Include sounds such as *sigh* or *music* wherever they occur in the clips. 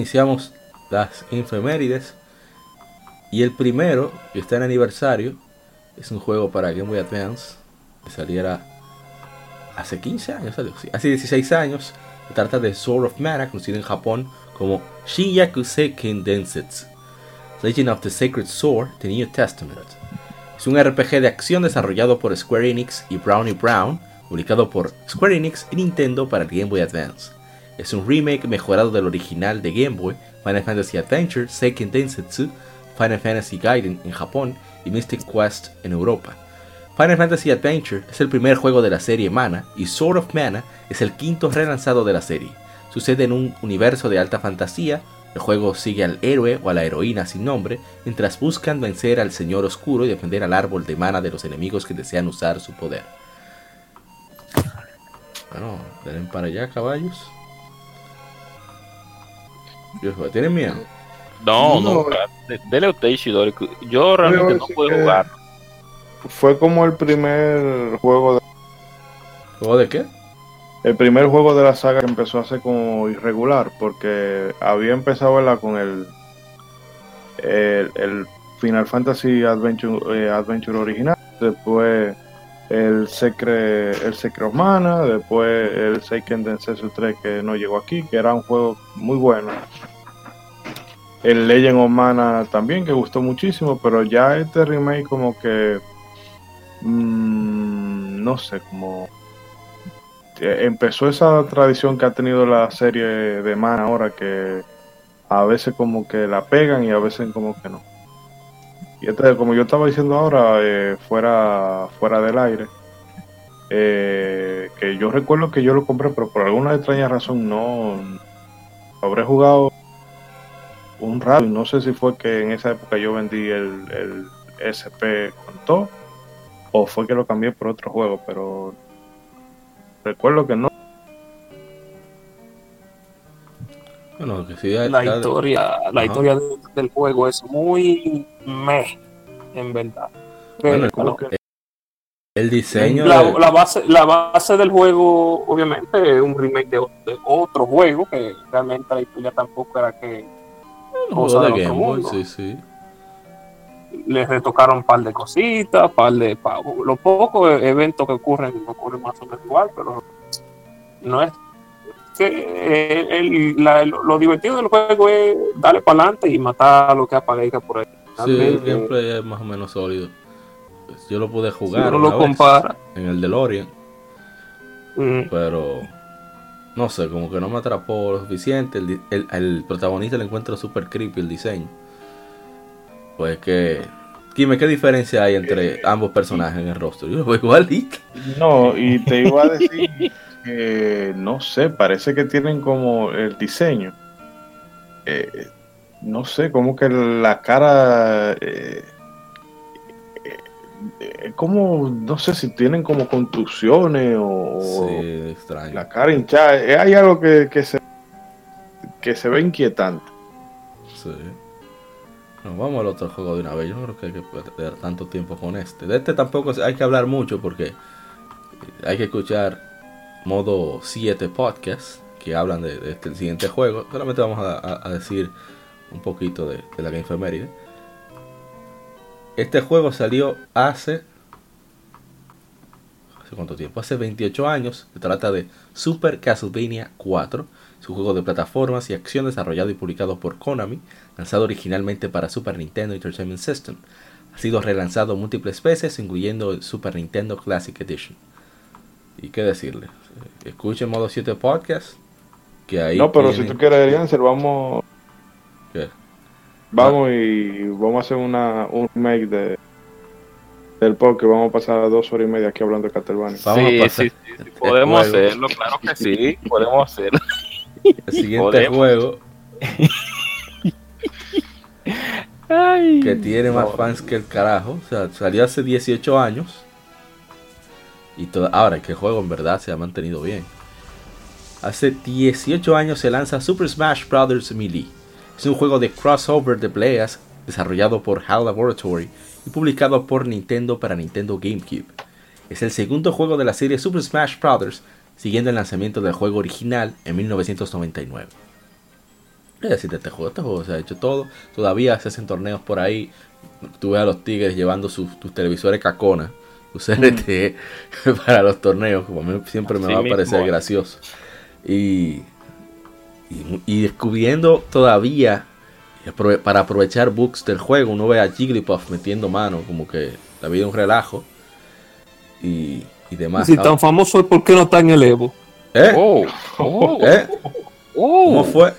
Iniciamos las infemérides. Y el primero, que está en aniversario, es un juego para Game Boy Advance. Que saliera hace 15 años, hace 16 años. Se trata de Sword of Mana, conocido en Japón como Shinyakusei Ken Densetsu. Legend of the Sacred Sword, The New Testament. Es un RPG de acción desarrollado por Square Enix y Brownie Brown, publicado por Square Enix y Nintendo para Game Boy Advance. Es un remake mejorado del original de Game Boy, Final Fantasy Adventure, Seiken Densetsu, Final Fantasy Gaiden en Japón y Mystic Quest en Europa. Final Fantasy Adventure es el primer juego de la serie Mana y Sword of Mana es el quinto relanzado de la serie. Sucede en un universo de alta fantasía, el juego sigue al héroe o a la heroína sin nombre mientras buscan vencer al Señor Oscuro y defender al árbol de mana de los enemigos que desean usar su poder. Bueno, denle para allá, caballos. ¿Tienen miedo? No, No. no, de- dele a usted, Ishidori. Yo realmente no que- jugar. Fue como el primer juego de, ¿Juego de qué? el primer juego de la saga que empezó a ser como irregular, porque había empezado ¿verdad? con el, el el Final Fantasy Adventure, eh, Adventure original, después el Secret, el Secret of Mana, después el Seiken Densetsu 3 que no llegó aquí, que era un juego muy bueno. El Legend of Mana también, que gustó muchísimo, pero ya este remake como que... mm, no sé, como... eh, Empezó esa tradición que ha tenido la serie de Mana ahora, que a veces como que la pegan y a veces como que no. Y este, como yo estaba diciendo ahora, eh, fuera, fuera del aire, eh, que yo recuerdo que yo lo compré, pero por alguna extraña razón no habré jugado un rato. y No sé si fue que en esa época yo vendí el, el SP con todo, o fue que lo cambié por otro juego, pero recuerdo que no. Bueno, que sí. La historia, la Ajá. historia de- del juego es muy meh, en verdad. Bueno, Pero, como que- El diseño. la, de- la base, la base del juego, obviamente, es un remake de, de otro juego, que realmente la historia tampoco era que un cosa de Game Boy, sí, sí. les retocaron un par de cositas, par de pa- los pocos eventos que ocurren ocurren más o menos igual, pero no es que eh, el- la- lo, divertido del juego es darle para adelante y matar a lo que aparezca por ahí. Sí, gameplay es más o menos sólido. Pues yo lo pude jugar lo compara. en el DeLorean, mm, pero no sé, como que no me atrapó lo suficiente. El, el- el protagonista le encuentro super creepy el diseño. Pues que. Dime, ¿qué diferencia hay entre ambos personajes en el rostro? Yo lo veo igualito. No, y te iba a decir *laughs* que no sé, parece que tienen como el diseño. eh, no sé, como que la cara. Eh, eh, eh, como, no sé si tienen como contusiones o Sí, extraño. la cara hinchada. Eh, Hay algo que, que se que se ve inquietante. Sí. Nos vamos al otro juego de una vez. Yo no creo que hay que perder tanto tiempo con este. De este tampoco hay que hablar mucho porque hay que escuchar modo 7 podcast que hablan de, de este siguiente juego. Solamente vamos a, decir un poquito de, de la Game Efeméride. Este juego salió hace. ¿Hace cuánto tiempo? Hace 28 años. Se trata de Super Castlevania 4. Es un juego de plataformas y acción desarrollado y publicado por Konami, lanzado originalmente para Super Nintendo Entertainment System. Ha sido relanzado múltiples veces, incluyendo el Super Nintendo Classic Edition. Y qué decirle. Escuchen modo 7 podcast. Que ahí No, pero si tú quieres, Eliancer, vamos, ¿Qué? vamos y vamos a hacer una, un remake de, del podcast. Vamos a pasar dos horas y media aquí hablando de Castlevania. Vamos sí, a pasar sí, sí, sí, podemos juego. hacerlo, claro que sí, podemos hacerlo. el siguiente podemos. juego *laughs* Ay. que tiene más fans que el carajo. O sea, salió hace 18 años. Y toda- ahora que el juego en verdad se ha mantenido bien. Hace 18 años se lanza Super Smash Bros. Melee. Es un juego de crossover de peleas desarrollado por HAL Laboratory y publicado por Nintendo para Nintendo GameCube. Es el segundo juego de la serie Super Smash Bros. siguiendo el lanzamiento del juego original en 1999. Es decir, este juego, este juego se ha hecho todo. Todavía se hacen torneos por ahí. Tú a los Tigres llevando sus, televisores Cacona, sus LTE, *laughs* para los torneos. Como a mí siempre me va a parecer es. gracioso. Y, y, y descubriendo todavía, para aprovechar bugs del juego, uno ve a Jigglypuff metiendo mano, como que la vida es un relajo. Y, y demás. Si tan famoso es, ¿por qué no está en el Evo? ¿Eh? Oh, oh, ¿Eh? oh. ¿Cómo fue?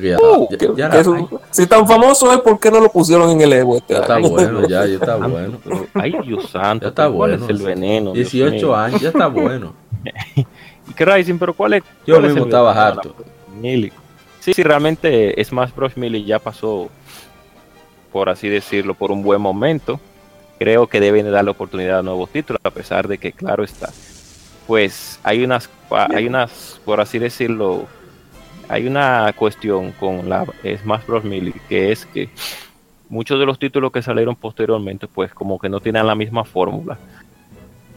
Ya, Uh, ya- que- ya que era- eso- si tan famoso es, ¿por qué no lo pusieron en el Evo este Ya está año? bueno, ya, ya está *laughs* bueno. Ay, Dios santo. Ya está pero ¿Cuál bueno. es el veneno? Dios 18 mío? años, ya está *laughs* bueno. ¿Y qué Rising? Pero ¿cuál es? Yo cuál es mismo el estaba harto. Sí, sí, realmente Smash Bros. Melee ya pasó, por así decirlo, por un buen momento. Creo que deben de darle oportunidad a nuevos títulos, a pesar de que, claro está, pues hay unas, hay unas, por así decirlo, hay una cuestión con la Smash Bros. Melee, que es que muchos de los títulos que salieron posteriormente, pues como que no tienen la misma fórmula.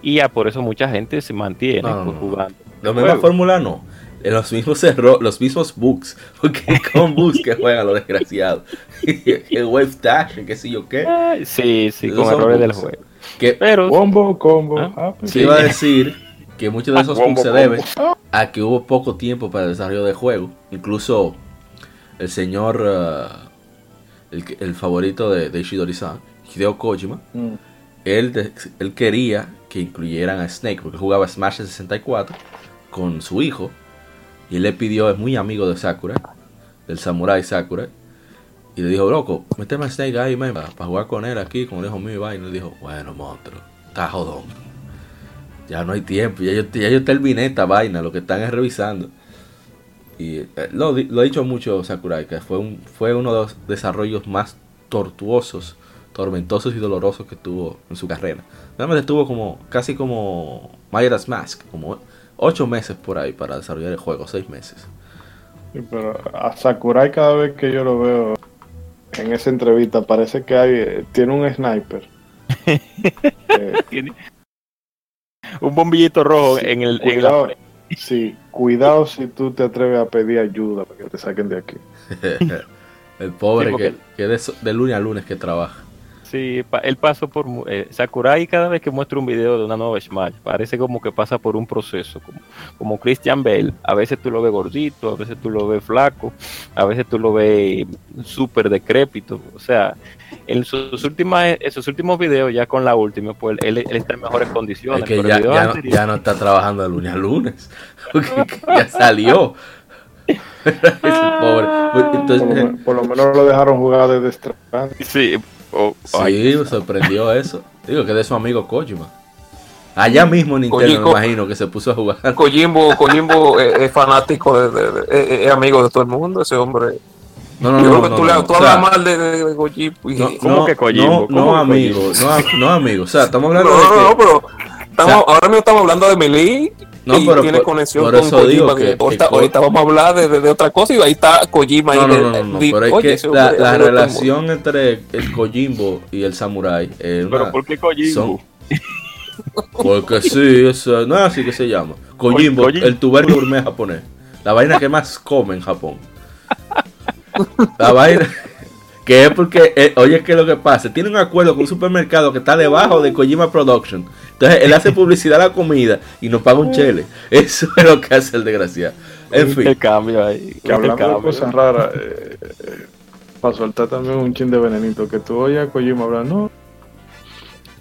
Y ya por eso mucha gente se mantiene No, pues, jugando. La el misma juego. fórmula no. Los mismos errores, los mismos bugs. *laughs* Porque con bugs que juegan los desgraciados. *laughs* el wave dash, qué sé yo qué. Sí, sí, Esos con errores del juego. Que Pero Combo, combo. Ah, happy. se iba a decir que muchos de esos bugs se deben a que hubo poco tiempo para el desarrollo del juego. Incluso el señor, ah, el, favorito de, de Ishidori-san, Hideo Kojima, Mm. él, de- él quería que incluyeran a Snake porque jugaba Smash 64 con su hijo y él le pidió, es muy amigo de Sakura, del Samurai Sakura, y le dijo, loco, méteme a Snake ahí, para jugar con él aquí, con el hijo mío y él dijo, bueno, monstruo, está jodón. Ya no hay tiempo, ya yo, ya yo terminé esta vaina, lo que están es revisando. Y eh, lo, lo ha dicho mucho Sakurai, que fue, un, fue uno de los desarrollos más tortuosos, tormentosos y dolorosos que tuvo en su carrera. Realmente estuvo como, casi como Majora's Mask, como 8 meses por ahí para desarrollar el juego, 6 meses. Sí, pero a Sakurai cada vez que yo lo veo en esa entrevista parece que hay eh, tiene un sniper. *laughs* Eh, un bombillito rojo Sí, en el en la cuidado, sí, cuidado si tú te atreves a pedir ayuda para que te saquen de aquí. *laughs* el pobre Sí, porque- que, que de, lunes a lunes que trabaja. Sí, pa- él pasó por mu- eh, Sakurai cada vez que muestra un video de una nueva Smash, parece como que pasa por un proceso, como, como Christian Bale, a veces tú lo ves gordito, a veces tú lo ves flaco, a veces tú lo ves súper decrépito, o sea, en sus últimas en sus últimos videos ya con la última, pues él, él está en mejores condiciones, Es que pero ya, no, anterior- ya no está trabajando de lunes a lunes. *laughs* Porque ya salió. *laughs* Pobre. Por lo, por menos lo dejaron jugar desde Stranding. sí, oh, ay, sí, me sorprendió eso. Digo que de su amigo Kojima. Allá mismo en Nintendo, me imagino que se puso a jugar. Kojimbo, Kojimbo es, es fanático, de, de- de- es, es amigo de todo el mundo, ese hombre. No, no, Yo no. creo que no, tú, no, le, tú o sea, hablas mal de, de, de Kojimbo y- no, ¿Cómo no, que Kojimbo? No, ¿Cómo no, amigo. No, no, amigo. O sea, estamos No, hablando de no, que. no, pero estamos, O sea, ahora mismo estamos hablando de Melee No, y pero tiene por- conexión por con eso digo Kojima. que- que ahorita, que Ko- ahorita vamos a hablar de, de- de otra cosa y ahí está Kojima. No, ahí no, no, no, no, pero es oye, que la, es mundo. relación entre el Kojimbo y el Samurai es pero ¿por qué Kojimbo? son- Porque sí, eso, no es así que se llama. Kojimbo, Koji- el tubérculo gourmet japonés. La vaina que más come en Japón. La vaina que es porque, eh, oye, ¿qué es lo que pasa? Tiene un acuerdo con un supermercado que está debajo de Kojima Production. Entonces él hace publicidad a la comida y nos paga un chele. Eso es lo que hace el desgraciado. En fin, El cambio ahí. Que hablando de cosas raras, eh, eh, para soltar también un chin de venenito, que tú oyes a Kojima hablar, no,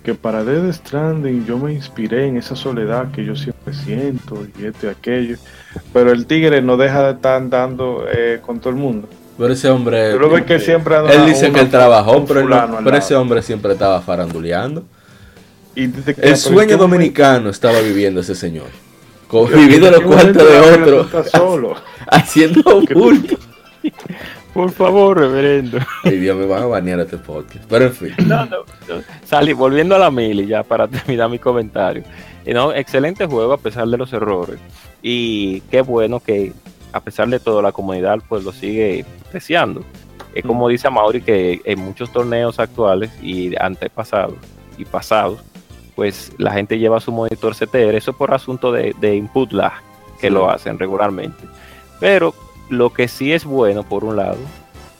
que para Dead Stranding yo me inspiré en esa soledad que yo siempre siento y esto y aquello. Pero el tigre no deja de estar andando eh, con todo el mundo. Pero ese hombre. Que siempre Él dice que él trabajó, pero, no- ese hombre siempre estaba faranduleando. Y dice que- El sueño ¿qué dominicano estaba viviendo ese señor. Con, viviendo en los cuartos de otro. solo. *laughs* Haciendo *laughs* bulto. *laughs* Por favor, reverendo. Ay, Dios, me van a banear este podcast. Pero en fin. No, no, no. Salí, volviendo a la mili ya para terminar mi comentario. Y no, excelente juego a pesar de los errores. Y qué bueno que a pesar de todo la comunidad pues lo sigue apreciando. Es como dice Mauri que en muchos torneos actuales y antepasados y pasados, pues la gente lleva su monitor CTR, eso por asunto de, de input lag que Sí. lo hacen regularmente. Pero lo que sí es bueno, por un lado,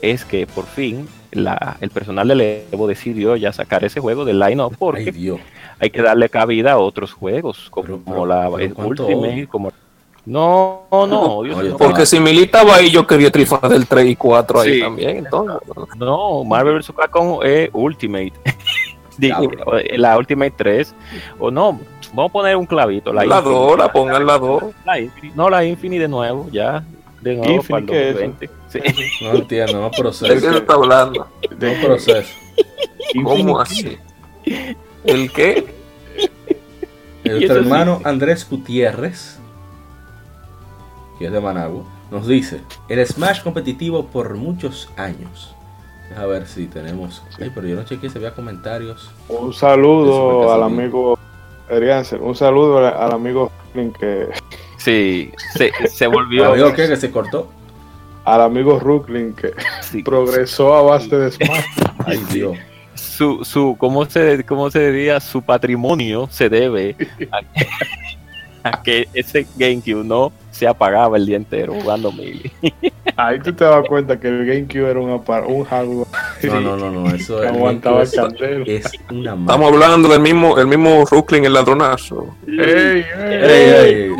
es que por fin la, el personal del Evo decidió ya sacar ese juego del line-up porque Ay, hay que darle cabida a otros juegos como Pero- pero- la pero el ¿cuánto Ultimate, como no, no, no, mío. Porque si Milly estaba ahí, yo quería Trifa del 3 y 4 ahí Sí. también. Entonces, no, Marvel vs. Capcom es Ultimate. *laughs* Digo, la Ultimate 3 o no, vamos a poner un clavito, la, la Infinite. 2, la pongan la 2. La Infinite. no la Infinity de nuevo, ya de nuevo Infinite, para el ¿qué es eso? 2020. Sí. *laughs* No entiendo, no ¿De qué proceso. se está hablando? No proceso. ¿Cómo así? ¿El qué? Sí. hermano Andrés Gutiérrez, que es de Managua, nos dice: El Smash competitivo por muchos años. A ver si tenemos. Ay, pero yo no chequeé si había comentarios. Un saludo al amigo Adrián, un saludo al, al amigo Rucklin que Sí, se, se ¿El volvió amigo qué? Que se cortó. al amigo Rucklin que sí, progresó a base de Smash. *laughs* Ay, Dios. su, su ¿cómo se, cómo se diría? Su patrimonio se debe a, a *laughs* que ese GameCube no se apagaba el día entero jugando Melee. Ahí tú te das cuenta que el GameCube era un, apar- un hardware No, no, no, no. *laughs* Eso que es, aguantaba el es, candelo. es una Estamos hablando del mismo, el mismo Rooklyn, el ladronazo. ¡Ey, ey! Ey, ey, ey.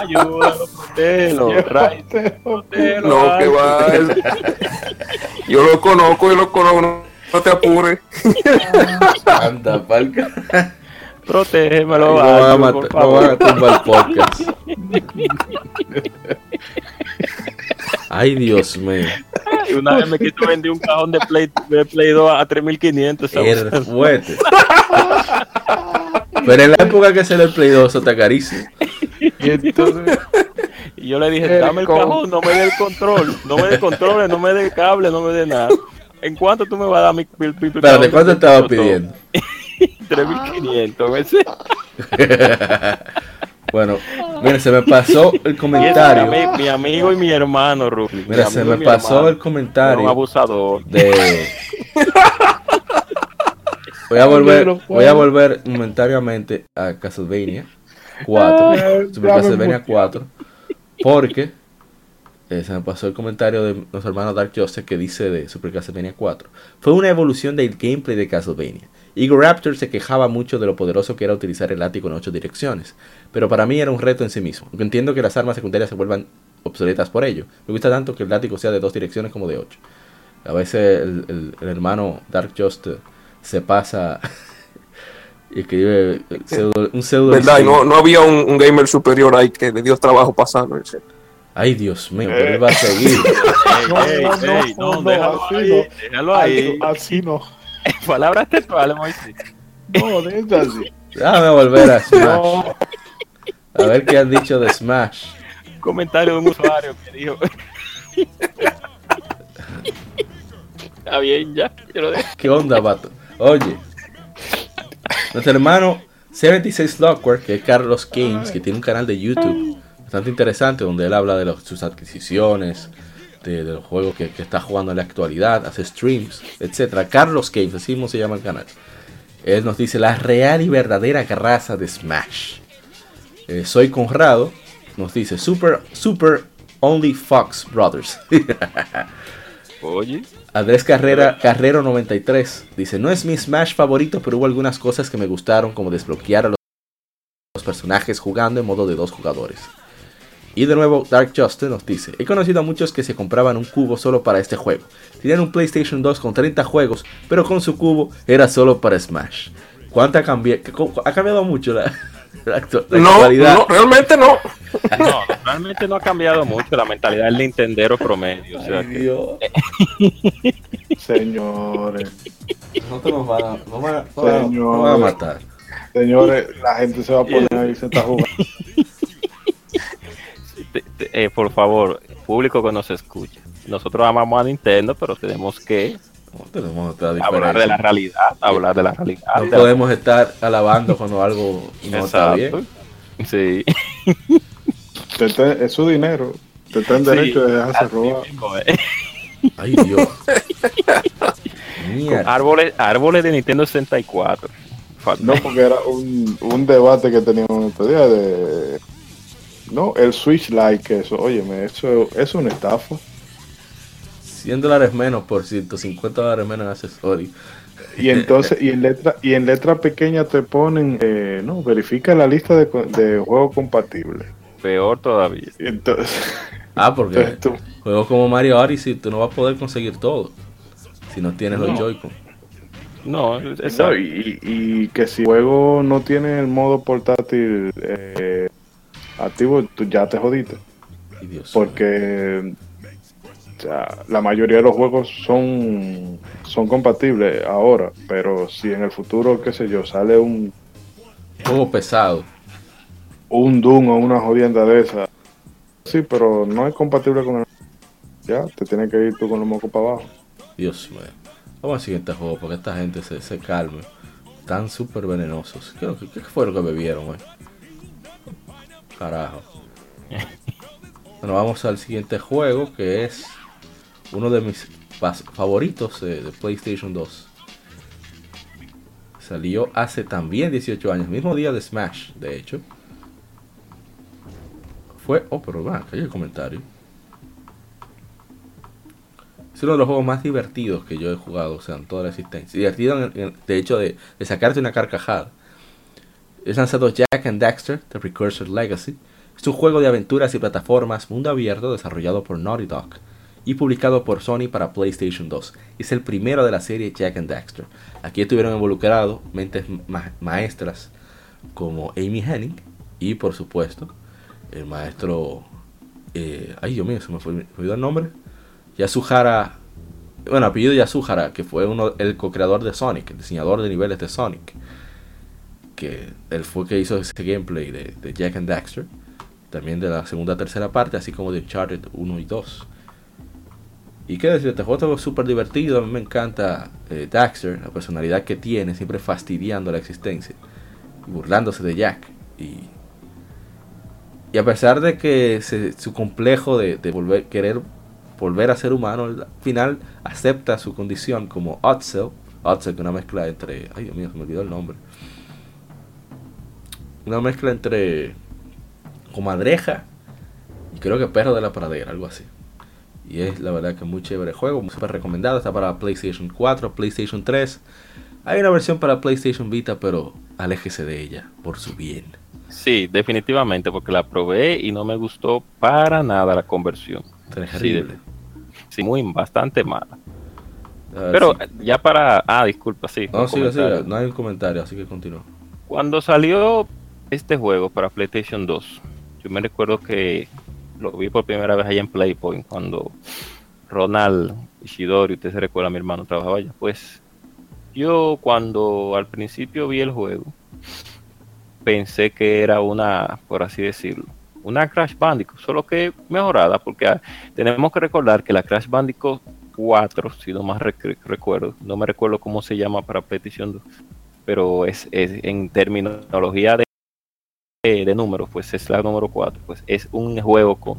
Ayúdalo, protégelo, Ray, protégelo, No, que va. Yo lo conozco, yo lo conozco. No, no te apures. Anda, palca. Protégemelo, Lo van a matar, por lo favor. van a tumbar el podcast. Ay, Dios mío. Y Una vez me quiso vender un cajón de Play, de Play 2 a 3500. ¿sabes? Era fuerte. Pero en la época que se le el Play 2, eso está carísimo. Y entonces, Y yo le dije, El dame el con- cajón, no me dé el control, no me dé control, no me dé cable, no me dé nada. ¿En cuánto tú me vas a dar mi, mi, mi- Espérate, ¿cuánto estaba Play 2? pidiendo? 3500 veces. *laughs* Bueno, mira, se me pasó el mi, comentario. mi amigo y mi hermano, Rufy. Mira, se me pasó el Un comentario abusador. de. *laughs* Voy a volver, voy a volver momentáneamente a Castlevania 4. Ay, Super Castlevania mucho. 4. Porque eh, se me pasó el comentario de nuestro hermano Dark Joseph que dice de Super Castlevania 4. Fue una evolución del gameplay de Castlevania. Igor Raptor se quejaba mucho de lo poderoso que era utilizar el látigo en 8 direcciones. Pero para mí era un reto en sí mismo. Aunque entiendo que las armas secundarias se vuelvan obsoletas por ello. Me gusta tanto que el látigo sea de dos direcciones como de 8. A veces el, el- el hermano Dark Just se pasa *laughs* y escribe un pseudo. ¿Verdad? Y no, no había un, un gamer superior ahí que le dio trabajo pasando. ese. Ay, Dios mío, pero él va a seguir. *laughs* No, déjalo así ahí, no. déjalo ahí. así no. Palabras textuales, Moisés. No, eso así. Déjame volver a Smash. No, A ver qué han dicho de Smash. Un comentario de un usuario que dijo. Está bien, ya. Yo lo dejo. ¿Qué onda, vato? Oye, nuestro hermano 76 Lockware, que es Carlos Games, que tiene un canal de YouTube bastante interesante donde él habla de los- sus adquisiciones, de, de los juegos que, que está jugando en la actualidad, hace streams, etcétera. Carlos Games, así mismo se llama el canal. Él nos dice la real y verdadera raza de Smash. Eh, soy Conrado, nos dice Super, Super Only Fox Brothers. *laughs* Oye. Andrés Carrera, Carrero 93 dice, no es mi Smash favorito, pero hubo algunas cosas que me gustaron, como desbloquear a los personajes jugando en modo de dos jugadores. Y de nuevo, Dark Justin nos dice, he conocido a muchos que se compraban un cubo solo para este juego. Tenían un PlayStation 2 con 30 juegos, pero con su cubo era solo para Smash. ¿Cuánto ha cambiado? ¿Ha cambiado mucho la, *laughs* la, la No, actualidad? no, realmente no. No, realmente no ha cambiado mucho la mentalidad del Nintendero promedio. O sea, Ay, que- Dios. *laughs* Señores, Nosotros nos van a, nos van a- nos van a- matar. señores, la gente se va a poner ahí y se está jugando. *laughs* te- te- eh, por favor, público que nos escucha. Nosotros amamos a Nintendo, pero tenemos que No tenemos otra hablar de la realidad. Hablar de la realidad. No de la- podemos estar alabando cuando algo no está bien. Sí. *laughs* Te- te- es su dinero. Te está en derecho de dejarse robar. mismo, eh. Ay, Dios. *laughs* Árboles, árboles de Nintendo 64. Falta- No, porque era un, un debate que teníamos otro día de. No, el Switch Like, eso, óyeme, eso es una estafa. 100 dólares menos por 150 dólares menos en accesorios. Y entonces, y en letra, y en letra pequeña te ponen, eh, no, verifica la lista de, juegos compatibles. Peor todavía. Y entonces, *laughs* Ah, porque entonces tú, juegos como Mario Odyssey tú no vas a poder conseguir todo si no tienes los. Joy-Con. No, no, exacto. y, y que si el juego no tiene el modo portátil eh, activo, tú ya te jodiste. Dios porque o sea, la mayoría de los juegos son son compatibles ahora, pero si en el futuro, qué sé yo, sale un. Juego pesado. un Doom o una jodienda de esa, sí, pero no es compatible con el... Ya, te tienes que ir tú con los mocos para abajo. Dios mío. Vamos al siguiente juego para que esta gente se, se calme. Están súper venenosos. ¿Qué, fue lo que bebieron, güey? Carajo. Bueno, vamos al siguiente juego que es uno de mis favoritos de PlayStation 2. Salió hace también 18 años, mismo día de Smash, de hecho. Fue. Oh, pero va, hay el comentario. Es uno de los juegos más divertidos que yo he jugado, o sea, en toda la existencia. Divertido, de hecho, de sacarte una carcajada. Es lanzado Jack and Daxter, The Precursor Legacy. Es un juego de aventuras y plataformas mundo abierto desarrollado por Naughty Dog y publicado por Sony para PlayStation 2. Es el primero de la serie Jack and Daxter. Aquí estuvieron involucrados mentes ma- maestras como Amy Henning y, por supuesto, el maestro... eh, ay, Dios mío, se me olvidó el nombre. Yasuhara, bueno, apellido Yasuhara, que fue uno, el co-creador de Sonic, el diseñador de niveles de Sonic. Que él fue que hizo ese gameplay de, Jack and Daxter. También de la segunda tercera parte, así como de Uncharted 1 y 2. Y qué decir, este juego es súper divertido. A mí me encanta eh, Daxter, la personalidad que tiene, siempre fastidiando la existencia. Burlándose de Jack. Y, y a pesar de que se- su complejo de, de volver, querer volver a ser humano, al final acepta su condición como Otzel. Otzel, que es una mezcla entre. Ay, Dios mío, se me olvidó el nombre. Una mezcla entre. Comadreja y creo que Perro de la Pradera, algo así. Y es la verdad que muy chévere el juego, súper recomendado. Está para PlayStation 4, PlayStation 3. Hay una versión para PlayStation Vita, pero aléjese de ella por su bien. Sí, definitivamente, porque la probé y no me gustó para nada la conversión. Terrible. Sí, muy bastante mala. Ver, Pero sí. ya para. Ah, disculpa, sí. No, comentario. no hay un comentario, así que continúa. Cuando salió este juego para PlayStation 2, yo me recuerdo que lo vi por primera vez allá en Playpoint, cuando Ronald Ishidori, usted se recuerda, mi hermano trabajaba allá. Pues yo cuando al principio vi el juego, pensé que era una, por así decirlo, una Crash Bandicoot, solo que mejorada, porque ah, tenemos que recordar que la Crash Bandicoot 4, si no más rec- recuerdo, no me recuerdo cómo se llama para PlayStation 2, pero es, es en terminología de, de, de números, pues es la número 4, pues es un juego con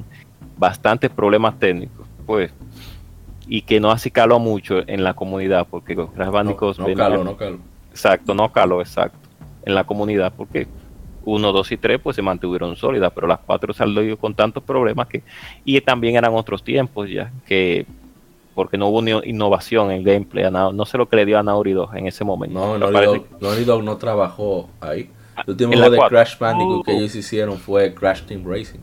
bastantes problemas técnicos, pues, y que no así caló mucho en la comunidad, porque los Crash Bandicoot no, no calo, no calo. Exacto, no caló, exacto, en la comunidad, porque 1, 2 y 3 pues se mantuvieron sólidas, pero las 4 salió con tantos problemas que, y también eran otros tiempos ya, que porque no hubo ni innovación en gameplay, a Nau- no sé lo que le dio a Naughty Dog en ese momento. No, Dog, Naughty Dog no trabajó ahí. El último en juego de. Crash Bandicoot que Oh. ellos hicieron fue Crash Team Racing.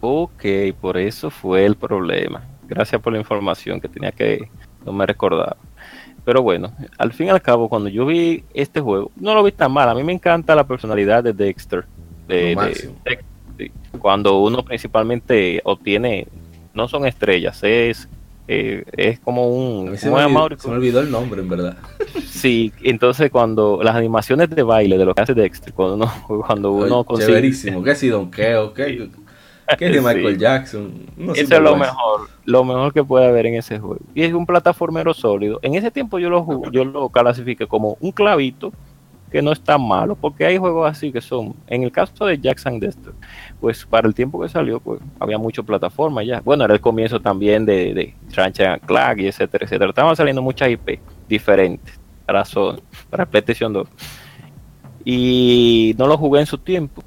Ok, por eso fue el problema. Gracias por la información que tenía que, no me recordaba. Pero bueno, al fin y al cabo, cuando yo vi este juego, no lo vi tan mal. A mí me encanta la personalidad de Dexter. De, de- de- cuando uno principalmente obtiene, no son estrellas, es, eh, es como un... se, ¿cómo me es, olvidó, se me olvidó el nombre, en verdad. *laughs* Sí, entonces cuando las animaciones de baile de lo que hace Dexter, cuando uno, cuando uno Ay, consigue... Chéverísimo. ¿Qué si Donkeo? ¿Qué, qué de *laughs* Sí. Michael Jackson? No Eso es lo mejor, lo mejor que puede haber en ese juego. Y es un plataformero sólido. En ese tiempo yo lo ju- yo lo clasifiqué como un clavito que no es tan malo, porque hay juegos así que son, en el caso de Jackson Dexter, pues para el tiempo que salió, pues había mucho plataforma ya. Bueno, era el comienzo también de, de Ratchet and Clank y etcétera, etcétera. Estaban saliendo muchas IP diferentes para para PlayStation 2. Y no lo jugué en su tiempo.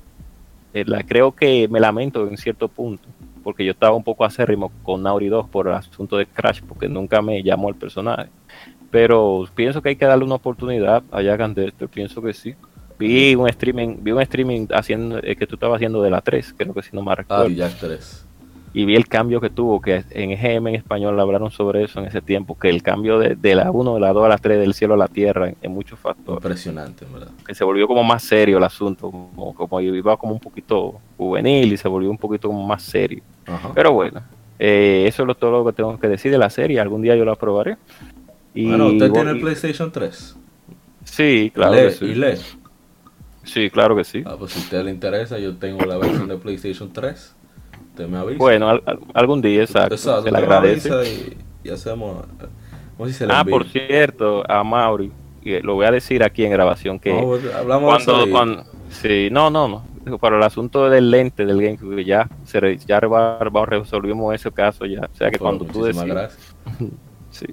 Eh, la- creo que me lamento en cierto punto, porque yo estaba un poco acérrimo con Naughty 2 por el asunto de Crash, porque nunca me llamó el personaje. Pero pienso que hay que darle una oportunidad a Jack and Dexter, pienso que sí. Vi un streaming, vi un streaming haciendo eh, que tú estabas haciendo de la 3, creo que si no me Ah, recuerdo. y Jack 3. y vi el cambio que tuvo, que en EGM en español hablaron sobre eso en ese tiempo, que el cambio de, de la 1, de la 2 a la 3, del cielo a la tierra, en, en muchos factores, Impresionante, verdad. que se volvió como más serio el asunto, como, como iba como un poquito juvenil y se volvió un poquito como más serio. Ajá. Pero bueno, eh, eso es lo, todo lo que tengo que decir de la serie, algún día yo la probaré. Y, bueno, usted tiene el PlayStation 3. Sí, claro y que lee, sí. y lee. Sí, claro que sí. Ah, pues si a usted le interesa, yo tengo la versión de PlayStation 3. Usted me avisa. Bueno, al- al- algún día, exacto, Exacto, se le agradece. Y, y hacemos. Si se le Ah, por cierto, a Mauri, lo voy a decir aquí en grabación, que No, pues, hablamos de cuando, cuando- sí, no, no, no. Para el asunto del lente del GameCube, ya, se ya va- va- resolvimos ese caso ya. O sea que Bueno, cuando tú muchísimas decidas. gracias. *laughs* Sí.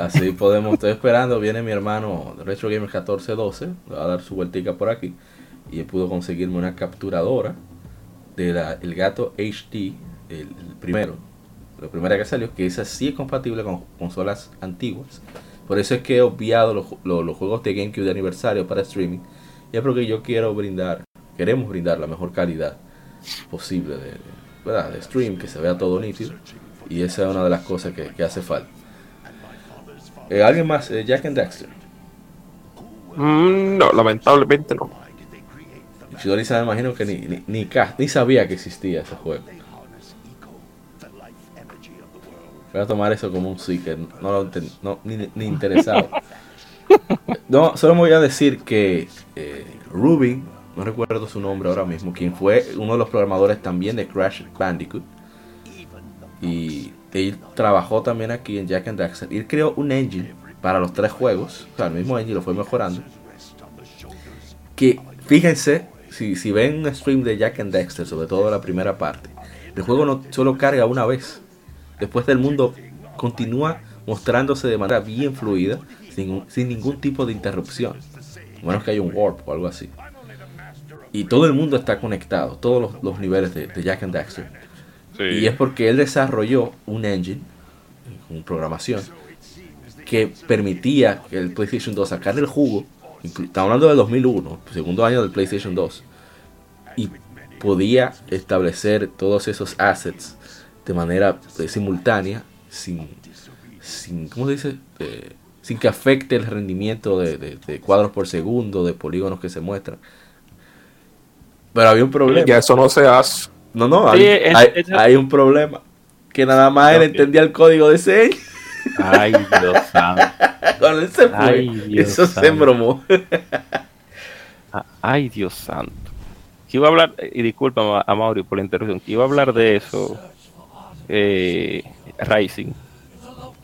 Así, podemos, estoy esperando, viene mi hermano Retro Gamer 1412, le va a dar su vueltica por aquí y él pudo conseguirme una capturadora de la, el gato HD, el, primero, la primera que salió, que esa sí es compatible con consolas antiguas. Por eso es que he obviado los, los- los juegos de GameCube de aniversario para streaming. Y es porque yo quiero brindar, queremos brindar la mejor calidad posible de, ¿verdad? de stream, que se vea todo nítido. Y esa es una de las cosas que hace falta. Eh, ¿Alguien más? Eh, Jack and Dexter. Mm, no, lamentablemente no. Chidori me imagino que ni, ni, ni, ni sabía que existía ese juego. Voy a tomar eso como un sí, que no lo no, ni, ni interesado. *laughs* No, solo me voy a decir que eh, Rubin, no recuerdo su nombre ahora mismo, quien fue uno de los programadores también de Crash Bandicoot. Y él trabajó también aquí en Jack and Daxter. Él creó un engine para los tres juegos. O sea, el mismo engine lo fue mejorando. Que fíjense, si, si ven un stream de Jack and Dexter, sobre todo la primera parte, el juego no solo carga una vez. Después del mundo continúa mostrándose de manera bien fluida, sin, sin ningún tipo de interrupción. A menos que haya un warp o algo así. Y todo el mundo está conectado, todos los, los niveles de, de Jack and Y es porque él desarrolló un engine, con programación, que permitía que el PlayStation 2 sacar el jugo. Estamos hablando del 2001, segundo año del PlayStation 2. Y podía establecer todos esos assets de manera eh, simultánea, sin, sin, ¿cómo se dice? Eh, sin que afecte el rendimiento de, de- de cuadros por segundo, de polígonos que se muestran. Pero había un problema. Ya eso no se hace. No, no, Sí, hay, es- hay- es- hay un problema. Que nada más él entendía el código de engine. Ay, Dios *laughs* santo. Cuando él se fue, Ay, Dios eso se embromó. Ah, Ay, Dios santo. Que iba a hablar, y disculpa a Mauri por la interrupción, que iba a hablar de eso, eh, Rising.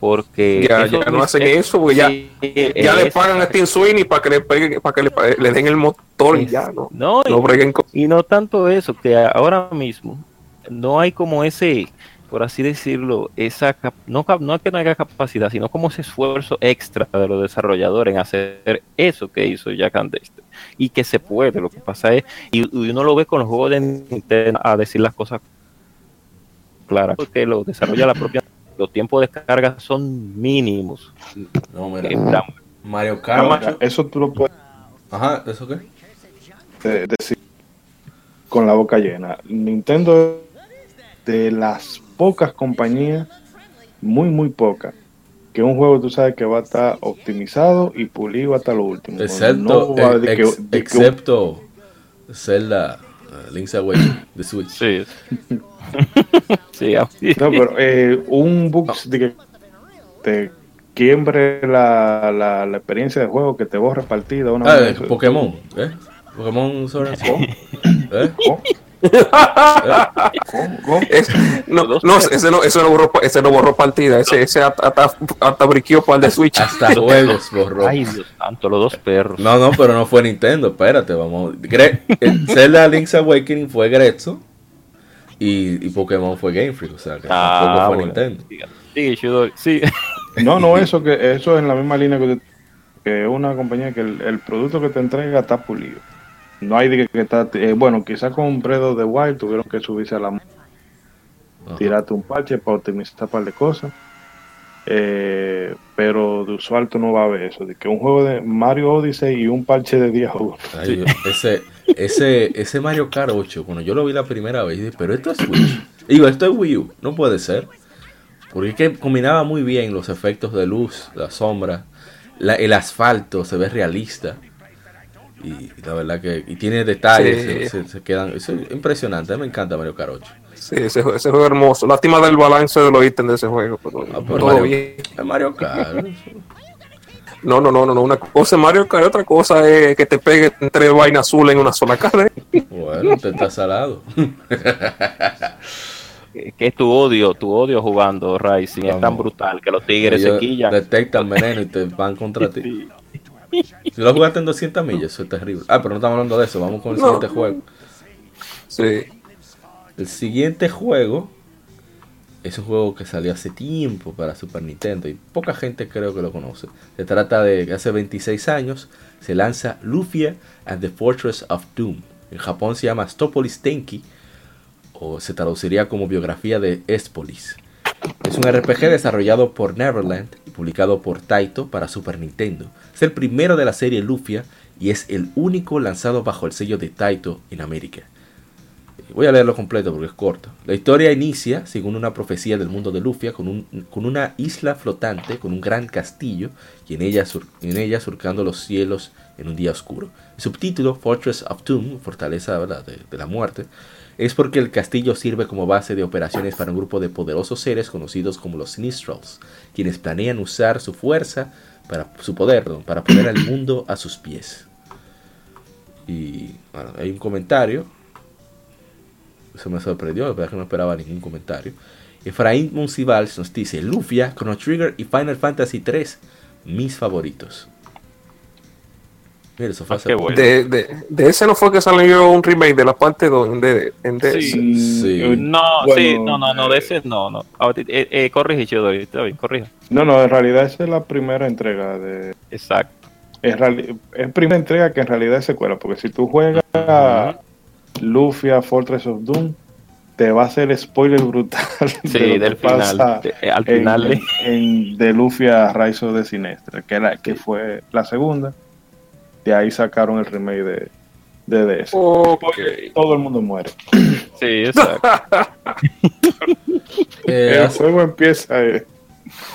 Porque. Ya, ya no hacen es- eso, porque ya, sí, ya le es- pagan a Steam Sweeney para que le peguen, para que le, le den el motor y ya, ¿no? No, y- No breguen con... Y no tanto eso, que ahora mismo no hay como ese, por así decirlo, esa no, no es que no haya capacidad, sino como ese esfuerzo extra de los desarrolladores en hacer eso que hizo Jack and Dexter. Y que se puede, lo que pasa es, y, y uno lo ve con los juegos de Nintendo a decir las cosas claras, porque lo desarrolla la propia, los tiempos de carga son mínimos. No, mira. la- Mario Kart. Eso tú lo puedes Ajá, ¿eso qué? decir con la boca llena. Nintendo es de las pocas compañías, muy muy pocas, que un juego tú sabes que va a estar optimizado y pulido hasta lo último. Excepto, No que- que un- excepto Zelda uh, Link's Awakening de Switch. Sí. *laughs* sí, así. No, pero eh, un bug de que te quiebre la, la, la experiencia de juego, que te borre partida. Una Ah, eso. Pokémon, ¿eh? Pokémon Sword and *laughs* Shield. ¿Eh? ¿Cómo? ¿Cómo? ¿Cómo? Es- no, no, ese no, ese no borró, ese no borró partida, ese, ese hasta, hasta, hasta briqueó para el de Switch. Hasta juegos borró. Ay, Dios santo, los dos perros. No, no, pero no fue Nintendo, espérate, vamos. Gre el Zelda Link's Awakening fue Grezzo y, y Pokémon fue Game Freak, o sea, que tampoco fue Ah, bueno. Nintendo. Sí, Shidori, sí. *laughs* No, no, eso que eso es en la misma línea que, que una compañía que el, el producto que te entrega está pulido. No hay de que, que está, eh, bueno, quizás con Breath of the Wild tuvieron que subirse a la Ajá. tirarte un parche para optimizar un par de cosas. Eh, pero de usual tú no vas a ver eso, de que un juego de Mario Odyssey y un parche de día uno. Ay, Dios, ese, ese, ese Mario Kart 8, cuando yo lo vi la primera vez, dije, pero esto es Switch. Digo, esto es Wii U, no puede ser. Porque es que combinaba muy bien los efectos de luz, la sombra, la- el asfalto se ve realista. Y la verdad que y tiene detalles, Sí. se, se- se quedan. es impresionante, a mí me encanta Mario 8. Sí, ese, ese juego es hermoso. Lástima del balance de los ítems de ese juego. Pero, Ah, pero todo Mario, bien. es Mario Kart. No, no, no, no, no. Una cosa es Mario Kart, otra cosa es que te pegue tres vainas azules en una sola cara. Bueno, te está salado. Que que tu odio, tu odio jugando Rising es tan brutal que los tigres se Ellos quillan. detectan veneno y te van contra *laughs* ti. Si lo jugaste en 200 millas, eso es terrible. Ah, pero no estamos hablando de eso, vamos con el No. siguiente juego. Sí. El siguiente juego es un juego que salió hace tiempo para Super Nintendo y poca gente creo que lo conoce. Se trata de que hace 26 años se lanza Lufia and the Fortress of Doom. En Japón se llama Stopolis Tenki o se traduciría como biografía de Espolis. Es un RPG desarrollado por Neverland y publicado por Taito para Super Nintendo. Es el primero de la serie Lufia y es el único lanzado bajo el sello de Taito en América. Voy a leerlo completo porque es corto. La historia inicia, según una profecía del mundo de Lufia, con, un- con una isla flotante, con un gran castillo, y en ella, en ella surcando los cielos en un día oscuro. El subtítulo, Fortress of Doom, Fortaleza de la Muerte, es porque el castillo sirve como base de operaciones para un grupo de poderosos seres conocidos como los Sinistrals, quienes planean usar su fuerza, para su poder, perdón, para poner al mundo a sus pies. Y bueno, hay un comentario eso me sorprendió, la verdad que no esperaba ningún comentario. Efraín Monsivals nos dice, Lufia, Chrono Trigger y Final Fantasy 3, mis favoritos. Mira, eso fue Ah, bueno. De, de, de ese no fue que salió un remake de la parte 2 de, en DS. Sí. eh, No, bueno, sí, no, no, no, de ese no, no. Ahorita, eh, eh, corrige, Shidori, está bien, corrija. No, no, en realidad esa es la primera entrega de... Exacto. Es, es primera entrega que en realidad es secuela, porque si tú juegas Lufia Fortress of Doom, te va a hacer spoiler brutal Sí, de lo que del pasa final. de- eh, al en, final de- en de Lufia Rise of the Sinestra, que, era- que fue la segunda. De ahí sacaron el remake de, de DS. Todo el mundo muere. *clears throat* Sí, exacto. *laughs* Eh, el juego empieza, eh,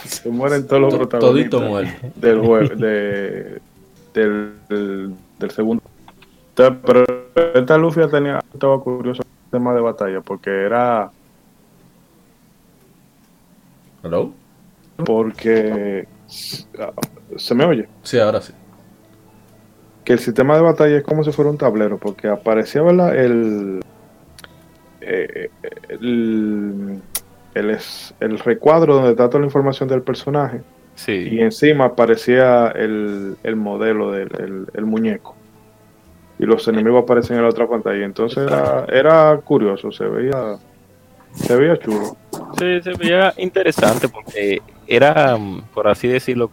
se mueren todos los protagonistas todito muerto. del juego, de, del, del, del segundo. Entonces, Pero esta Lufia tenía, estaba curioso el tema de batalla, porque era ¿Hello? porque ah, se me oye Sí, ahora sí. Que el sistema de batalla es como si fuera un tablero porque aparecía ¿verdad? el eh, el, el, es- el recuadro donde está toda la información del personaje. Y Sí, encima aparecía el, el modelo del el, el muñeco. Y los enemigos aparecen en la otra pantalla. Entonces era, era curioso se veía se veía chulo. Sí, se veía interesante porque era, por así decirlo,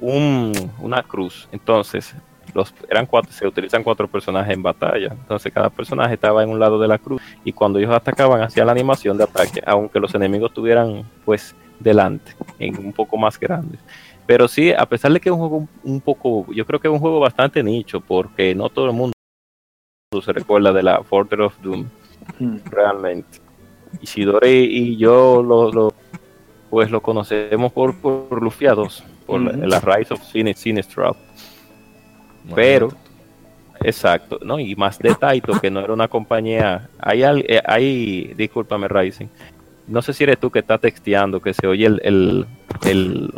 un, una cruz. Entonces, los eran cuatro, se utilizan cuatro personajes en batalla. Entonces, cada personaje estaba en un lado de la cruz y cuando ellos atacaban hacían la animación de ataque, aunque los enemigos estuvieran pues delante, en un poco más grandes. Pero sí, a pesar de que es un juego un- poco, yo creo que es un juego bastante nicho, porque no todo el mundo se recuerda de la Fortress of Doom realmente. Isidore y yo lo, lo- pues lo conocemos por, por Lufia 2, por la- Rise of Sin Pero, exacto, ¿no? Y más de Taito, que no era una compañía. Hay, eh, hay discúlpame, Ryzen. No sé si eres tú que estás texteando, que se oye el. el, el-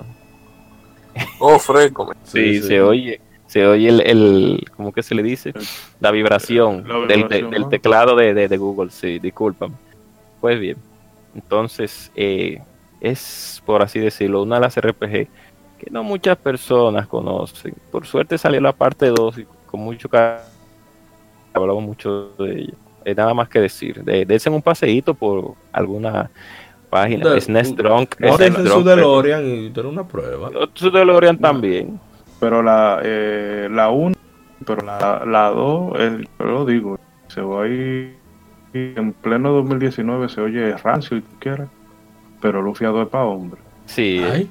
Oh, fresco. sí, Sí, sí. se oye. Se oye el, el. ¿Cómo que se le dice? La vibración, La del, vibración, del ¿no? teclado de, de- de Google, sí, discúlpame. Pues bien, entonces eh, es, por así decirlo, una de las RPG que no muchas personas conocen. Por suerte salió la parte 2 y con mucho cariño hablamos mucho de ella. Eh, nada más que decir, de, dense un paseíto por alguna página. De- SNES Drunk, Ahora SNES en su Drunk, DeLorean y tener una prueba. su DeLorean también. Pero la eh, la 1, pero la, la 2, eh, yo lo digo, se va ahí en pleno 2019, se oye rancio y tú quieras, pero Lufia 2 es para hombre. Sí, Ay.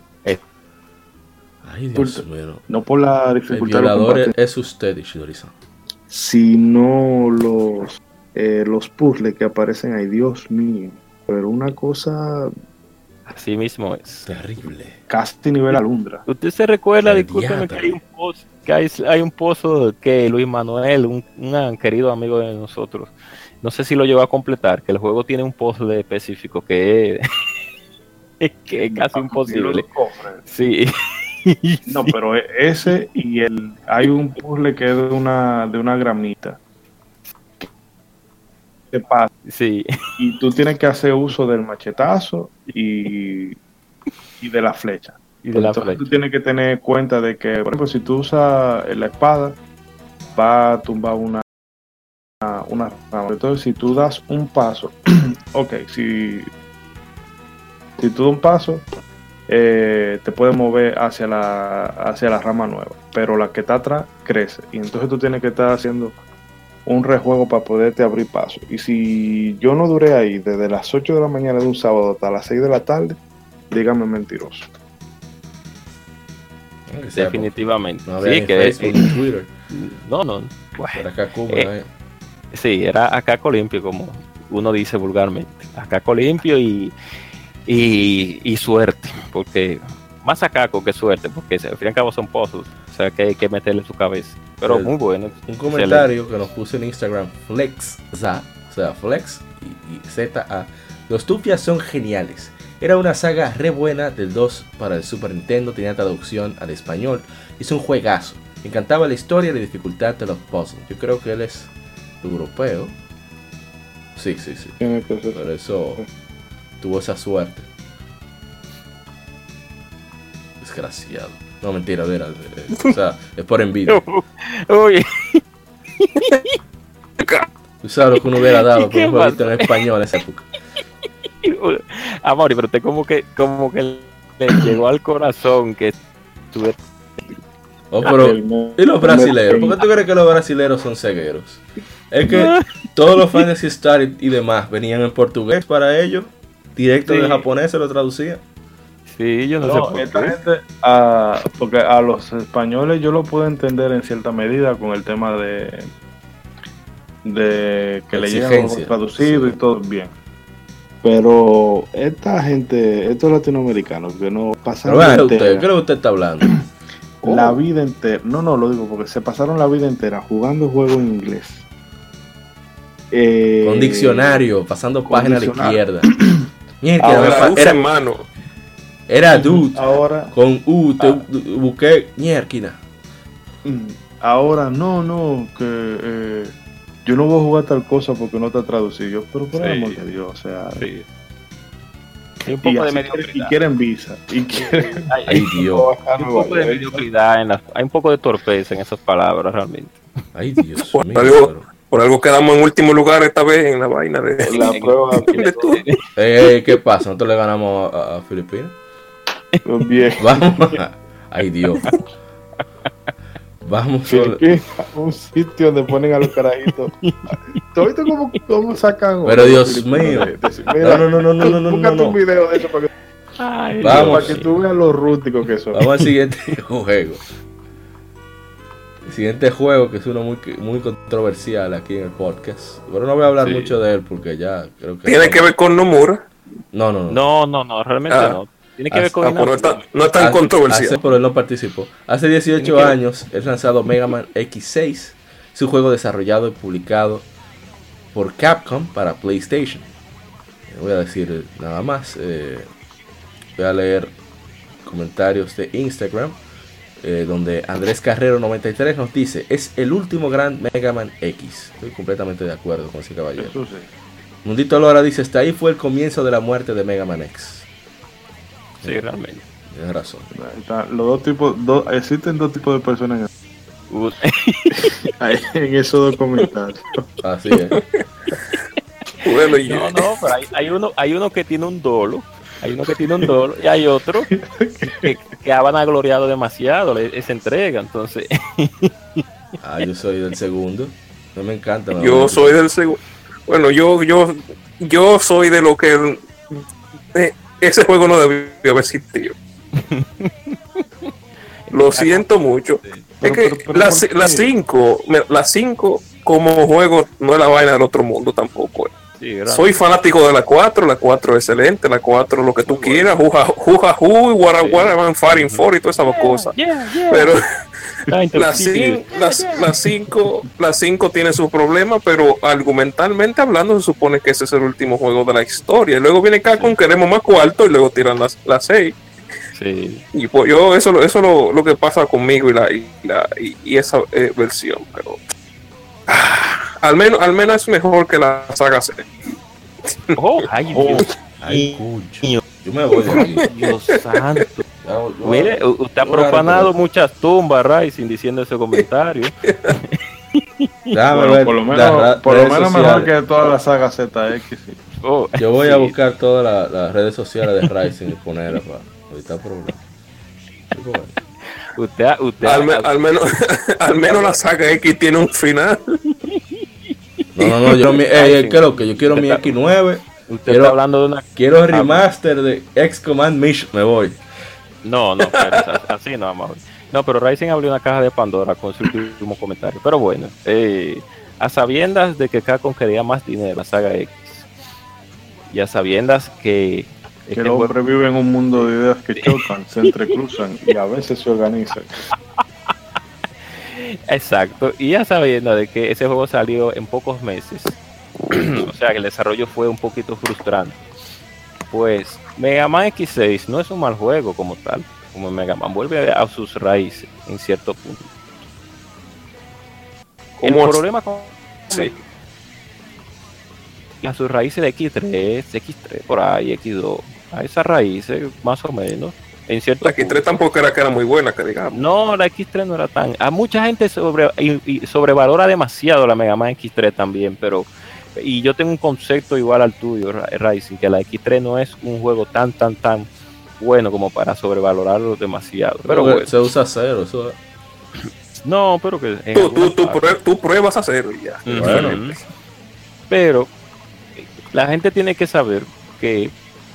Ay, Dios mío. No por la El dificultad de violador es, usted, Ishidori-san. sino los, eh, los puzzles que aparecen ahí, Dios mío. Pero una cosa así mismo es. Terrible. casi nivel alundra. Usted se recuerda, El discúlpeme, que hay un pozo, que hay, hay un pozo que Luis Manuel, un, un querido amigo de nosotros, no sé si lo llevó a completar, que el juego tiene un puzzle específico que *laughs* es, que es casi imposible. Sí. *laughs* No, pero e- ese y el hay un puzzle que es de una de una gramita. Que pasa Sí, y tú tienes que hacer uso del machetazo y, y de la flecha. y de la Entonces flecha. tú tienes que tener cuenta de que, por ejemplo, si tú usas la espada, va a tumbar una, una, una rama. Entonces, si tú das un paso, *clears throat* ok, si, si tú das un paso, eh, te puedes mover hacia la, hacia la rama nueva, pero la que está atrás crece. Y entonces tú tienes que estar haciendo un rejuego para poderte abrir paso. Y si yo no duré ahí desde las 8 de la mañana de un sábado hasta las 6 de la tarde, dígame mentiroso. Definitivamente. No había sí, que ni Twitter. no, no. Era Kakuma, Eh, eh. Sí, era a caco limpio, como uno dice vulgarmente. A caco limpio y, y, y suerte, porque más a caco que suerte, porque al fin y al cabo son pozos, o sea que hay que meterle en su cabeza. Pero El- muy bueno. Un comentario que nos puso en Instagram, Flex, za, o sea, Flex y, y ZA. Los Tupias son geniales. Era una saga re buena del 2 para el Super Nintendo, tenía traducción al español. Es un juegazo. Me encantaba la historia y la dificultad de los puzzles. Yo creo que él es europeo. Sí, sí, sí. Tiene que ser- Por eso tuvo esa suerte. Desgraciado. No, mentira, era, eh, o sea, *laughs* es por envidia. Uy, Tú sabes lo que uno hubiera dado por ¿Qué un jueguito en español en esa época. Amor, pero te como que, como que le llegó al corazón que tuve Oh, pero, ¿y los brasileros? ¿Por qué tú crees que los brasileros son cegueros? Es que todos los Fantasy Star y, y demás venían en portugués para ellos, directo Sí. de japonés se lo traducían. Sí, yo no, No, sé por esta qué. gente, ah, porque a los españoles yo lo puedo entender en cierta medida con el tema de de que le llegan Exigencia. los traducidos Sí. y todo bien. Pero esta gente, estos latinoamericanos que no vean la, usted, ¿qué es entera, lo que usted está hablando? la vida entera, no, no, lo digo porque se pasaron la vida entera jugando juegos en inglés. Eh, Con diccionario, pasando con página a la izquierda. *clears throat* Mierda, Ahora, me era, hermano. era dude Ahora, con U, te Ah. busqué mierda. Mm, Ahora, no, no, que eh, yo no voy a jugar tal cosa porque no está traducido. Pero por el amor de Dios, o sea. Sí. Hay un Y, de quieren, y mediocridad. quieren visa. Y quieren Hay, Ay Dios, hay un poco de mediocridad en las, hay un poco de torpeza en esas palabras realmente. ay Dios mío. Por algo quedamos en último lugar esta vez en la vaina de. la *laughs* prueba de todo. Eh, eh, ¿Qué pasa? ¿Nosotros le ganamos a, a Filipinas? bien. Vamos. a- Ay Dios. Vamos. solo- Filipinas, un sitio donde ponen a los carajitos. ¿Tú viste cómo, cómo sacan? Pero Dios mío. No, no, no, no, no, no, no, Búscate no. un video de eso para que, Ay, Vamos. para que tú veas lo rústicos que son. Vamos al siguiente *laughs* juego. El siguiente juego que es uno muy, muy controversial aquí en el podcast. Pero no voy a hablar Sí. mucho de él porque ya creo que. Tiene que ver con Nomura. No, no, no. No, no, no, realmente Ah. no. Tiene que ver con Ah, pues no, está, no es tan Hace- controversial. hace- pero él no participó. Hace 18 Tiene que- años es lanzado Mega Man X6. Es un juego desarrollado y publicado por Capcom para PlayStation. Voy a decir nada más. eh, voy a leer comentarios de Instagram. Eh, donde Andrés Carrero 93 nos dice, es el último gran Mega Man X. Estoy completamente de acuerdo con ese caballero. Eso sí. Mundito Lora dice, hasta ahí fue el comienzo de la muerte de Mega Man X. Sí, realmente. Tienes razón. Está- los dos tipos, dos, existen dos tipos de personas en, *laughs* en esos dos comentarios. Así es. *laughs* Bueno, y- No, no, pero hay, hay uno, hay uno que tiene un dolo, hay uno que tiene un dolo y hay otro que, que ha vanagloriado demasiado le- esa entrega, entonces *laughs* Ah, yo soy del segundo. No me encanta. Yo soy del segundo. Bueno, yo, yo, yo soy de lo que eh, ese juego no debió haber existido. *laughs* Lo siento mucho. Es Pero- que pero- pero la ¿por ci- qué? la 5, la 5 como juego no es la vaina del otro mundo tampoco. Sí, Soy fanático de la 4, la 4 es excelente, la 4 lo que tú quieras, juja juja ju, guara guara man fighting for y todas esas cosas. Yeah, yeah. Pero Ah, *laughs* la entonces, 5 la 5 la 5 tiene sus problemas, pero argumentalmente hablando se supone que ese es el último juego de la historia. Y luego viene Capcom, queremos más cuarto y luego tiran las la 6. sí. Y pues yo eso eso es lo, lo que pasa conmigo y la y, la, y, y esa eh, versión, pero al menos al menos es mejor que la saga C. Oh, *laughs* ay, Oh, Dios, ay, cucho. Yo me voy aquí. *laughs* Dios santo. Ya, yo- Mire, usted ha profanado muchas tumbas, Rising, diciendo ese comentario. *laughs* Bueno, ver por lo menos, por lo menos mejor que toda la saga ZX. sí. Oh, Yo voy a buscar todas la- las redes sociales de Ryzen y ponerlas para evitar problemas. Usted, usted Al, me- al menos *laughs* *laughs* al menos la saga X tiene un final. No, no, no, yo mi, *laughs* ey, ey, ¿qué es lo que yo quiero mi X9, usted quiero- está hablando de una quiero remaster de X Command Mission, me voy. No, no, pero así no vamos. No, pero Ryzen abrió una caja de Pandora con su último comentario. Pero bueno, eh, a sabiendas de que Capcom quería más dinero, la saga X, y a sabiendas que Que el hombre vive en un mundo de ideas que chocan, se entrecruzan y a veces se organizan. *laughs* exacto, y a sabiendas de que ese juego salió en pocos meses, *clears throat* o sea que el desarrollo fue un poquito frustrante. Pues Mega Man X6 no es un mal juego como tal, como Mega Man vuelve a sus raíces en cierto punto. El problema con Sí. a sus raíces de X3, X3 por ahí, X2, a esas raíces más o menos, en cierto La X3 punto. tampoco era que era muy buena, que digamos. No, la X3 no era tan. A mucha gente sobre, y- y sobrevalora demasiado la Mega Man X3 también, pero. Y yo tengo un concepto igual al tuyo, Rising, que la X3 no es un juego tan, tan, tan bueno como para sobrevalorarlo demasiado. Pero bueno, se usa cero, eso no, pero que. Tú, tú, tú, partes- prue- tú pruebas a hacerlo y ya. Bueno. Pero la gente tiene que saber que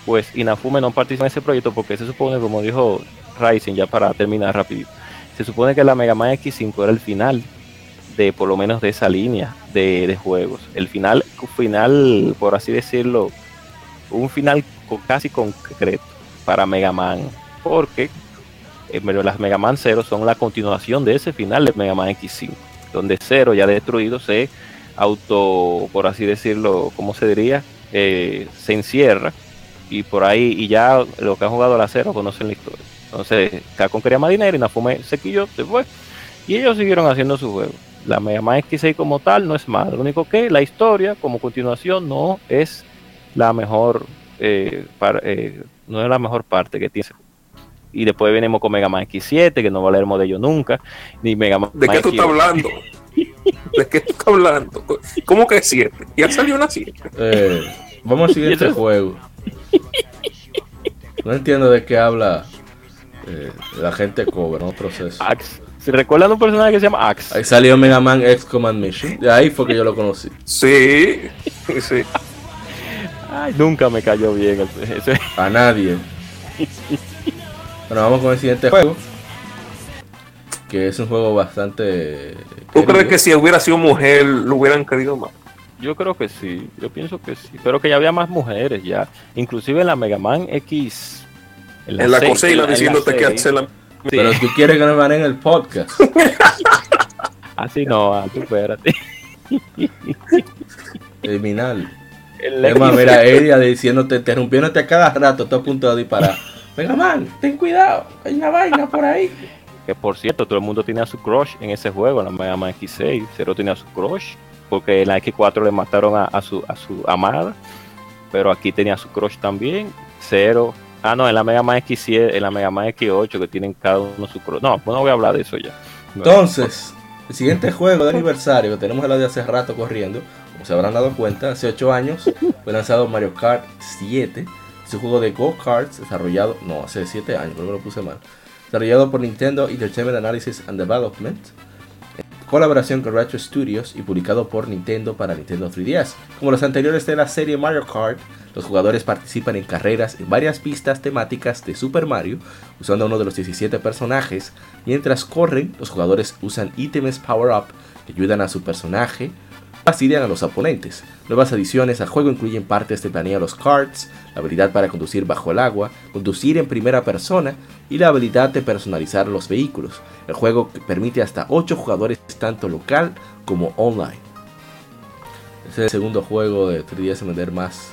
pues Inafume no participa en ese proyecto porque se supone, como dijo Ryzen, ya para terminar rápido, se supone que la Mega Man X5 era el final de por lo menos de esa línea de, de juegos. El final, final, por así decirlo, un final casi concreto para Mega Man. Porque eh, las Mega Man 0 son la continuación de ese final de Mega Man X5, donde 0 ya destruido se auto, por así decirlo, ¿cómo se diría? Eh, se encierra y por ahí, y ya los que han jugado a la 0 conocen la historia. Entonces, Capcom quería más dinero y Nafume se quilló, se fue. Y ellos siguieron haciendo su juego. La Mega Man X6 como tal no es mala. Lo único que la historia, como continuación, no es la mejor, eh, par- eh, no es la mejor parte que tiene. Y después venimos con Mega Man X7, que no hablaremos de ello nunca. Ni Mega Man ¿De qué tú X8. estás hablando? ¿De qué tú estás hablando? ¿Cómo que 7? Ya salió una 7. Eh, vamos al *laughs* siguiente juego. No entiendo de qué habla eh, la gente cobra, no proceso. Axe. ¿Se recuerdan un personaje que se llama Axe? Ahí salió Mega Man X Command Mission. De ahí fue que yo lo conocí. Sí, *laughs* sí. Ay, nunca me cayó bien ese. A nadie. Bueno, vamos con el siguiente juego. Que es un juego bastante. ¿Tú querido. crees que si hubiera sido mujer lo hubieran querido más? Yo creo que sí, yo pienso que sí, pero que ya había más mujeres ya, inclusive en la Mega Man X En la seis, cocina en la- la diciéndote que hacer la... Sí. Pero tú quieres que nos van en el podcast. *laughs* Así no, ah, tú espérate. *laughs* Criminal. El Es más, mira, ella diciéndote, interrumpiéndote a cada rato, está a punto de disparar. Venga, man, ten cuidado, hay una vaina por ahí. Que por cierto, todo el mundo tenía su crush en ese juego, en la Mega Man X6. Cero tenía su crush, porque en la X4 le mataron a, su, a su amada. Pero aquí tenía su crush también. Cero. Ah, no, en la Mega Man X7, en la Mega Man X8, que tienen cada uno su crush. No, pues no voy a hablar de eso ya. Entonces, el siguiente juego de aniversario que tenemos el de hace rato corriendo, como se habrán dado cuenta, hace 8 años fue lanzado Mario Kart 7. Es un juego de go-karts desarrollado, no, hace 7 años, creo que lo puse mal. Desarrollado por Nintendo Entertainment Analysis and Development, en colaboración con Retro Studios y publicado por Nintendo para Nintendo 3DS. Como los anteriores de la serie Mario Kart, los jugadores participan en carreras en varias pistas temáticas de Super Mario, usando uno de los 17 personajes. Mientras corren, los jugadores usan ítems power-up que ayudan a su personaje fastidian a los oponentes. Nuevas adiciones al juego incluyen partes de planea los karts, la habilidad para conducir bajo el agua, conducir en primera persona y la habilidad de personalizar los vehículos. El juego permite hasta 8 jugadores tanto local como online. Es el segundo juego de 3DS en vender más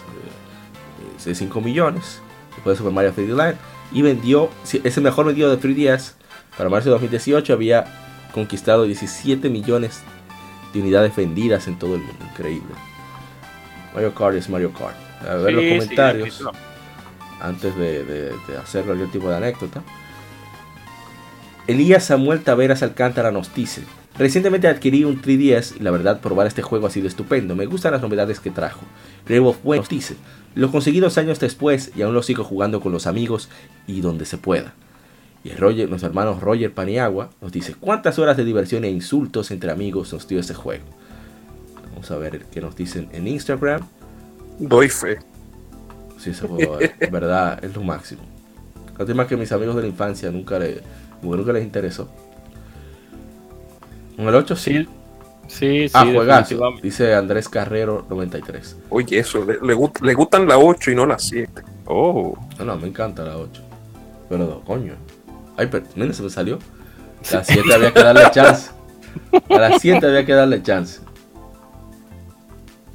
eh, de 5 millones después de Super Mario 3D Land y vendió, es el mejor vendido de 3DS para marzo de 2018 había conquistado 17 millones de unidades vendidas en todo el mundo. Increíble. Mario Kart es Mario Kart. A ver Sí, los comentarios sí, antes de, de, de hacer cualquier tipo de anécdota. Elías Samuel Taveras Alcántara nos dice: Recientemente adquirí un 3DS y la verdad probar este juego ha sido estupendo. Me gustan las novedades que trajo. Grave of Way nos dice: Lo conseguí dos años después y aún lo sigo jugando con los amigos y donde se pueda. Y el Roger, nuestro hermano Roger Paniagua nos dice: ¿Cuántas horas de diversión e insultos entre amigos nos dio este juego? Vamos a ver qué nos dicen en Instagram. Doy fe. Sí, ese juego es en verdad es lo máximo. Lástima que mis amigos de la infancia nunca, le, nunca les interesó. En el 8 sí. Sí, sí, sí. ah, juegazo. Dice Andrés Carrero 93. Oye, eso, le, le gust- le gustan la 8 y no la 7. Oh, No, no, me encanta la 8. Pero no, coño. Ay, pero mira, se me salió. A las 7 había que darle chance. A las 7 había que darle chance.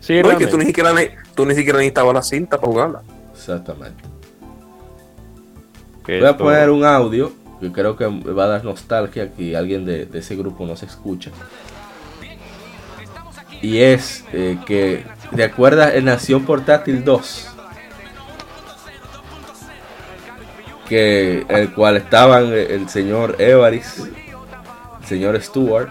sí, No, es que realmente. tú ni siquiera, ne- tú ni siquiera necesitabas la cinta para jugarla. Exactamente. Voy a esto- poner un audio que creo que va a dar nostalgia que alguien de, de ese grupo no se escucha. Y es eh, que, ¿te acuerdas en Nación Portátil 2? Que el cual estaban el, el señor Evaris, el señor Stewart,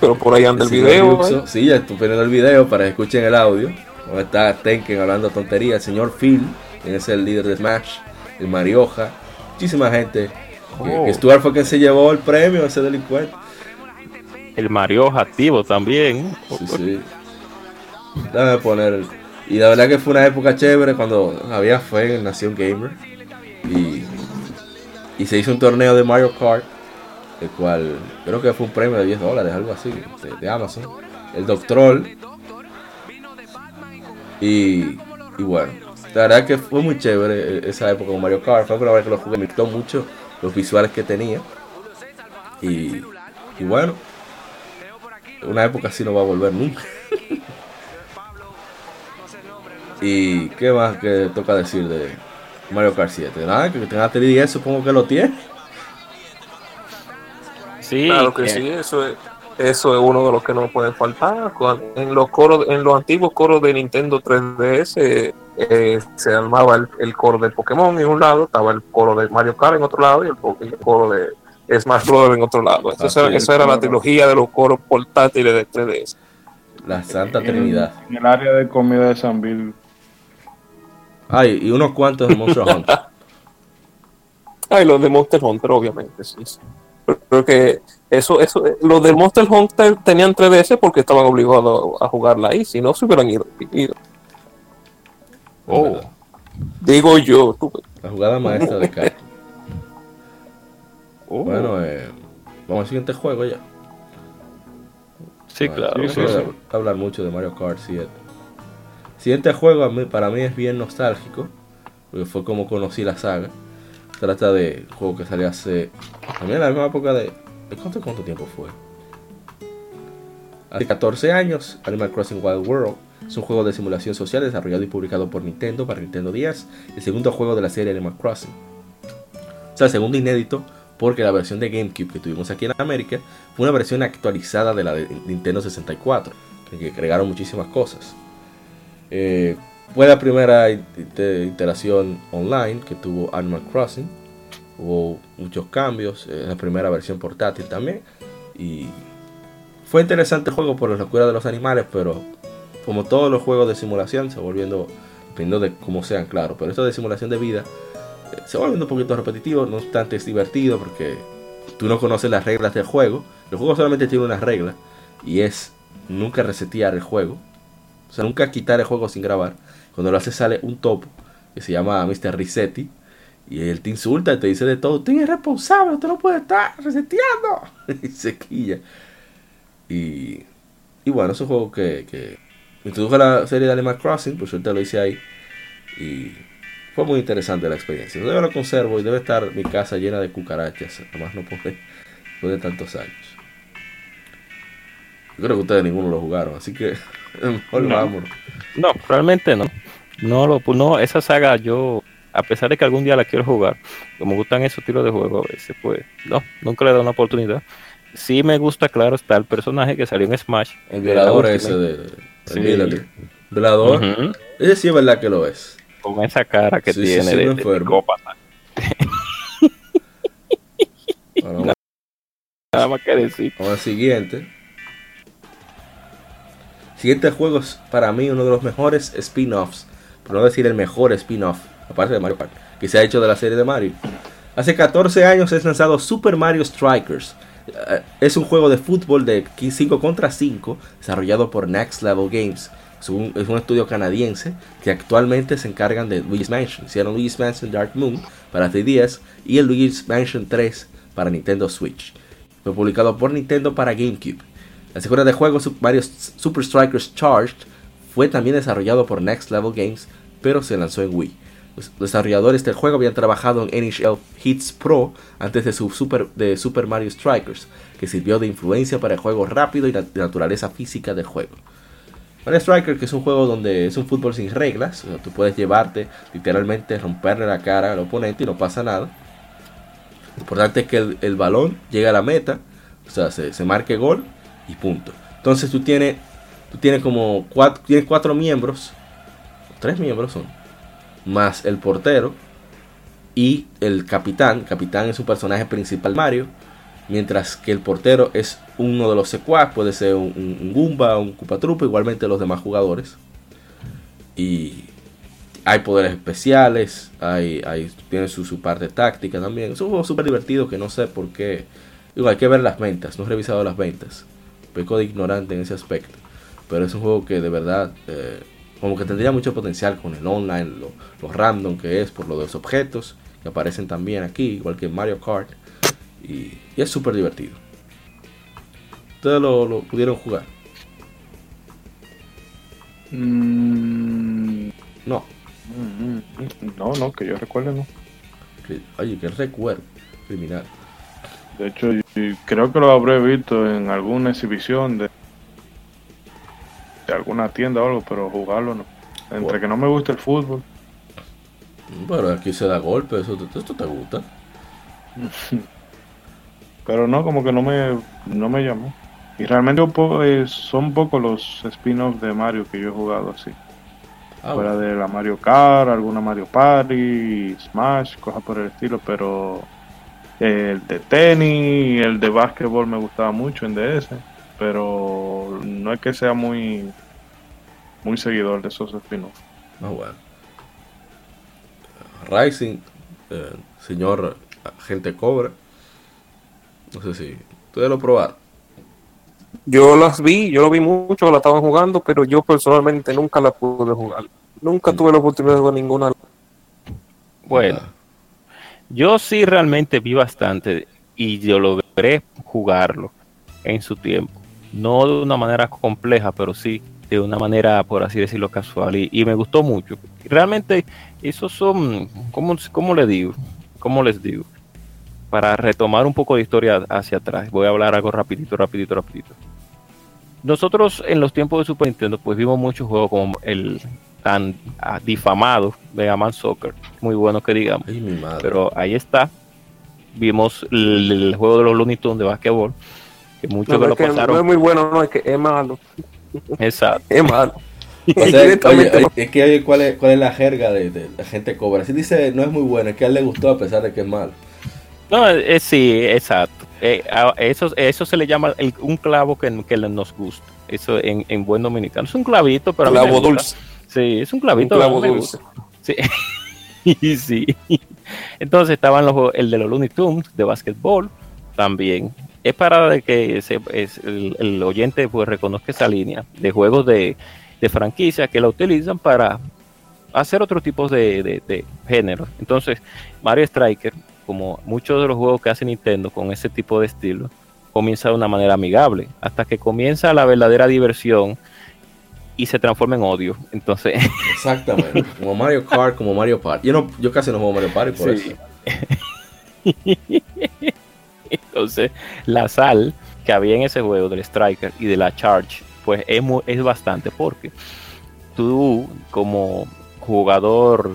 Pero por ahí anda el video. Yuxo. ¿eh? Sí, ya estoy poniendo el video para que escuchen el audio. Donde está Tenken hablando tonterías. El señor Phil, quien es el líder de Smash. El Marioja. Muchísima gente. Que- Oh. Que Stuart fue quien se llevó el premio a ese delincuente. El Mario activo también. Sí, sí. Déjame poner. el- Y la verdad que fue una época chévere cuando había fe en Nación Gamer. Y, y se hizo un torneo de Mario Kart. El cual creo que fue un premio de 10 dólares, algo así, de, Amazon. El Doctrol. Y, y bueno, la verdad que fue muy chévere eh, esa época con Mario Kart. Fue la primera vez que lo jugué, me gustó mucho los visuales que tenía. Y, y bueno, una época así no va a volver nunca. *laughs* y qué más que toca decir de Mario Kart 7. Nada, que tenga 3DS supongo que lo tiene. Sí, Claro que eh, sí, eso es, eso es uno de los que no puede faltar. En los coros, en los antiguos coros de Nintendo 3DS eh, se armaba el, el coro de Pokémon en un lado, estaba el coro de Mario Kart en otro lado y el, coro de Smash Bros. en otro lado. Ah, sí, esa era la trilogía de los coros portátiles de 3DS. La Santa En- Trinidad. En el área de comida de San Bill. Ay, y unos cuantos de Monster Hunter. *laughs* Ah, y los de Monster Hunter, obviamente, sí. sí. Creo que eso, eso, los de Monster Hunter tenían 3DS porque estaban obligados a jugarla ahí, si no se hubieran ido. ido. Oh. Digo yo, tú, La jugada maestra de Kart. *laughs* oh, Bueno, eh, vamos al siguiente juego ya. sí, claro. sí, sí, sí. hablar mucho de Mario Kart 7. Siguiente juego a mí- para mí es bien nostálgico, porque fue como conocí la saga. trata de juego que salió hace. También en la misma época de. ¿de cuánto, ¿Cuánto tiempo fue? Hace 14 años, Animal Crossing Wild World es un juego de simulación social desarrollado y publicado por Nintendo para Nintendo 10, el segundo juego de la serie Animal Crossing. O sea, el segundo inédito porque la versión de GameCube que tuvimos aquí en América fue una versión actualizada de la de Nintendo 64, que agregaron muchísimas cosas. Eh, fue la primera iteración online que tuvo Animal Crossing. Hubo muchos cambios, es la primera versión portátil también. Y fue interesante el juego por la locura de los animales, pero como todos los juegos de simulación, se volviendo, dependiendo de cómo sean, claro. Pero esto de simulación de vida eh, se volviendo un poquito repetitivo, no obstante es divertido porque tú no conoces las reglas del juego. El juego solamente tiene una regla y es nunca resetear el juego. O sea, nunca quitar el juego sin grabar. Cuando lo haces sale un topo que se llama Mr. Resetti. Y él te insulta y te dice de todo. Tú eres irresponsable, tú no puedes estar reseteando. *laughs* y se quilla. Y, y bueno, es un juego que, que introdujo la serie de Animal Crossing, por suerte lo hice ahí. Y fue muy interesante la experiencia. Yo lo conservo y debe estar mi casa llena de cucarachas. Además no puede, después de tantos años. Yo creo que ustedes ninguno lo jugaron, así que mejor No. vámonos. No, realmente no. No, lo, no, esa saga yo, a pesar de que algún día la quiero jugar, como me gustan esos tiros de juego a veces, pues no, nunca le he dado una oportunidad. Sí me gusta, claro, está el personaje que salió en Smash. El violador la ese de, Sí. Violador. Ujú. Ese sí es verdad que lo es. Con esa cara que Sí, tiene sí, de, de psicópata. *laughs* Bueno, Nada más que decir. vamos al siguiente. Siguiente juego es para mí uno de los mejores spin-offs. Por no decir el mejor spin-off, aparte de Mario Kart, que se ha hecho de la serie de Mario. Hace 14 años es lanzado Super Mario Strikers. Eh, Es un juego de fútbol de 5 contra 5 desarrollado por Next Level Games. Es un, es un estudio canadiense que actualmente se encargan de Luigi's Mansion. Hicieron Luigi's Mansion Dark Moon para 3DS y el Luigi's Mansion 3 para Nintendo Switch. Fue publicado por Nintendo para GameCube. La secuela de juego Super Mario Super Strikers Charged fue también desarrollado por Next Level Games, pero se lanzó en Wii. Los desarrolladores del juego habían trabajado en NHL Hits Pro antes de su Super, de Super Mario Strikers, que sirvió de influencia para el juego rápido y la naturaleza física del juego. Mario Striker, que es un juego donde es un fútbol sin reglas, tú puedes llevarte, literalmente romperle la cara al oponente y no pasa nada. Lo importante es que el, el balón llegue a la meta, o sea, se, se marque gol y punto. Entonces tú tienes, tú tienes como cuatro, tienes cuatro miembros, tres miembros son, más el portero y el capitán. Capitán es su personaje principal Mario, mientras que el portero es uno de los secuaces, puede ser un, un, un Goomba, un Cupatrupa, igualmente los demás jugadores. Y hay poderes especiales, hay, hay, tiene su, su parte táctica también. Es un juego súper divertido que no sé por qué. Digo, hay que ver las ventas, no he revisado las ventas. Peco de ignorante en ese aspecto. Pero es un juego que de verdad, eh, como que tendría mucho potencial con el online, lo, lo random que es por lo de los objetos que aparecen también aquí, igual que Mario Kart. Y, y es súper divertido. Ustedes lo, lo pudieron jugar. Mm, No. mm, mm, no, no, que yo recuerde, no. Oye, que recuerdo. Criminal. De hecho, creo que lo habré visto en alguna exhibición de, de alguna tienda o algo, pero jugarlo no. Entre Bueno. que no me gusta el fútbol, Pero aquí se da golpe, eso, esto te gusta. *laughs* pero no, como que no me, no me llamó. Y realmente un poco, eh, son pocos los spin-offs de Mario que yo he jugado así. Ah, Fuera bueno. de la Mario Kart, alguna Mario Party, Smash, cosas por el estilo, pero el de tenis el de básquetbol me gustaba mucho en DS, pero no es que sea muy muy seguidor de esos spin-offs. Ah, bueno. Rising, eh, señor agente Cobra. No sé si. Ustedes lo probaron. Yo las vi, yo lo vi mucho, la estaban jugando, pero yo personalmente nunca la pude jugar. Nunca tuve la oportunidad de jugar ninguna. Bueno, Ah, yo sí realmente vi bastante y yo logré jugarlo en su tiempo. No de una manera compleja, pero sí de una manera, por así decirlo, casual. Y, me gustó mucho. Realmente, esos son, ¿cómo, cómo le digo? ¿cómo les digo? Para retomar un poco de historia hacia atrás, voy a hablar algo rapidito, rapidito, rapidito. Nosotros en los tiempos de Super Nintendo pues vimos muchos juegos como el tan ah, difamado Mega Man Soccer, muy bueno que digamos, Ay, mi madre. pero ahí está. Vimos el, el juego de los Looney Tunes de basquetbol, que muchos No, que lo que no es pasaron. muy bueno, no, es que es malo. Exacto. Es malo. *laughs* O sea, Directamente oye, no. es que oye, ¿cuál es, cuál es la jerga de, de la gente cobra. Si dice no es muy bueno, es que a él le gustó a pesar de que es malo. No, eh, sí, exacto. Eh, a- eso, eso se le llama el- un clavo que, que nos gusta. Eso en, en buen dominicano. Es un clavito, pero a mí me Clavo gusta. Sí, es un Un clavito. clavo dulce. gusta. Sí. *laughs* Sí. Entonces estaban los, el de los Looney Tunes de básquetbol también. Es para que se- es el, el oyente pues reconozca esa línea de juegos de, de franquicia que la utilizan para hacer otros tipos de, de, de géneros. Entonces, Mario Striker, como muchos de los juegos que hace Nintendo con ese tipo de estilo, comienza de una manera amigable, hasta que comienza la verdadera diversión y se transforma en odio. Entonces, *laughs* Exactamente. como Mario Kart, como Mario Party. Yo no, yo casi no juego Mario Party por Sí. eso. *laughs* entonces la sal que había en ese juego del Striker y de la Charge, pues es, es bastante porque tú como jugador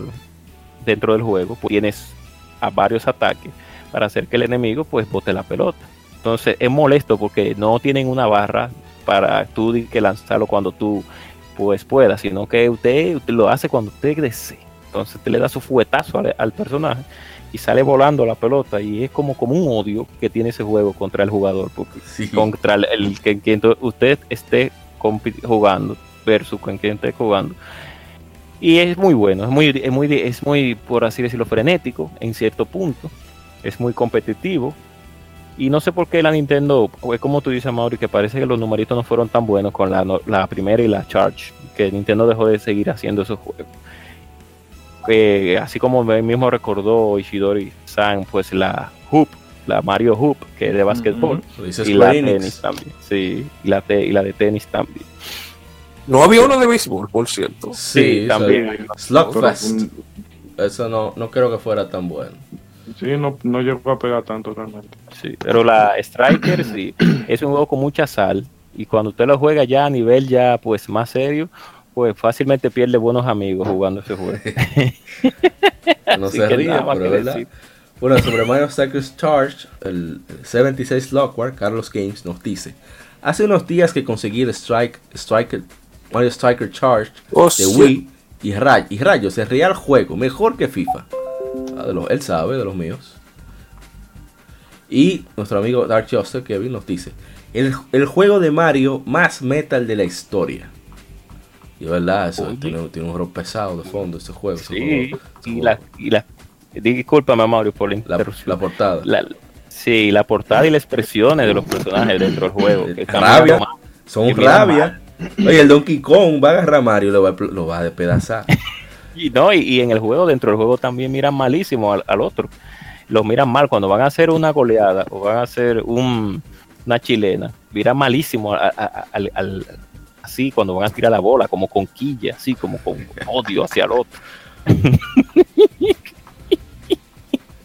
dentro del juego pues, tienes a varios ataques para hacer que el enemigo pues bote la pelota. Entonces es molesto porque no tienen una barra para tú que lanzarlo cuando tú pues puedas, sino que usted, usted lo hace cuando usted desee. Entonces usted le da su fuetazo al, al personaje y sale volando la pelota y es como, como un odio que tiene ese juego contra el jugador, porque Sí. contra el, el que, que usted esté jugando versus con quien esté jugando. Y es muy bueno, es muy, es muy, es muy, por así decirlo, frenético en cierto punto. Es muy competitivo. Y no sé por qué la Nintendo, es como tú dices, Mauri, que parece que los numeritos no fueron tan buenos con la, no- la primera y la Charge, que Nintendo dejó de seguir haciendo esos juegos. Eh, así como me mismo recordó Ishidori San, pues la Hoop, la Mario Hoop, que es de básquetbol, y la Enix. tenis también, sí, y la, te- y la de tenis también. No había uno de béisbol, por cierto. Sí, Sí, o sea, también. Slugfest. Eso no, no creo que fuera tan bueno. Sí, no, no llegó a pegar tanto realmente. Sí, pero la Striker sí, *clears throat* es un juego con mucha sal y cuando usted lo juega ya a nivel ya pues más serio, pues fácilmente pierde buenos amigos jugando ese juego. *laughs* No *laughs* se más pero verdad. Bueno, sobre Mario Strikers Charge, el 76 Lockward, Carlos Games nos dice: Hace unos días que conseguí el Strike, Striker, Mario Striker Charge Oh, de sí. Wii y, Ray, y rayos, es real juego, mejor que FIFA. De los- él sabe, de los míos. Y nuestro amigo Dark Juster Kevin nos dice: el, el juego de Mario más metal de la historia. Y es verdad, eso tiene, tiene un rock pesado de fondo ese juego. ese Sí, juego- ese y juego. la, y la discúlpame Mario por la La, interrupción. la portada. La- sí, la portada y las expresiones de los personajes dentro del juego. que rabia. Son que rabia. Oye, el Donkey Kong va a agarrar a Mario y lo va lo va a despedazar. *laughs* Y, no, y, y en el juego, dentro del juego también miran malísimo al, al otro. Los miran mal cuando van a hacer una goleada o van a hacer un, una chilena. Miran malísimo al, al- así cuando van a tirar la bola, como con quilla, así como con odio hacia el otro. *laughs*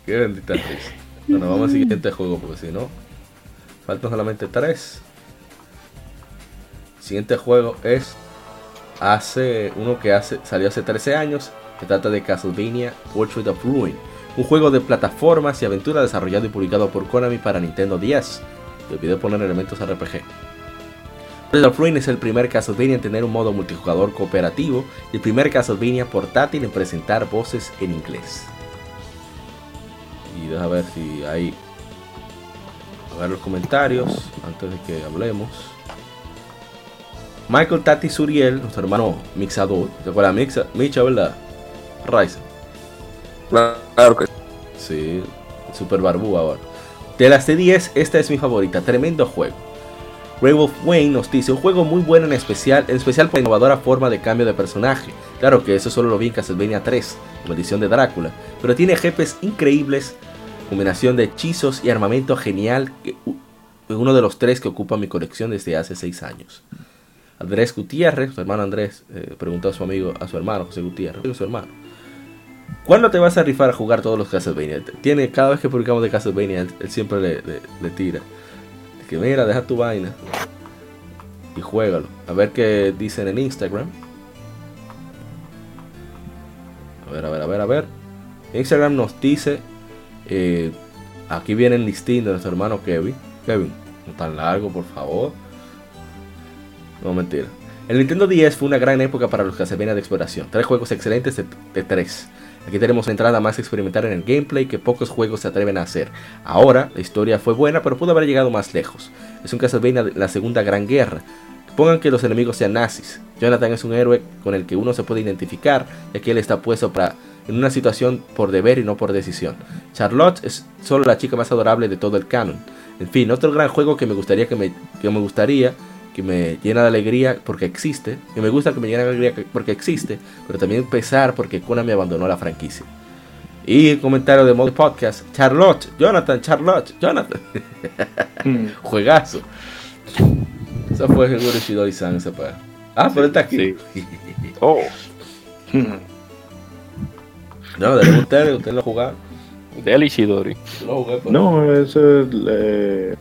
Qué bendita risa. Bueno, vamos al siguiente juego porque si no, faltan solamente tres. Siguiente juego es hace uno que hace salió hace 13 años, que trata de Castlevania Portrait of Ruin, un juego de plataformas y aventura desarrollado y publicado por Konami para Nintendo 10. Te olvidé poner elementos RPG. Portrait of Ruin es el primer Castlevania en tener un modo multijugador cooperativo y el primer Castlevania portátil en presentar voces en inglés. Y deja ver si hay. A ver los comentarios antes de que hablemos. Michael Tati Suriel, nuestro hermano mixador. ¿Te acuerdas? Mixa, Micha, ¿verdad? Ryzen. Claro que Sí, super barbú ahora. De las de 10, esta es mi favorita. Tremendo juego. Ray Wolf Wayne nos dice un juego muy bueno en especial, en especial por la innovadora forma de cambio de personaje. Claro que eso solo lo vi en Castlevania 3, Maldición de Drácula, pero tiene jefes increíbles, combinación de hechizos y armamento genial, que- uno de los tres que ocupa mi colección desde hace 6 años. Andrés Gutiérrez, su hermano Andrés, eh, preguntó a su amigo, a su hermano José Gutiérrez, su hermano. ¿Cuándo te vas a rifar a jugar todos los Castlevania? Tiene, cada vez que publicamos de Castlevania, él, él siempre le, tira. Que mira, deja tu vaina. Y juégalo. A ver qué dicen en Instagram. A ver, a ver, a ver, a ver. Instagram nos dice. eh, aquí viene el listín de nuestro hermano Kevin. Kevin, no tan largo, por favor. No, mentira. El Nintendo 10 fue una gran época para los Castlevania de exploración. Tres juegos excelentes de, tres. Aquí tenemos una entrada más experimental en el gameplay que pocos juegos se atreven a hacer. Ahora, la historia fue buena, pero pudo haber llegado más lejos. Es un Castlevania de la Segunda Gran Guerra. Pongan que los enemigos sean nazis. Jonathan es un héroe con el que uno se puede identificar, ya que él está puesto para, en una situación por deber y no por decisión. Charlotte es solo la chica más adorable de todo el canon. En fin, otro gran juego que me gustaría que me, que me gustaría que me llena de alegría porque existe, que me gusta que me llena de alegría que- porque existe, pero también pesar porque Konami abandonó la franquicia. Y el comentario de modo podcast, Charlotte, Jonathan, Charlotte, Jonathan. *laughs* Mm. Juegazo. Esa fue seguro Shidori San esa pa- Ah, pero está aquí. *laughs* Oh, *laughs* No, de usted, usted lo jugaba. del Ishidori. Pero- No, ese es eh,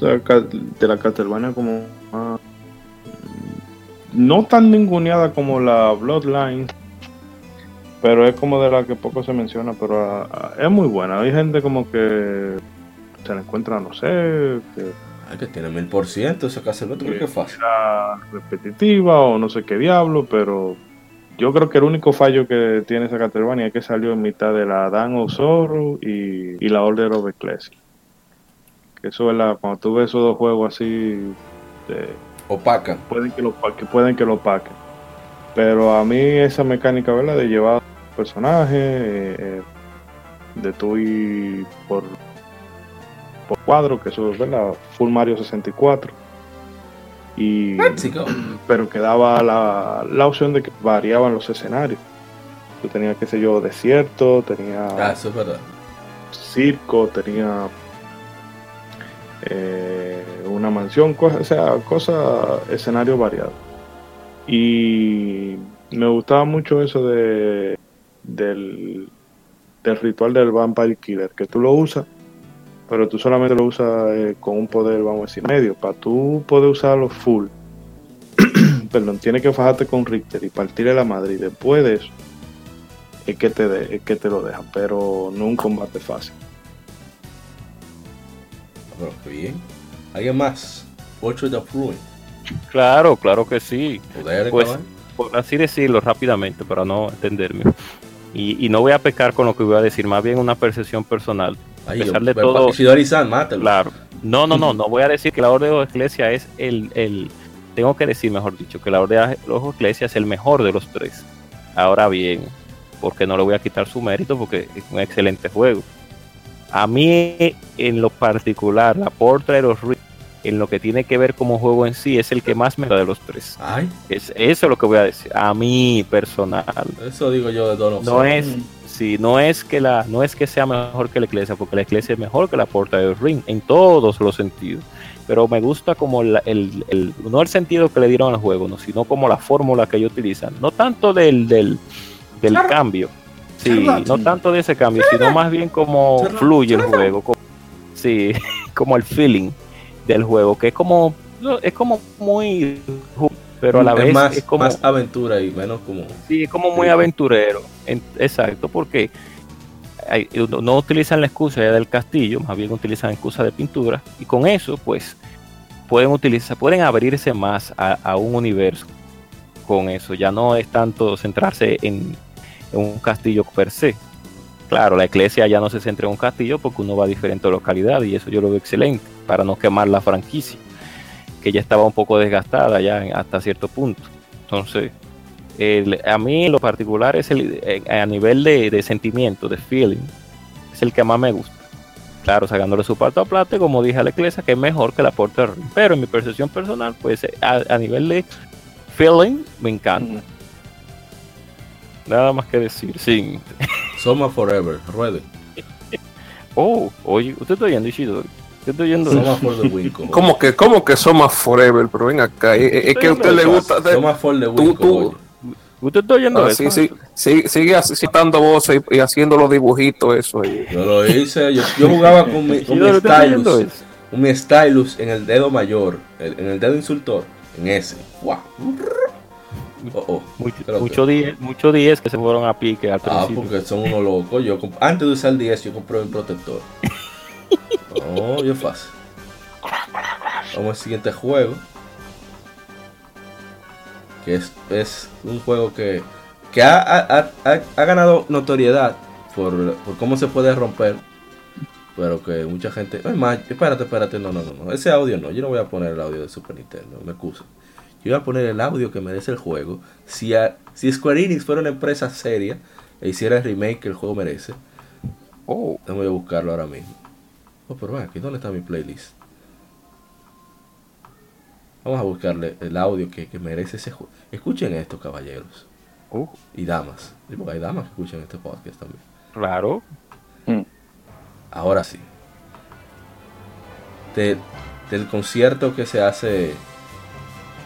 de la Castlevania como no tan ninguneada como la Bloodline, pero es como de la que poco se menciona, pero ah, ah, es muy buena. Hay gente como que se la encuentra, no sé, que Ay, que tiene mil por ciento esa Castlevania, ¿tú crees que es fácil? era repetitiva o no sé qué diablo, pero yo creo que el único fallo que tiene esa Castlevania es que salió en mitad de la Dan of Sorrow y, y la Order of Ecclesia. Que eso es la, cuando tú ves esos dos juegos así, de- Opaca. pueden que lo que pueden que lo paquen. Pero a mí esa mecánica, ¿verdad? De llevar personajes, eh, de tú ir por, por cuadro, que eso es, ¿verdad? Full Mario 64. Y, pero que daba la, la opción de que variaban los escenarios. Tú tenías, qué sé yo, desierto, tenía Ah, eso es verdad. circo, tenía eh, una mansión, cosa, o sea, cosas, escenarios variados. Y me gustaba mucho eso de del, ritual del Vampire Killer, que tú lo usas, pero tú solamente lo usas eh, con un poder, vamos a decir, medio. Para tú poder usarlo full, *clears throat* perdón, tienes que fajarte con Richter y partirle la madre, y después de eso es que te, de- es que te lo dejan, pero no un combate fácil. Pero bien. ¿Alguien más? Portrait of Ruin. Claro, claro que sí. Poder, Pues, por así decirlo rápidamente, para no entenderme. Y, y no voy a pecar con lo que voy a decir, más bien una percepción personal. Ay, pesar yo- de todo- mátalo. Claro. No, no, no, *laughs* no voy a decir que la Orden de Iglesia es el, el- tengo que decir, mejor dicho, que la Orden de los Iglesia es el mejor de los tres. Ahora bien, porque no le voy a quitar su mérito porque es un excelente juego. A mí, en lo particular, la Portrait of Rick, en lo que tiene que ver como juego en sí, es el que más me da de los tres. Ay, Es, eso es lo que voy a decir. A mí personal. eso digo yo de Don No es, sí, no es que la, no es que sea mejor que la iglesia, porque la iglesia es mejor que la puerta del ring en todos los sentidos. Pero me gusta como la- el, el- no el sentido que le dieron al juego, no, sino como la fórmula que ellos utilizan. No tanto del, del, del cambio, sí, no tanto de ese cambio, sino más bien como fluye el juego, como, sí, *laughs* como el feeling del juego, que es como, es como muy, pero a la es vez más, es como más aventura y menos como. Sí, es como muy aventurero. En- exacto, porque hay- no no utilizan la excusa ya del castillo, más bien utilizan excusa de pintura. Y con eso, pues, pueden utilizar, pueden abrirse más a, a un universo con eso. Ya no es tanto centrarse en, en un castillo per se. Claro, la iglesia ya no se centra en un castillo porque uno va a diferentes localidades y eso yo lo veo excelente para no quemar la franquicia, que ya estaba un poco desgastada ya hasta cierto punto. Entonces, el- a mí en lo particular es el, a nivel de, de sentimiento, de feeling, es el que más me gusta. Claro, sacándole su pato a plata, como dije a la iglesia, que es mejor que la Ring. Pero en mi percepción personal, pues a, a nivel de feeling, me encanta. Nada más que decir, sí. Soma Forever, ruede. *laughs* Oh, oye, usted está oyendo Ishidori. Oyendo eso? Soma for the win. cojones. ¿Cómo que, cómo que somos forever? Pero ven acá, es, es que a usted le gusta. de- Soma for the Tú- win. tú-. ¿Usted está oyendo Ah, eso? sí, sí, sí, sigue citando voces y, y haciendo los dibujitos, eso. y- Yo lo hice, yo, yo jugaba con mi, con *laughs* mi ¿Yo lo estoy stylus, con mi stylus en el dedo mayor, el- en el dedo insultor, en ese. ¡Wow! Oh, oh. Mucho-. Muchos 10 muchos 10 que se fueron a pique al Ah, principio. porque son unos locos. Yo antes de usar el 10 yo compré un protector. No, yo fácil. Vamos al siguiente juego. Que es, es un juego que, que ha, ha- ha- ha ganado notoriedad por, por cómo se puede romper. Pero que mucha gente. Ay, espérate, espérate. No, no, no, no. Ese audio no. Yo no voy a poner el audio de Super Nintendo. Me excuso. Yo voy a poner el audio que merece el juego. Si, a- si Square Enix fuera una empresa seria e hiciera el remake que el juego merece, Oh, déjame buscarlo ahora mismo. Oh, pero ven aquí, ¿dónde está mi playlist? Vamos a buscarle el audio que, que merece ese juego. Escuchen esto, caballeros uh, y damas. Sí, porque hay damas que escuchan este podcast también. claro. Ahora sí. De- del concierto que se hace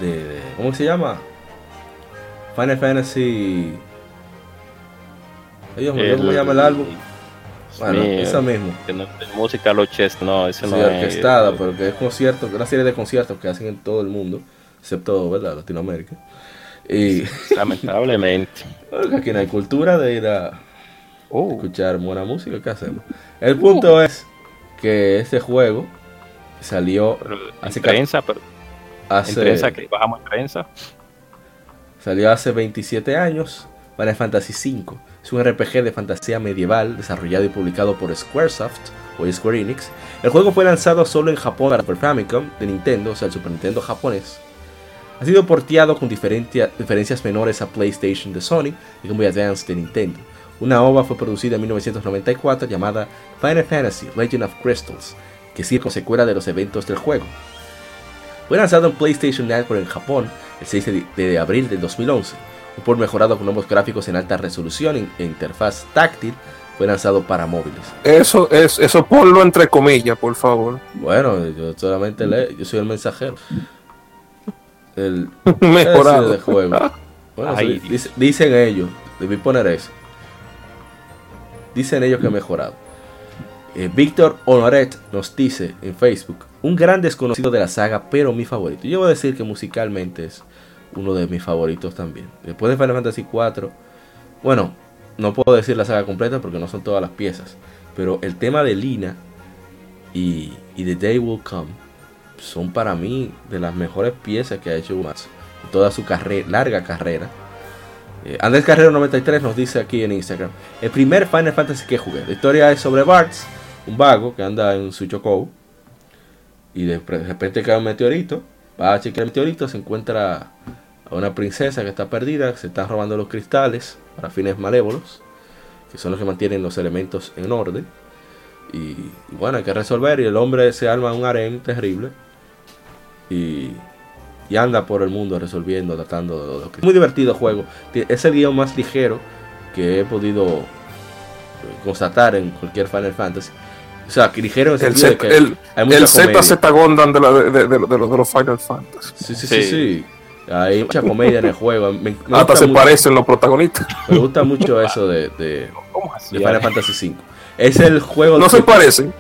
de, de- ¿cómo se llama? Final Fantasy Dios mío, ¿cómo se llama el álbum? Bueno, mío, esa mismo. que no es música los chess, no, ese Sí, no es. orquestada, pero que es concierto, una serie de conciertos que hacen en todo el mundo, excepto, ¿verdad? Latinoamérica. Y *laughs* Lamentablemente. aquí no hay cultura de ir a Oh, escuchar buena música, ¿qué hacemos? El punto es que este juego salió pero en Hace prensa, pero en hace, prensa, que bajamos en prensa. salió hace 27 años Final Fantasy V. Es un RPG de fantasía medieval desarrollado y publicado por Squaresoft o Square Enix. El juego fue lanzado solo en Japón para Super Famicom de Nintendo, o sea, el Super Nintendo japonés. Ha sido porteado con diferencia- diferencias menores a PlayStation de Sony y Game Boy Advance de Nintendo. Una OVA fue producida en 1994 llamada Final Fantasy Legend of Crystals, que sirve como secuela de los eventos del juego. Fue lanzado en PlayStation Network en Japón el 6 de, de abril del 2011. Un port mejorado con nuevos gráficos en alta resolución e interfaz táctil fue lanzado para móviles. Eso, es, eso ponlo entre comillas, por favor. Bueno, yo solamente leo, yo soy el mensajero. El *laughs* Mejorado. de juego. Bueno, Ay, sí, dice- dicen ellos, debí poner eso. Dicen ellos que ha mejorado. Eh, Víctor Honoret nos dice en Facebook, un gran desconocido de la saga, pero mi favorito. Yo voy a decir que musicalmente es uno de mis favoritos también. Después de Final Fantasy 4, bueno, no puedo decir la saga completa porque no son todas las piezas, pero el tema de Lina y, y The Day Will Come son para mí de las mejores piezas que ha hecho Uematsu en toda su carrera, larga carrera. Eh, Andrés Carrero 93 nos dice aquí en Instagram, el primer Final Fantasy que jugué. La historia es sobre Bartz, un vago que anda en su Chocobo y de repente cae un meteorito, va a chequear el meteorito, se encuentra a una princesa que está perdida, que se están robando los cristales para fines malévolos, que son los que mantienen los elementos en orden. Y, bueno, hay que resolver y el hombre se arma un harem terrible y, y anda por el mundo resolviendo, tratando de los cristales. Muy divertido juego, es el guion más ligero que he podido eh, constatar en cualquier Final Fantasy. O sea, que ligero el El, que el, hay mucha el comedia. ZZ Gondam de, la- de, de- de los- de los Final Fantasy. Sí, sí, sí, Sí. sí. Hay mucha comedia en el juego. Me, me Hasta se mucho, parecen los protagonistas. me gusta mucho eso de, Final Fantasy V. Es el juego No que- se parecen.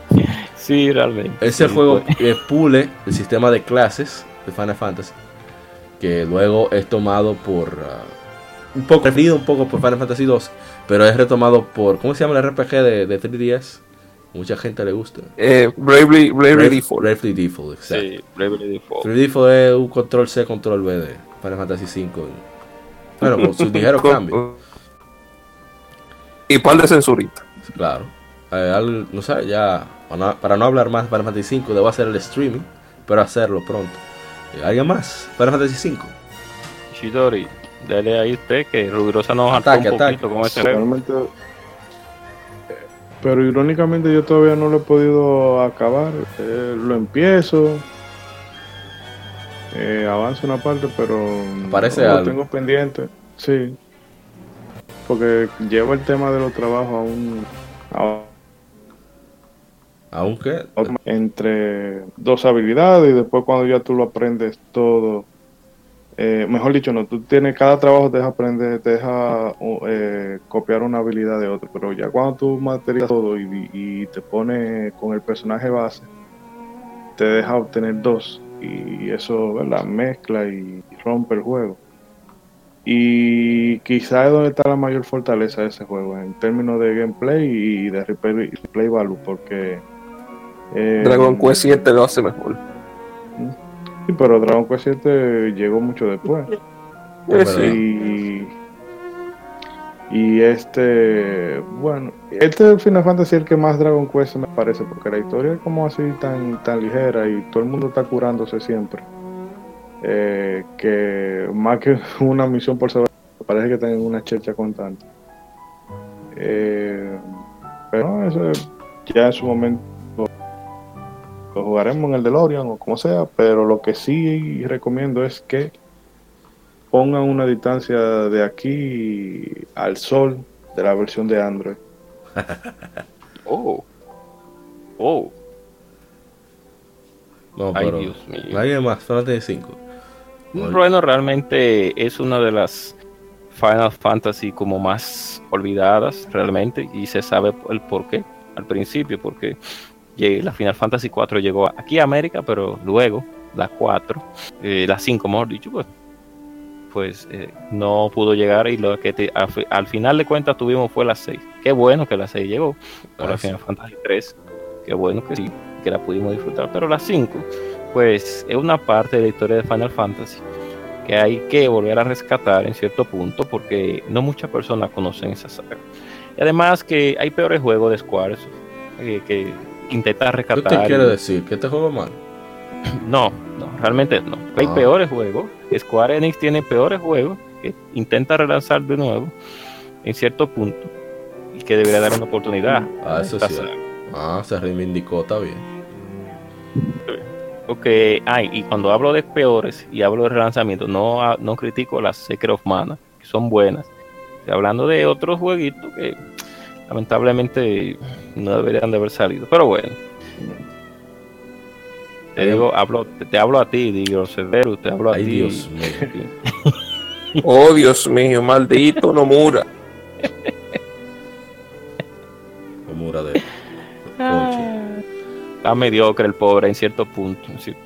Sí, realmente. Es el Sí, juego pues. que pule el sistema de clases de Final Fantasy. Que luego es tomado por. ah, un poco. Referido un poco por Final Fantasy 2. Pero es retomado por. ¿Cómo se llama el RPG de, de 3DS? Mucha gente le gusta. Eh, Bravely, Bravely Brave- Default. Bravely Default, exacto. Sí, Bravely Default. Bravely Default es un control C, control B de Final Fantasy 5. Bueno, con sus ligeros *laughs* cambios. Y par de censuritas. Claro. Eh, al- no sé, ya. Para no, para no hablar más de Final Fantasy 5, debo hacer el streaming. Pero hacerlo pronto. Eh, ¿Alguien más? Final Fantasy 5. Shidori, dale ahí usted que Rubirosa nos Ataque, un ataque. poquito con ese. Realmente. Pero irónicamente yo todavía no lo he podido acabar. Eh, lo empiezo. Eh, avanzo una parte, pero Aparece no, lo algo. tengo pendiente. Sí. Porque lleva el tema de los trabajos a un, a Aunque. entre dos habilidades y después cuando ya tú lo aprendes todo, eh, mejor dicho, no, tú tienes, cada trabajo te deja aprender, te deja eh, copiar una habilidad de otro, pero ya cuando tú materializas todo y, te pones con el personaje base, te deja obtener dos y eso, ¿verdad? Mezcla y rompe el juego. Y quizá es donde está la mayor fortaleza de ese juego, en términos de gameplay y de replay, replay value, porque... eh, Dragon Quest 7 lo hace mejor. Sí, pero Dragon Quest 7 llegó mucho después. Sí. Y, y este, bueno, este Final Fantasy es el que más Dragon Quest me parece, porque la historia es como así tan, tan ligera y todo el mundo está curándose siempre. Eh, que más que *laughs* una misión por saber, parece que tienen una checha constante. Eh, pero eso es- ya en su momento lo jugaremos en el DeLorean o como sea, pero lo que sí recomiendo es que pongan una distancia de aquí al sol de la versión de Android. *laughs* Oh. Oh. No, Ay, pero. Dios mío. ¿Alguien más? Fantasy 5. Oye. Bueno, realmente es una de las Final Fantasy como más olvidadas realmente y se sabe el por qué al principio porque la Final Fantasy 4 llegó aquí a América pero luego la 4 eh, la 5 mejor dicho pues, pues eh, no pudo llegar y lo que te- al, fi- al final de cuentas tuvimos fue la 6 qué bueno que la 6 llegó Ah, ahora sí. Final Fantasy 3 qué bueno que sí que la pudimos disfrutar pero la 5 pues es una parte de la historia de Final Fantasy que hay que volver a rescatar en cierto punto porque no muchas personas conocen esa saga. Y además que hay peores juegos de Square eh, que intenta ¿Qué rescatar. te y- quiere decir? ¿Que este juego es malo? *clears throat* No, no, realmente no. Hay Ah. peores juegos. Square Enix tiene peores juegos que intenta relanzar de nuevo en cierto punto y que debería dar una oportunidad. Ah, eso sí. Ah, se reivindicó, está bien. Porque, ay, y cuando hablo de peores y hablo de relanzamiento, no, a- no critico las Secret of Mana, que son buenas. Estoy hablando de otros jueguitos que lamentablemente no deberían de haber salido. Pero bueno. Te digo, hablo, te, te hablo a ti, digo, Severo, te hablo a Ay, ti. Dios mío. *laughs* Oh, Dios mío, maldito Nomura. Homura de. Conchi. Está mediocre el pobre en cierto punto. en cierto-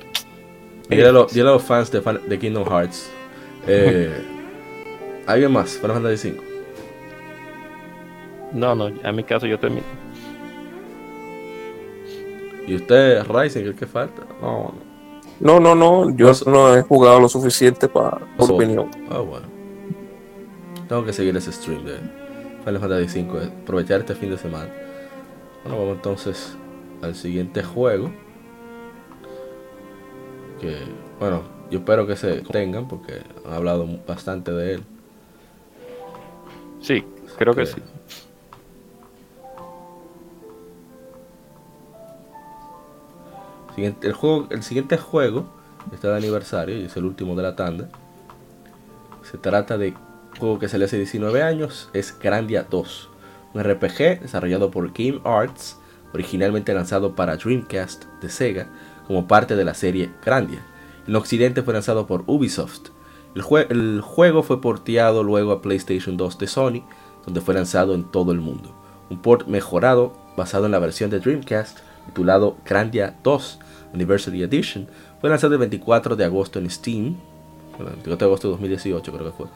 Dile a, los, dile a los fans de, Fan- de Kingdom Hearts. Eh, *laughs* ¿Alguien más? Final Fantasy 5. No, no, en mi caso yo termino. ¿Y usted, Ryzen, qué es que falta? No, No, no, no, yo No, no he jugado lo suficiente para por opinión. Ah, bueno. Tengo que seguir ese stream de Final Fantasy 5. Aprovechar este fin de semana. Bueno, vamos entonces al siguiente juego. Que, bueno, yo espero que se tengan porque han hablado bastante de él. Sí, creo que Ok. sí. El, siguiente juego está de aniversario y es el último de la tanda. Se trata de un juego que salió hace 19 años, es Grandia 2. Un RPG desarrollado por Game Arts, originalmente lanzado para Dreamcast de Sega como parte de la serie Grandia. En Occidente fue lanzado por Ubisoft. El juego fue porteado luego a PlayStation 2 de Sony, donde fue lanzado en todo el mundo. Un port mejorado basado en la versión de Dreamcast titulado Grandia 2 Anniversary Edition fue lanzado el 24 de agosto en Steam, el 24 de agosto de 2018 creo que fue,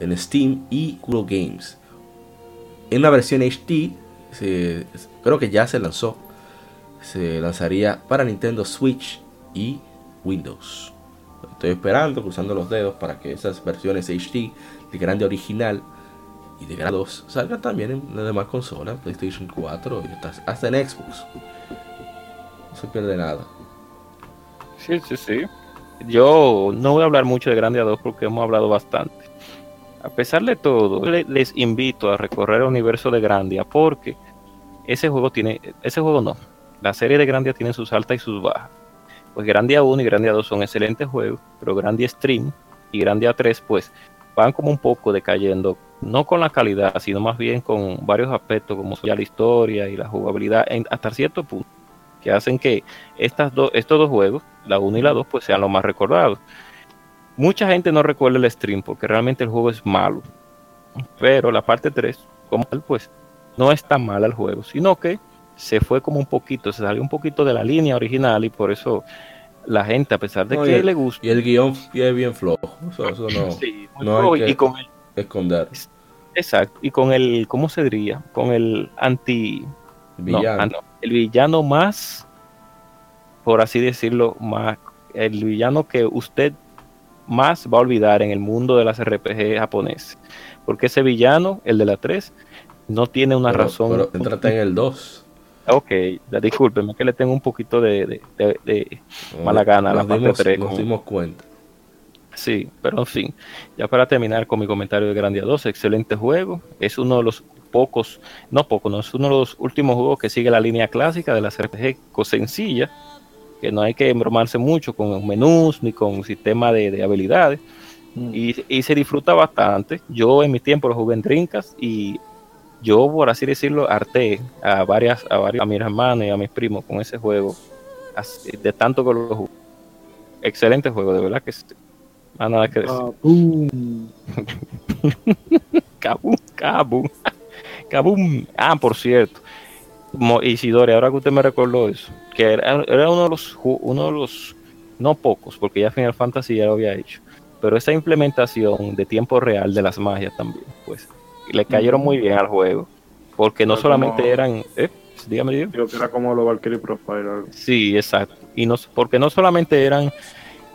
en Steam y Google Games. En la versión HD, creo que ya se lanzó, se lanzaría para Nintendo Switch y Windows. Estoy esperando, cruzando los dedos para que esas versiones HD de Grande original y de Grande 2 salgan también en las demás consolas, PlayStation 4 y hasta en Xbox. No se pierde nada. Sí, sí, sí. Yo no voy a hablar mucho de Grandia 2 porque hemos hablado bastante. A pesar de todo, le- les invito a recorrer el universo de Grandia porque ese juego tiene, ese juego no, la serie de Grandia tiene sus altas y sus bajas. Pues Grandia 1 y Grandia 2 son excelentes juegos, pero Grandia Stream y Grandia 3 pues van como un poco decayendo, no con la calidad, sino más bien con varios aspectos como ya la historia y la jugabilidad hasta cierto punto, que hacen que estas dos, estos dos juegos, la 1 y la 2, pues sean los más recordados. mucha gente no recuerda el stream porque realmente el juego es malo. Pero la parte 3, como tal, pues no es tan mala el juego, sino que se fue como un poquito, se salió un poquito de la línea original y por eso la gente, a pesar de No, que el- le gusta, Y el guion es bien flojo. Eso, eso no, Sí, no flojo, hay que y con el, esconder. exacto, y con el, ¿cómo se diría? Con el anti, Villano. ah, no, el villano más, por así decirlo, más, el villano que usted más va a olvidar en el mundo de las RPG japoneses. Porque ese villano, el de la 3, no tiene una Pero- razón. Pero céntrate en el 2. Ok, discúlpeme que le tengo un poquito de, de- de- de- Mala gana, la nos parte dimos, nos dimos cuenta. Sí, pero en fin, ya para terminar con mi comentario de Grandia 2, excelente juego. Es uno de los pocos, no pocos, no es uno de los últimos juegos que sigue la línea clásica de las RPG sencilla, que no hay que embromarse mucho con menús ni con sistema de, de habilidades. Y, y se disfruta bastante. Yo en mi tiempo lo jugué en Drinkas y yo, por así decirlo, harté a varias, a varios, a mis hermanos y a mis primos con ese juego, así- de tanto que lo jugué. Excelente juego, de verdad que sí. Nada que decir. Kabum, *laughs* kabum, kabum. Ah, por cierto, Isidore, ahora que usted me recordó eso, que era, era uno de los uno de los no pocos, porque ya Final Fantasy ya lo había hecho, pero esa implementación de tiempo real de las magias también, pues, le cayeron muy bien al juego, porque no solamente como- eran, eh, dígame, dígame. Digo que era como los Valkyrie Profile. algo. Sí, exacto. Y no, porque no solamente eran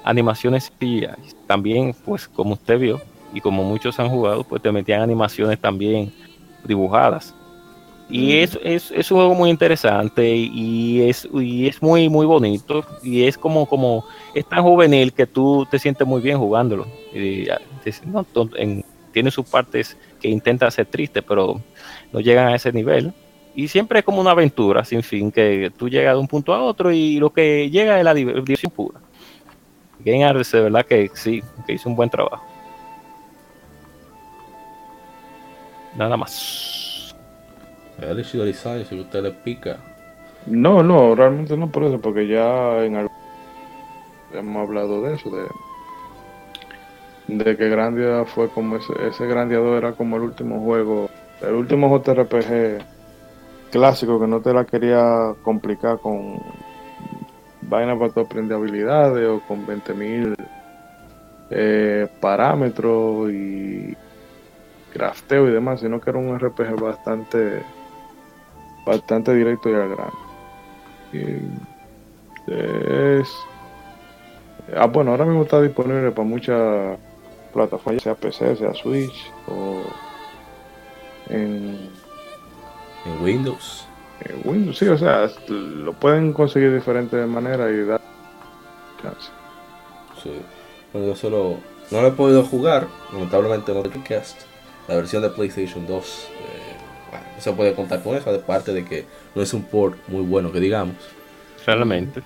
animaciones CGI, también, pues, como usted vio, y como muchos han jugado, pues te metían animaciones también dibujadas. Y es, es, es un juego muy interesante y es, y es muy, muy bonito. Y es como, como, es tan juvenil que tú te sientes muy bien jugándolo. Y, ah, no, en- tiene sus partes que intenta ser triste, pero no llegan a ese nivel. Y siempre es como una aventura sin fin, que tú llegas de un punto a otro y lo que llega es la div- diversión pura. Game Arts, de verdad que sí, que hizo un buen trabajo. Nada más. El si usted le pica. No, no, realmente no por eso, porque ya en algún hemos hablado de eso, de, de que Grandia fue como ese, ese Grandia 2 era como el último juego, el último JRPG clásico que no te la quería complicar con vainas para tu aprender habilidades o con 20.000 eh, parámetros y crafteo y demás, sino que era un RPG bastante bastante directo y al grano. Y es ah, bueno, ahora mismo está disponible para muchas plataformas, sea PC, sea Switch o en, En Windows. en Windows, sí, o sea, lo pueden conseguir de diferentes maneras y dar chance. Sí. Bueno, yo solo. No lo he podido jugar, lamentablemente no tengo cast. La versión de PlayStation 2. eh, bueno, no se puede contar con eso, aparte de que no es un port muy bueno que digamos. Realmente.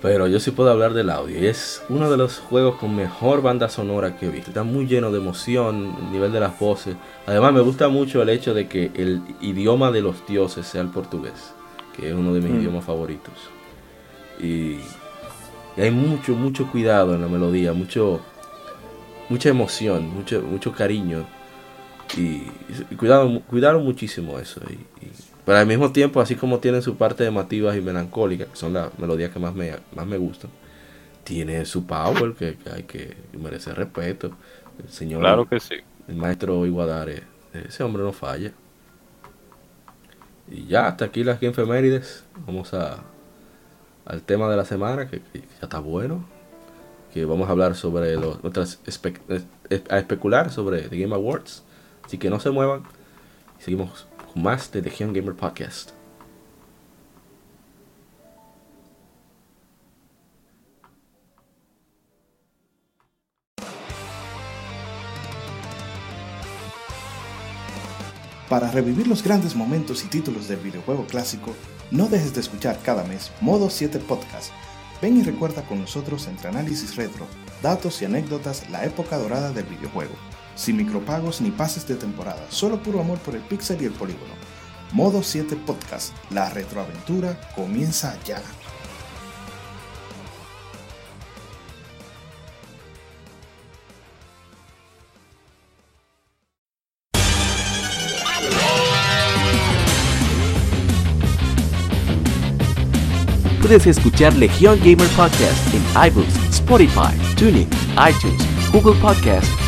Pero yo sí puedo hablar del audio. Y es uno de los juegos con mejor banda sonora que he visto. Está muy lleno de emoción, el nivel de las voces. Además me gusta mucho el hecho de que el idioma de los dioses sea el portugués. Que es uno de mis Mm. idiomas favoritos. Y, y hay mucho, mucho cuidado en la melodía. Mucho, mucha emoción, mucho, mucho cariño. Y, y cuidaron, cuidaron muchísimo eso. Y, y- pero al mismo tiempo, así como tienen su parte emotivas y melancólicas, que son las melodías que más me, más me gustan, tiene su power que, que hay que, que merece respeto. El señor, Claro que sí. el maestro Iguadare, ese hombre no falla. Y ya, hasta aquí las efemérides. Vamos a, al tema de la semana, que, que ya está bueno. Que vamos a hablar sobre los, espe- eh, a especular sobre The Game Awards. Así que no se muevan. Y seguimos con más de Legion Gamer Podcast. Para revivir los grandes momentos y títulos del videojuego clásico, no dejes de escuchar cada mes Modo 7 Podcast. Ven y recuerda con nosotros entre análisis retro, datos y anécdotas la época dorada del videojuego sin micropagos ni pases de temporada, solo puro amor por el pixel y el polígono. Modo 7 Podcast, la retroaventura comienza ya. Puedes escuchar Legion Gamer Podcast en iBooks, Spotify, TuneIn, iTunes, Google Podcast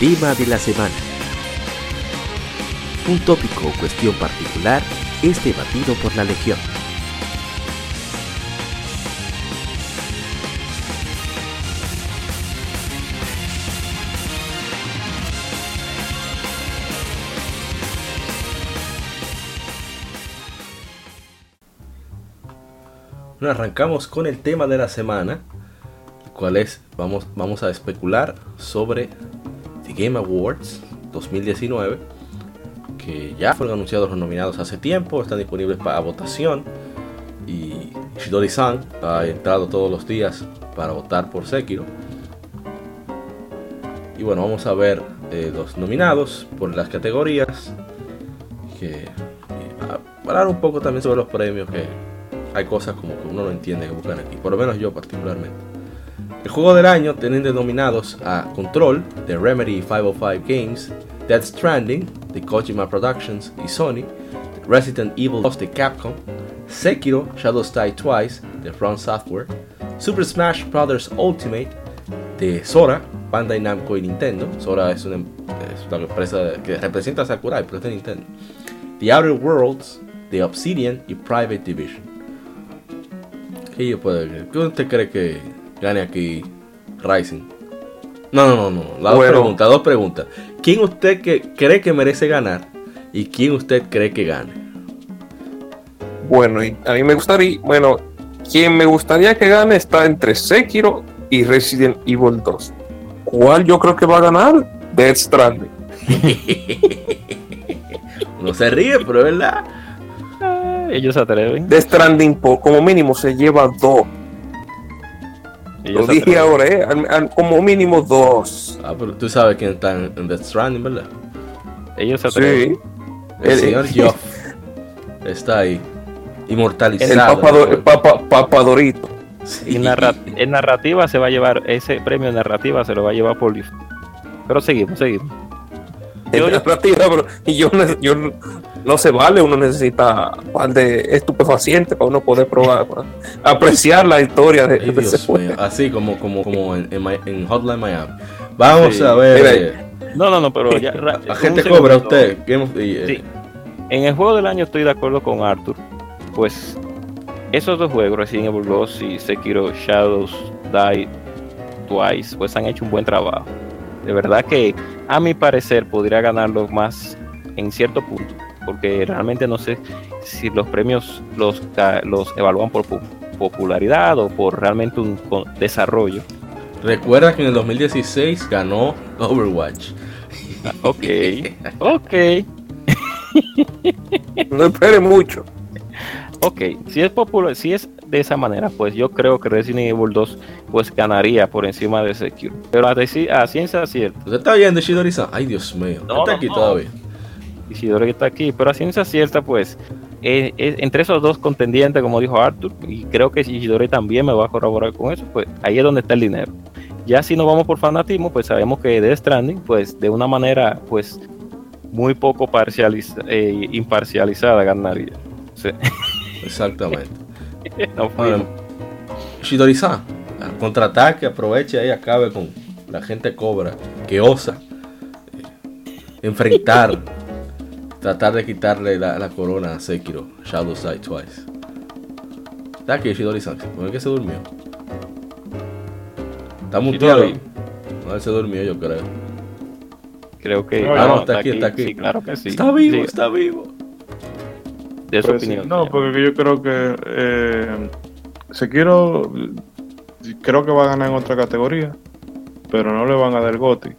Tema de la semana. Un tópico o cuestión particular es debatido por la Legión. Bueno, arrancamos con el tema de la semana, cual es, vamos, vamos a especular sobre Game Awards 2019, que ya fueron anunciados los nominados hace tiempo, están disponibles para votación, y Shidori-san ha entrado todos los días para votar por Sekiro. Y bueno, vamos a ver eh, los nominados por las categorías, que, a hablar un poco también sobre los premios que hay cosas como que uno no entiende que buscan aquí, por lo menos yo particularmente. El juego del año tienen denominados a Control de Remedy 505 Games, Death Stranding de Kojima Productions y Sony, Resident Evil 2 de Capcom, Sekiro Shadows Die Twice de From Software, Super Smash Bros. Ultimate de Sora, Bandai Namco y Nintendo. Sora es una, es una empresa que representa a Sakurai, pero es de Nintendo. The Outer Worlds de Obsidian y Private Division. ¿Qué yo puedo cree que gane aquí Rising? No, no, no, no. Dos preguntas, dos preguntas. ¿Quién usted que cree que merece ganar? ¿Y quién usted cree que gane? Bueno, y a mí me gustaría, bueno, quien me gustaría que gane está entre Sekiro y Resident Evil 2. ¿Cuál yo creo que va a ganar? Death Stranding. *laughs* Uno se ríe, pero es verdad. Ah, ellos se atreven. Death Stranding por, como mínimo se lleva dos. Lo dije ahora, ¿eh? Al- al- como mínimo dos. Ah, pero tú sabes quién está en, en Death Stranding, ¿verdad? Ellos se atreven. Sí. El, El- señor *laughs* Geoff está ahí. El Inmortalizado. papado- papa- papadorito. Sí. Y narra- en narrativa se va a llevar, ese premio en narrativa se lo va a llevar por Pero seguimos, seguimos. En Yo- narrativa, y yo, yo no- se vale, uno necesita un par de estupefacientes para uno poder probar, apreciar la historia de, Ay, de Dios mío. Así como, como, como en, en Hotline Miami. Vamos Sí. a ver. Mira, eh, No, no, no, pero ya. *laughs* la gente cobra a usted. Year. Sí. En el juego del año estoy de acuerdo con Arthur. Pues esos dos juegos, Resident Evil 2 y Sekiro Shadows Die Twice, pues han hecho un buen trabajo. De verdad que a mi parecer podría ganarlo más en cierto punto, porque realmente no sé si los premios los, los evalúan por pu- popularidad o por realmente un desarrollo. Recuerda que en el 2016 ganó Overwatch. Ah, Ok, *laughs* ok. *laughs* No espere mucho. Ok, si es popular, si es de esa manera, pues yo creo que Resident Evil 2 pues ganaría por encima de Sekiro. Pero a, a ciencia cierta, ¿Usted está oyendo Shidori-san? Ay, Dios mío. No, está no, aquí no. todavía. Ishidori está aquí, pero a ciencia cierta pues eh, eh, entre esos dos contendientes, como dijo Arthur, y creo que Ishidori también me va a corroborar con eso, pues ahí es donde está el dinero. Ya si nos vamos por fanatismo, pues sabemos que Death Stranding, pues de una manera pues muy poco parcializa- eh, imparcializada ganaría. Sea, *laughs* Exactamente. *laughs* no. Shidori-san, contraataque, aproveche ahí, acabe con la gente cobra que osa enfrentar, tratar de quitarle la, la corona a Sekiro, Shadow Die Twice. Está aquí Shidori-san, ¿por qué se durmió? Está muteado. No, él se durmió, yo creo. Creo que. No, Ah, no, está aquí, está aquí. Sí, claro que sí. Está vivo, Sí, está vivo. De su Pues sí, opinión. no, porque yo creo que eh, Sekiro creo que va a ganar en otra categoría, pero no le van a dar Goti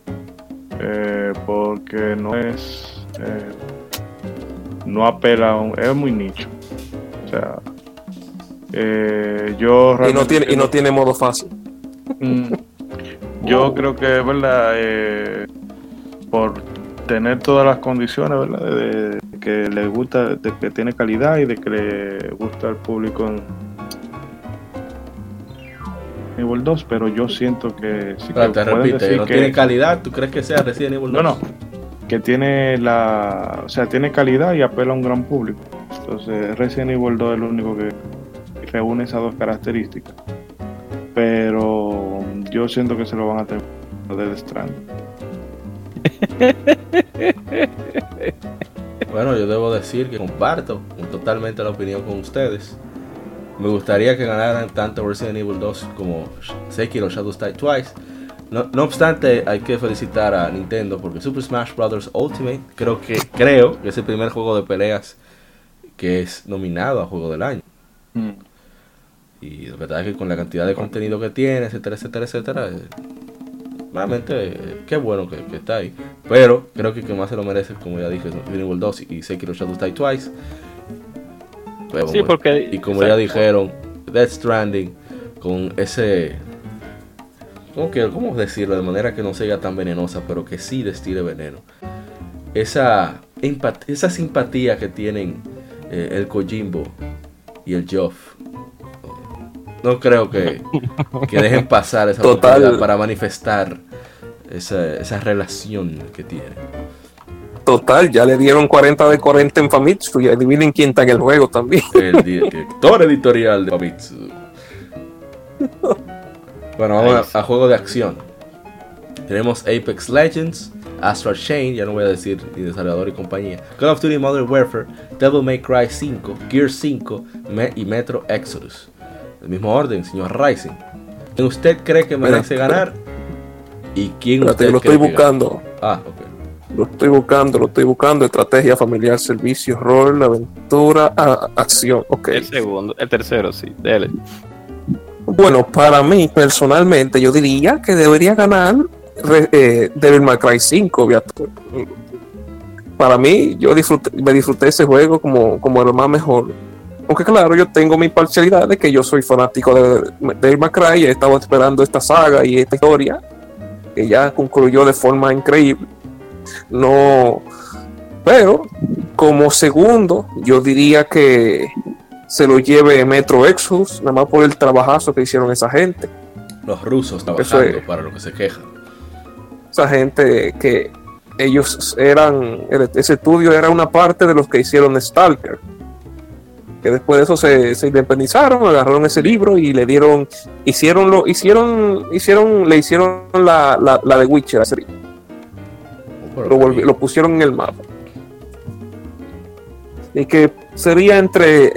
eh, porque no es eh, no apela a un, es muy nicho. O sea, eh, yo Y no tiene, y no tiene modo fácil. Mm, Yo creo que, ¿verdad? Eh, por tener todas las condiciones, ¿verdad? De, de que le gusta, de que tiene calidad y de que le gusta al público en Evil 2, pero yo siento que sí que Espera, te repite, decir no que- tiene calidad, ¿tú crees que sea Resident Evil 2? No, no, que tiene la, o sea, tiene calidad y apela a un gran público. Entonces, Resident Evil 2 es lo único que reúne esas dos características. Pero yo siento que se lo van a tener de Stranding. *laughs* Bueno, yo debo decir que comparto totalmente la opinión con ustedes. Me gustaría que ganaran tanto Resident Evil 2 como Sekiro Shadows Die Twice. No, no obstante, hay que felicitar a Nintendo porque Super Smash Bros. Ultimate creo que, creo que es el primer juego de peleas que es nominado a Juego del Año. Y la verdad es que con la cantidad de contenido que tiene, etcétera, etcétera, etcétera, eh, realmente eh, qué bueno que, que está ahí. Pero creo que que más se lo merece, como ya dije, es Resident Evil 2 y Sekiro Shadows Die Twice. Pero Sí, porque. y como ya dijeron, Death Stranding con ese... ¿Cómo, quiero, ¿Cómo decirlo? De manera que no sea tan venenosa, pero que sí destile veneno. Esa, empat- esa simpatía que tienen eh, el Kojimbo y el Joff. No creo que, que dejen pasar esa *laughs* Total. para manifestar esa, esa relación que tienen. Total, ya le dieron 40 de 40 en Famitsu y adivinen quién está en el juego también. el director editorial de Famitsu. *laughs* Bueno, vamos a, a juego de acción. Tenemos Apex Legends, Astral Chain, ya no voy a decir ni desarrollador y compañía. Call of Duty Modern Warfare, Devil May Cry 5, Gear 5 Me- y Metro Exodus. El mismo orden, señor Rising. ¿Quién usted cree que merece Mira, ganar? ¿Y quién Espérate, usted lo cree estoy que gana? buscando. Ah, ok. Lo estoy buscando, lo estoy buscando. Estrategia familiar, servicio, rol, aventura, a- acción. Ok. El segundo, el tercero, sí. Dele. Bueno, para mí, personalmente, yo diría que debería ganar eh, Devil May Cry 5. Beato. Para mí, yo disfruté, me disfruté ese juego como, como el más mejor. Aunque claro, yo tengo mi parcialidad de que yo soy fanático de Devil May Cry he estado esperando esta saga y esta historia que ya concluyó de forma increíble. No, pero como segundo, yo diría que se lo lleve Metro Exodus, nada más por el trabajazo que hicieron esa gente. Los rusos trabajando es. para lo que se quejan. Esa gente que ellos eran, ese estudio era una parte de los que hicieron Stalker. Que después de eso se, se independizaron, agarraron ese libro y le dieron, hicieron lo, hicieron, hicieron, le hicieron la, la, la de Witcher, lo, volvi- lo pusieron en el mapa. Y que sería entre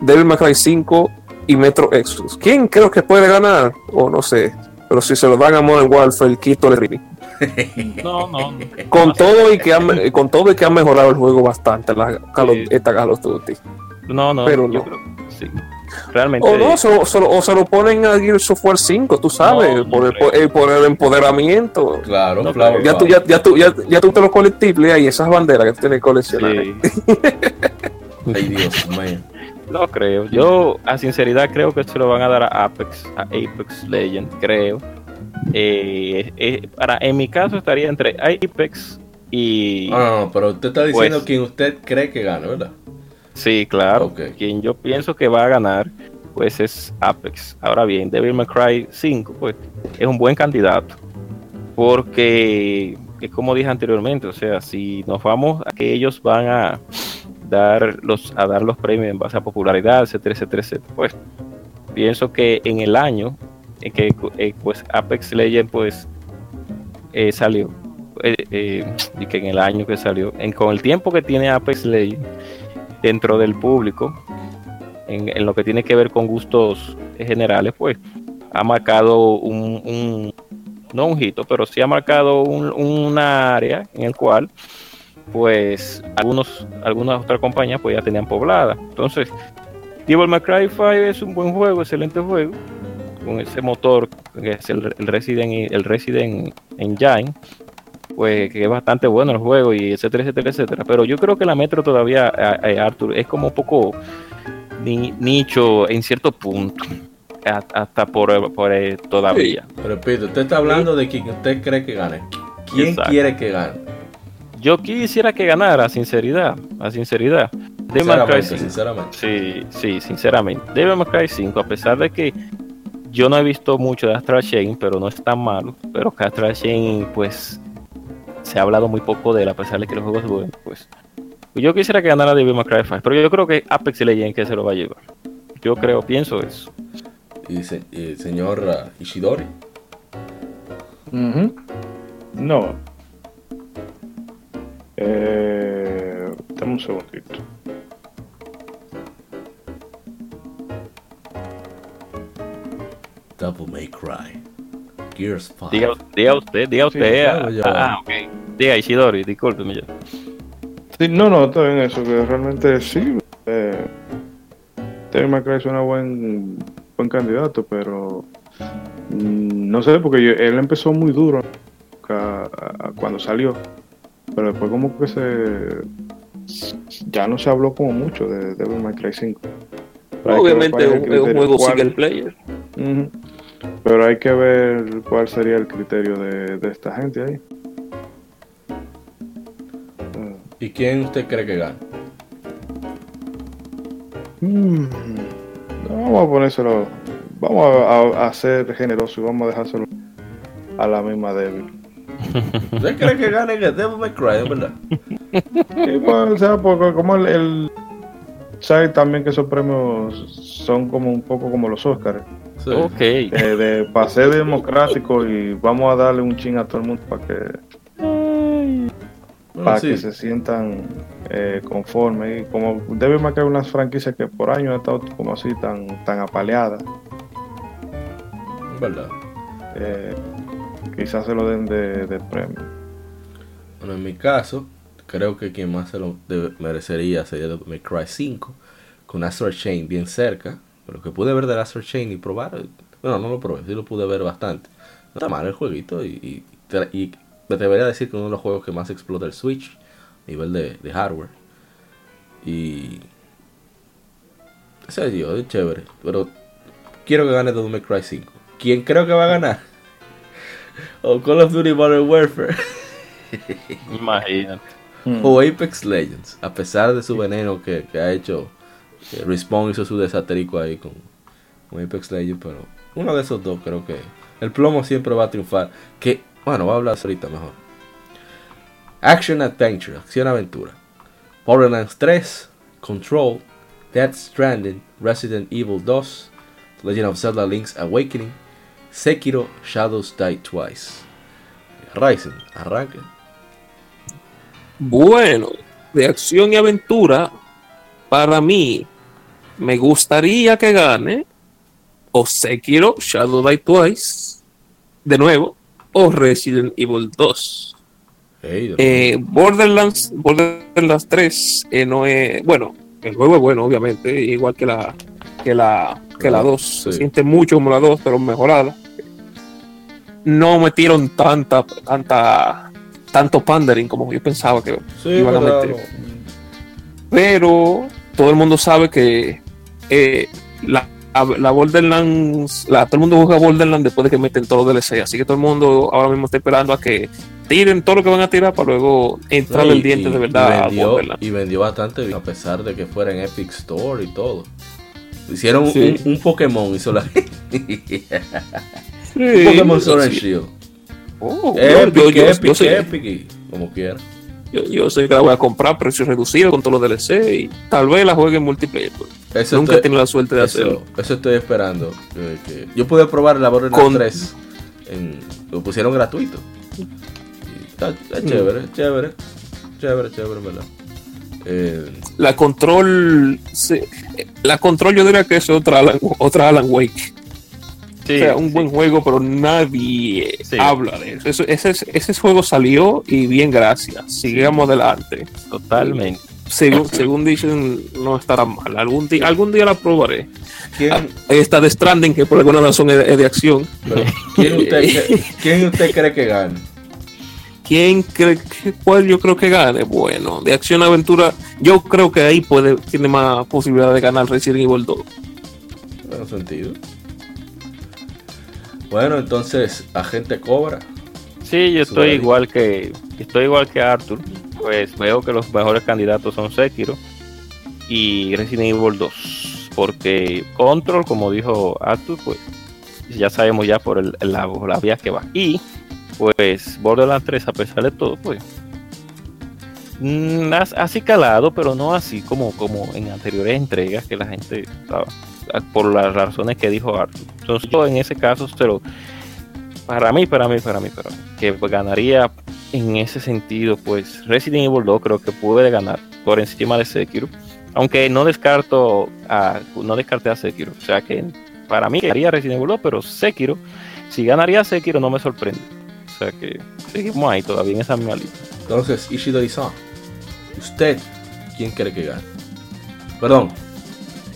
Devil May Cry 5 y Metro Exodus. ¿Quién creo que puede ganar? O no sé. Pero si se lo dan a Modern Warfare, quito el Rini. *laughs* No, no. Con todo y que han, con todo y que han mejorado el juego bastante la Sí. esta Call of Duty. No, no. Pero yo no. creo- sí. Realmente. O no, se, se lo- o se lo ponen a Gears of War 5, tú sabes, No, no por, el, el- por el empoderamiento. Claro, No, Flower Ya tú, ya, ya, tú, ya, ya tú te lo colectives ahí, esas banderas que tú tienes que coleccionar. sí. *laughs* Ay, Dios mío. No creo. Yo, a sinceridad, creo que se lo van a dar a Apex, a Apex Legend, creo. Eh, eh, para, en mi caso estaría entre Apex y... No, no, no, pero usted está diciendo Pues- quién usted cree que gana, ¿verdad? Sí, claro. Quien yo pienso que va a ganar, pues es Apex. Ahora bien, Devil May Cry 5, pues es un buen candidato. Porque, es como dije anteriormente, o sea, si nos vamos a que ellos van a dar los, a dar los premios en base a popularidad, etcétera, etcétera, etcétera, pues pienso que en el año en que eh, pues Apex Legend pues eh, salió, eh, eh, y que en el año que salió, en, con el tiempo que tiene Apex Legend, dentro del público, en, en lo que tiene que ver con gustos generales, pues ha marcado un, un- no un hito, pero sí ha marcado un, un área en el cual pues algunos algunas otras compañías pues ya tenían poblada. Entonces, Devil May Cry 5 es un buen juego, excelente juego, con ese motor que es el, el Resident el Resident Engine, pues que es bastante bueno el juego y etcétera, etcétera, etcétera. Pero yo creo que la Metro todavía, eh, eh, Arthur, es como un poco ni- nicho en cierto punto. Hasta por, por eh, todavía. Pero repito, usted está hablando de quien usted cree que gane. ¿Quién Exacto. quiere que gane? Yo quisiera que ganara, sinceridad, a sinceridad. Devil Cry Sinceramente, 5. sinceramente. Sí, sí, sinceramente. Devil May Cry 5, a pesar de que yo no he visto mucho de Astral Chain, pero no es tan malo. Pero que Astral Chain, pues, se ha hablado muy poco de él, a pesar de que el juego es bueno, pues. Yo quisiera que ganara Devil May Cry 5, pero yo creo que Apex Legends que se lo va a llevar. Yo creo, pienso eso. Y, se- y señor ah, Ishidori. Ujú. No. Eh, dame un segundito. Devil May Cry. Gears 5. Diga, diga usted, diga usted. claro, ah, yo- ah, ok. Diga Ishidori, discúlpeme. ya. Sí, no, no, está bien eso, que realmente sí. Eh, Devil May Cry suena buen, buen candidato, pero mm, no sé, porque yo- él empezó muy duro a- a- cuando salió, pero después como que se ya no se habló como mucho de Devil May Cry 5. Pero hay que ver Obviamente es un, juego cuál- single player. Pero hay que ver cuál sería el criterio de, de esta gente ahí. ¿Y quién usted cree que gane? Mm, no, vamos a ponérselo. Vamos a, a- a ser generosos y vamos a dejárselo a la misma débil. ¿Usted cree que gane el Devil May Cry, verdad? Y pues, o sea, porque como el, el- sabe también que esos premios son como un poco como los Oscars. Sí. Ok. eh, de para ser democrático y vamos a darle un ching a todo el mundo para que Bueno, para sí, que se sientan eh, conformes. Y como debe marcar unas franquicias que por años han estado como así tan, tan apaleadas, es verdad. eh, quizás se lo den de, premio. Bueno, en mi caso, creo que quien más se lo debe- merecería sería May Cry 5, con Astral Chain bien cerca. Pero que pude ver de Astral Chain y probar. Bueno, no lo probé, sí lo pude ver bastante. No está mal el jueguito y, y, me debería decir que uno de los juegos que más explota el Switch a nivel de, hardware. Y. Ese yo, es chévere. Pero quiero que gane Devil Cry 5. ¿Quién creo que va a ganar? *laughs* o Call of Duty Modern Warfare. *laughs* Imagínate. o Apex Legends, a pesar de su veneno que, que ha hecho, que Respawn hizo su desatérico ahí con, con Apex Legends, pero uno de esos dos creo que el plomo siempre va a triunfar. Que, bueno, voy a hablar ahorita mejor. Action Adventure, acción aventura. Borderlands 3, Control, Death Stranding, Resident Evil 2, The Legend of Zelda Link's Awakening, Sekiro Shadows Die Twice. Ryzen, arranque. Bueno, de acción y aventura, para mí, me gustaría que gane o Sekiro Shadow Die Twice, de nuevo, o Resident Evil 2. Hey, de- Eh, Borderlands, Borderlands 3 eh, no es, bueno, el juego es bueno, obviamente, igual que la que la que la 2, se siente mucho como la 2, pero mejorada. No metieron tanta tanta tanto pandering como yo pensaba que Sí, iban a meter. Pero todo el mundo sabe que eh, la, la Borderlands, la, todo el mundo juega Borderlands después de que meten todos los DLC, así que todo el mundo ahora mismo está esperando a que tiren todo lo que van a tirar para luego entrar No, el y- diente y- de verdad y a Borderlands. y vendió bastante bien, a pesar de que fuera en Epic Store y todo. Hicieron un- Sí. un, un Pokémon, hizo la *laughs* Sí, Pokémon Sword and. Shield. Oh, yo- Epic, yo, yo- Epic, yo soy, Epic, como quiera. yo- yo soy que la voy a comprar precio reducido con todos los DLC y tal vez la juegue en multiplayer. pues. Eso Nunca he estoy- tenido la suerte de hacerlo. eso, estoy esperando. yo pude probar la Borderlands Con- 3. En, lo pusieron gratuito. Y está, está chévere, chévere. Chévere, chévere, en verdad. Eh, La control, sí, la control yo diría que es otra Alan, otra Alan Wake. Sí, o sea, un sí. buen juego, pero nadie Sí. habla de eso. Eso- ese, ese juego salió y bien, gracias. Sigamos adelante. Totalmente. Según, según dicen, no estará mal. Algún día, algún día la probaré. ¿Quién, Esta de Stranding, que por alguna razón es, es de acción. pero ¿quién usted, *laughs* quién usted cree que gane? ¿Quién cree que cuál yo creo que gane? Bueno, de acción aventura, yo creo que ahí puede, tiene más posibilidad de ganar Resident Evil 2. Bueno, sentido. Bueno, entonces, Agente Cobra. Sí, yo estoy igual que estoy igual que Arthur. Pues veo que los mejores candidatos son Sekiro y Resident Evil 2. Porque Control, como dijo Arthur, pues ya sabemos ya por el, la, la vía que va. Y pues Borderlands 3, a pesar de todo, pues mm, as- así calado, pero no así como, como en anteriores entregas que la gente estaba por las razones que dijo Arthur. Entonces, en ese caso, pero para mí, para mí, para mí, para mí, que ganaría en ese sentido, pues Resident Evil 2 creo que puede ganar por encima de Sekiro, aunque no descarto a, no descarté a Sekiro, o sea que para mí ganaría Resident Evil 2, pero Sekiro, si ganaría Sekiro no me sorprende, o sea que seguimos ahí todavía en esa misma lista. Entonces, Ishidori-san, ¿usted quién cree que gane? Perdón,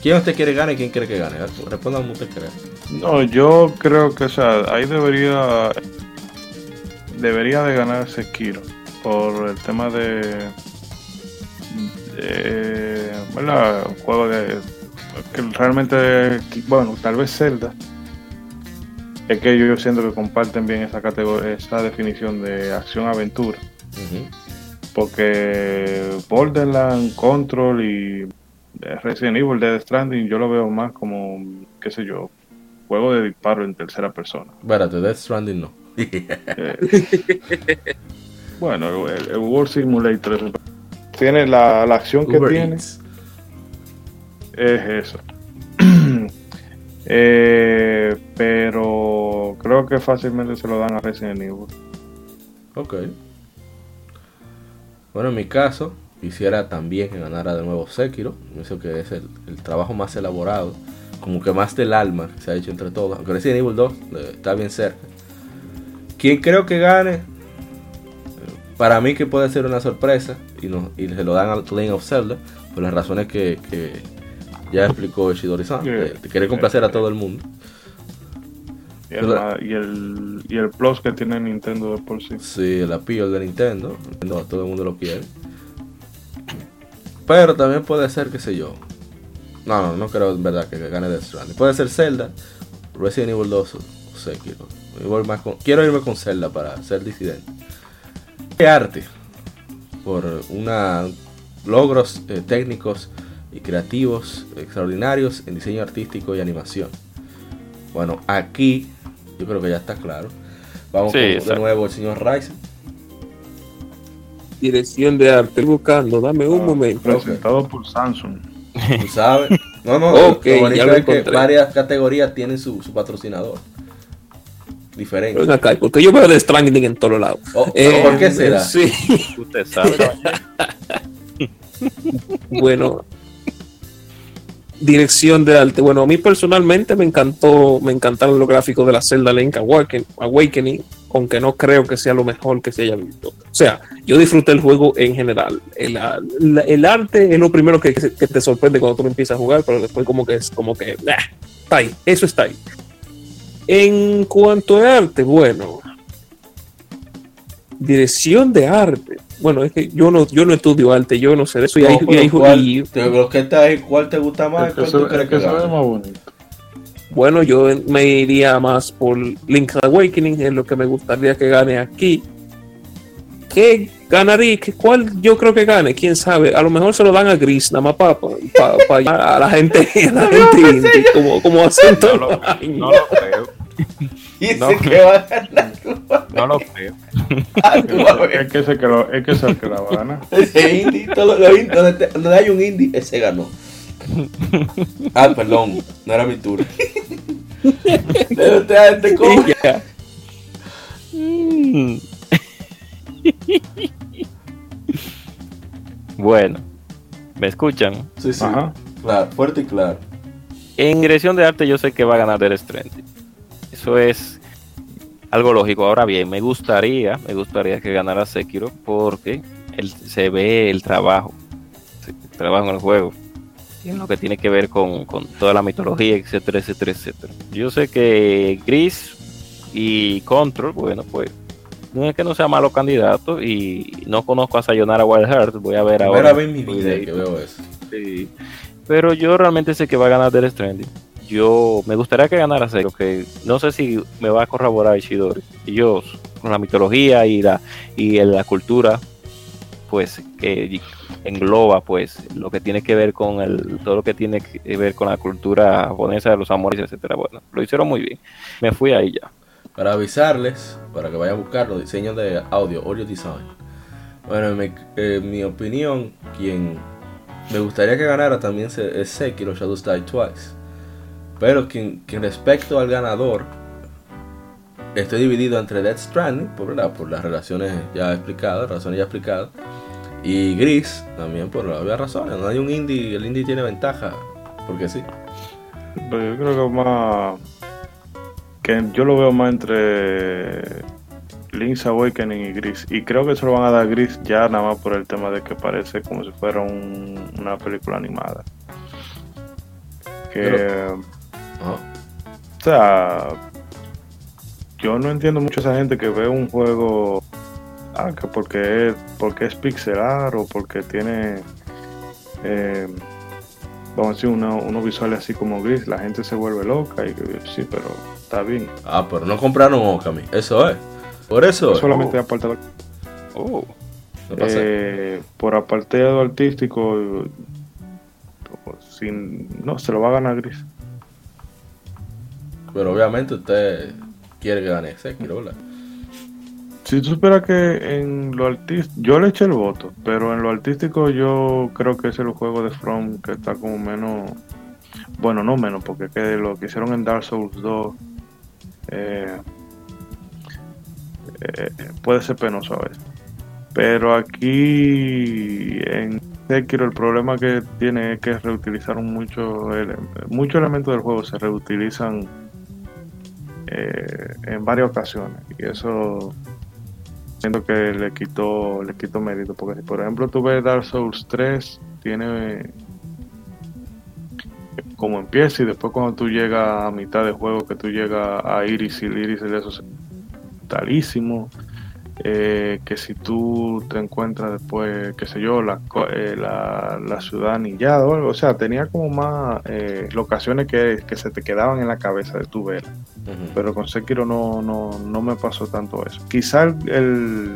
¿quién usted quiere gane y quién quiere que gane? Respondan como usted cree. No, yo creo que, o sea, ahí debería debería de ganar Sekiro por el tema de, de ¿verdad? Un juego de que realmente, bueno, tal vez Zelda. Es que yo siento que comparten bien esa categoría, esa definición de acción-aventura. Porque Borderlands, Control y Resident Evil, Dead Stranding, yo lo veo más como, qué sé yo, juego de disparo en tercera persona. Espérate, Death Stranding no. Eh, bueno, el, el World Simulator es- tiene la, la acción que Uber tiene, Eats. es eso. *clears throat* Eh, pero creo que fácilmente se lo dan a Resident Evil. Ok. Bueno, en mi caso, quisiera también que ganara de nuevo Sekiro. Pienso que es el, el trabajo más elaborado, como que más del alma que se ha hecho entre todos. Aunque Resident Evil 2 eh, está bien cerca. ¿Quién creo que gane? Para mí que puede ser una sorpresa y, no, y se lo dan al Legend of Zelda por las razones que, que ya explicó Ishidori-san. Yeah. de querer complacer a todo el mundo. Y el, y el, y el plus que tiene Nintendo de por sí. Sí, el appeal de Nintendo. No, todo el mundo lo quiere. Pero también puede ser, qué sé yo. No, no, no creo en verdad que gane Death Stranding. Puede ser Zelda, Resident Evil 2 o Sekiro. Voy más con- quiero irme con Zelda para ser disidente. ¿Qué arte? Por una logros eh, técnicos y creativos extraordinarios en diseño artístico y animación. Bueno, aquí yo creo que ya está claro. Vamos Sí, con, de nuevo el señor Ryzen. Dirección de arte, estoy buscando, dame un Ah, momento. Presentado por Samsung. Tú sabes. No, no, *laughs* Ok, lo bonito ya lo es que varias categorías tienen su, su patrocinador. Diferente. Ven acá, porque yo veo de Stranding en todos lados. Oh, Eh, ¿Por qué será? Sí, Usted sabe. *laughs* bueno. Dirección de arte. Bueno, a mí personalmente me encantó, me encantaron los gráficos de la Zelda Link Awaken- Awakening, aunque no creo que sea lo mejor que se haya visto. O sea, yo disfruté el juego en general. El, el arte es lo primero que, que te sorprende cuando tú empiezas a jugar, pero después como que es como que "Ah, está ahí, eso está ahí. En cuanto a arte, bueno, dirección de arte. Bueno, es que yo no, yo no estudio arte, yo no sé de eso. Y hay- No, y hay- pero ¿cuál, y- está ahí, ¿Cuál te gusta más? Es ¿Cuál tú crees es que gana? más bonito. bueno, yo me iría más por Link's Awakening, es lo que me gustaría que gane aquí. ¿Qué ganaría? ¿Qué- ¿Cuál yo creo que gane? ¿Quién sabe? A lo mejor se lo dan a Gris, nada más para a la gente, a *laughs* la gente indie, como, como hacen No todos lo, los años. no lo creo. *laughs* Dice No. que va a ganar. No lo creo. *laughs* Ah. Es que ese que lo, es que ese es el que la va a ganar. *laughs* Ese indie, todo lo indie, donde, te- donde hay un indie, ese ganó. *laughs* Ah, perdón, no era mi turno. Pero usted gente como- bueno, ¿me escuchan? Sí, sí. Ajá. Claro, fuerte y claro. En dirección de arte yo sé que va a ganar Death Stranding. Eso es algo lógico. Ahora bien, me gustaría, me gustaría que ganara Sekiro porque él, se ve el trabajo, el trabajo en el juego. Y en lo que tiene que ver con, con toda la mitología, etcétera, etcétera, etcétera. Yo sé que Gris y Control, bueno, pues no es que no sea malo candidato y no conozco a Sayonara Wild Heart, voy a ver ahora. Primera vez en mi vida que veo eso. Sí. Pero yo realmente sé que va a ganar Death Stranding. Yo me gustaría que ganara Sekiro, que no sé si me va a corroborar Ishidori. Yo, con la mitología y la, y la cultura, pues que engloba pues lo que tiene que ver con el todo lo que tiene que ver con la cultura japonesa de los amores etcétera bueno lo hicieron muy bien me fui ahí ya Para avisarles, para que vayan a buscar los diseños de audio, audio design. Bueno, en mi, en mi opinión, quien me gustaría que ganara también es Sekiro Shadows Die Twice. Pero quien respecto al ganador, estoy dividido entre Death Stranding, por, las relaciones ya explicadas, razones ya explicadas, y Gris también por las obvias razones. No hay un indie, el indie tiene ventaja, porque sí. Pero yo creo que más. Que yo lo veo más entre Link's Awakening y Gris. Y creo que se lo van a dar Gris ya nada más por el tema de que parece como si fuera un- una película animada. Que. Ajá. O sea. Yo no entiendo mucho a esa gente que ve un juego. Ah, que porque es, porque es pixelar o porque tiene. eh, vamos a decir, uno- unos visuales así como gris, la gente se vuelve loca y que sí, pero está bien. Ah, pero no compraron Okami, eso es. Por eso es. Solamente aparte de- oh No pasa. eh, por apartado artístico, eh, sin, no, se lo va a ganar gris. Pero obviamente usted quiere que gane Sekiro, ¿verdad? Si tú supieras que en lo artístico, yo le eché el voto, pero en lo artístico yo creo que es el juego de From que está como menos, bueno, no menos, porque que lo que hicieron en Dark Souls 2 eh, eh, puede ser penoso a veces. Pero aquí en Sekiro el problema que tiene es que reutilizaron muchos muchos elementos del juego, se reutilizan eh, en varias ocasiones. Y eso siento que le quitó le quitó mérito porque si por ejemplo tú ves Dark Souls 3 tiene como empieza y después cuando tú llegas a mitad de juego que tú llegas a Iris y el Iris y eso es brutalísimo eh, que si tú te encuentras después qué sé yo la, eh, la, la ciudad anillada o algo o sea tenía como más eh, locaciones que, que se te quedaban en la cabeza de tu ver Ujú. pero con Sekiro no, no, no me pasó tanto eso. Quizá el,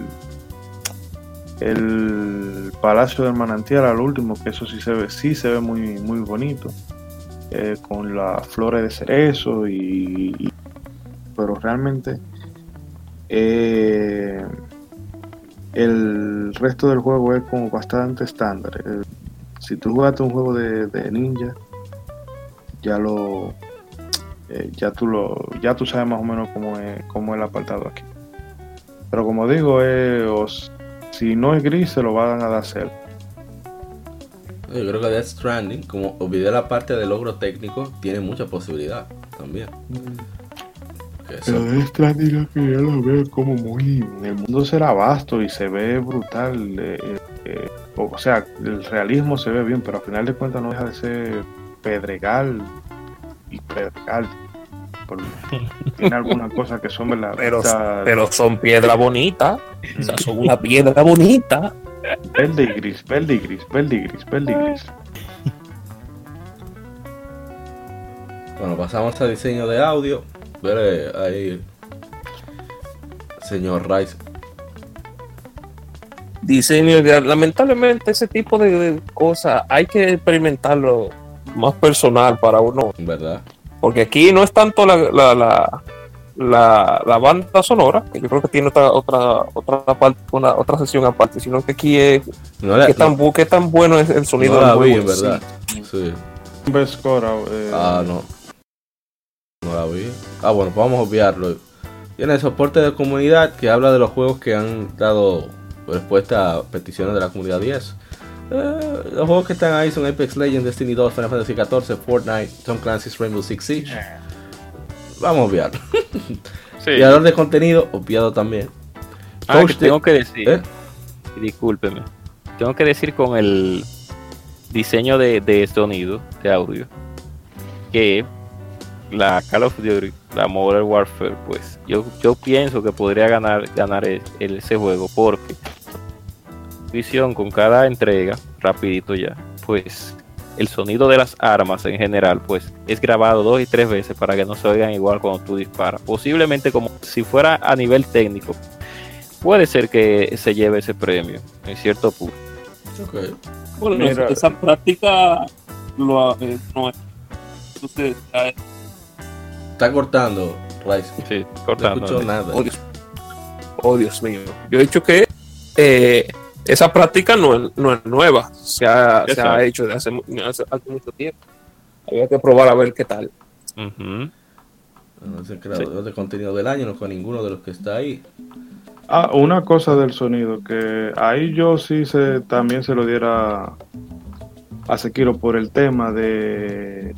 el, Palacio del Manantial al último, que eso sí se ve, sí se ve muy, muy bonito, eh, con las flores de cerezo y, y- pero realmente eh, el resto del juego es como bastante estándar. Eh, si tú jugaste un juego de, de ninja, ya lo eh, ya tú lo ya tú sabes más o menos cómo es cómo es el apartado aquí pero como digo eh, os- si no es gris se lo van a dar a hacer Yo creo que Death Stranding, como olvidé la parte de logro técnico, tiene mucha posibilidad también. Eso- pero de Stranding que ya lo veo como muy el mundo será vasto y se ve brutal eh, eh, eh, o sea el realismo se ve bien pero al final de cuentas no deja de ser pedregal y pedregal Por- *laughs* tiene alguna cosa que son verdad Pero, pero son piedra bonita. O sea, son una piedra bonita. Verde y gris, verde y gris, verde y gris, verde y gris. Bueno, pasamos al diseño de audio. Ver ahí, señor Rice. Diseño, de- lamentablemente ese tipo de, cosas hay que experimentarlo más personal para uno. ¿Verdad? Porque aquí no es tanto la, la, la, la, la banda sonora, que yo creo que tiene otra otra otra parte, una otra sesión aparte, sino que aquí es No la, qué tan, bu- qué tan bueno es el sonido no la del vi, juego sí. verdad. Sí. Best score, eh, Ah, no. No la vi. Ah, bueno, pues vamos a obviarlo. Tiene el soporte de comunidad que habla de los juegos que han dado respuesta a peticiones de la comunidad 10. Eh, los juegos que están ahí son Apex Legends, Destiny 2, Final Fantasy XIV, Fortnite, Tom Clancy's Rainbow Six Siege. vamos a obviar. *laughs* Sí. Creador de contenido, obviado también. Ah, que tengo que decir, ¿Eh? discúlpeme, tengo que decir con el diseño de, de sonido, de audio, que la Call of Duty, la Modern Warfare, pues yo, yo pienso que podría ganar, ganar el- el- ese juego porque visión con cada entrega, rapidito ya, pues el sonido de las armas en general, pues es grabado dos y tres veces para que no se oigan igual cuando tú disparas. Posiblemente como si fuera a nivel técnico, puede ser que se lleve ese premio en cierto punto. Ok. Bueno, Mira. esa práctica lo, eh, no es. Entonces, Está cortando, Rice. Sí, No cortando. escucho nada. oh, Dios, oh, Dios mío. Yo he dicho que eh, esa práctica no es, no es nueva. Se ha, se Exacto. ha hecho desde hace, mu- hace- hace mucho tiempo. Había que probar a ver qué tal. Ujú. No es el creador de contenido del año, no fue ninguno de los que está ahí. Ah, una cosa del sonido, que ahí yo sí se, también se lo diera a Sekiro por el tema de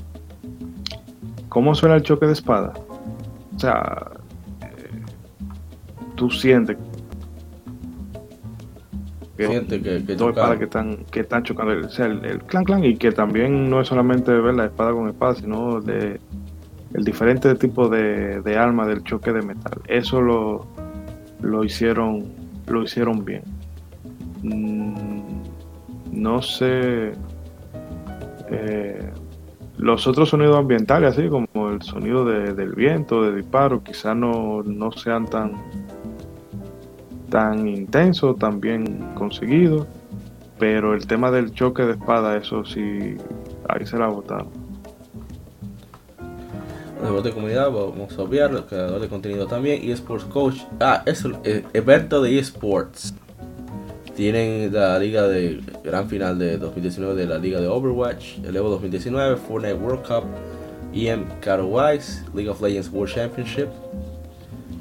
cómo suena el choque de espada. O sea, eh, tú sientes que Siente que, que dos espadas que están, que están chocando, el- o sea, el, el clan clan, y que también no es solamente ver la espada con espada, sino de el diferente tipo de, de arma del choque de metal. Eso lo, lo hicieron, lo hicieron bien. Mm, no sé eh, los otros sonidos ambientales, así como el sonido de- del viento, de disparo, quizás no, no sean tan tan intensos, tan bien conseguidos, pero el tema del choque de espada, eso sí, ahí se la botaron. Los de comunidad, vamos a obviar, el creador de contenido también, eSports Coach. Ah, es el eh, evento de eSports. Tienen la liga de gran final de 2019 de la liga de Overwatch, el Evo 2019, Fortnite World Cup, EM Katowice, League of Legends World Championship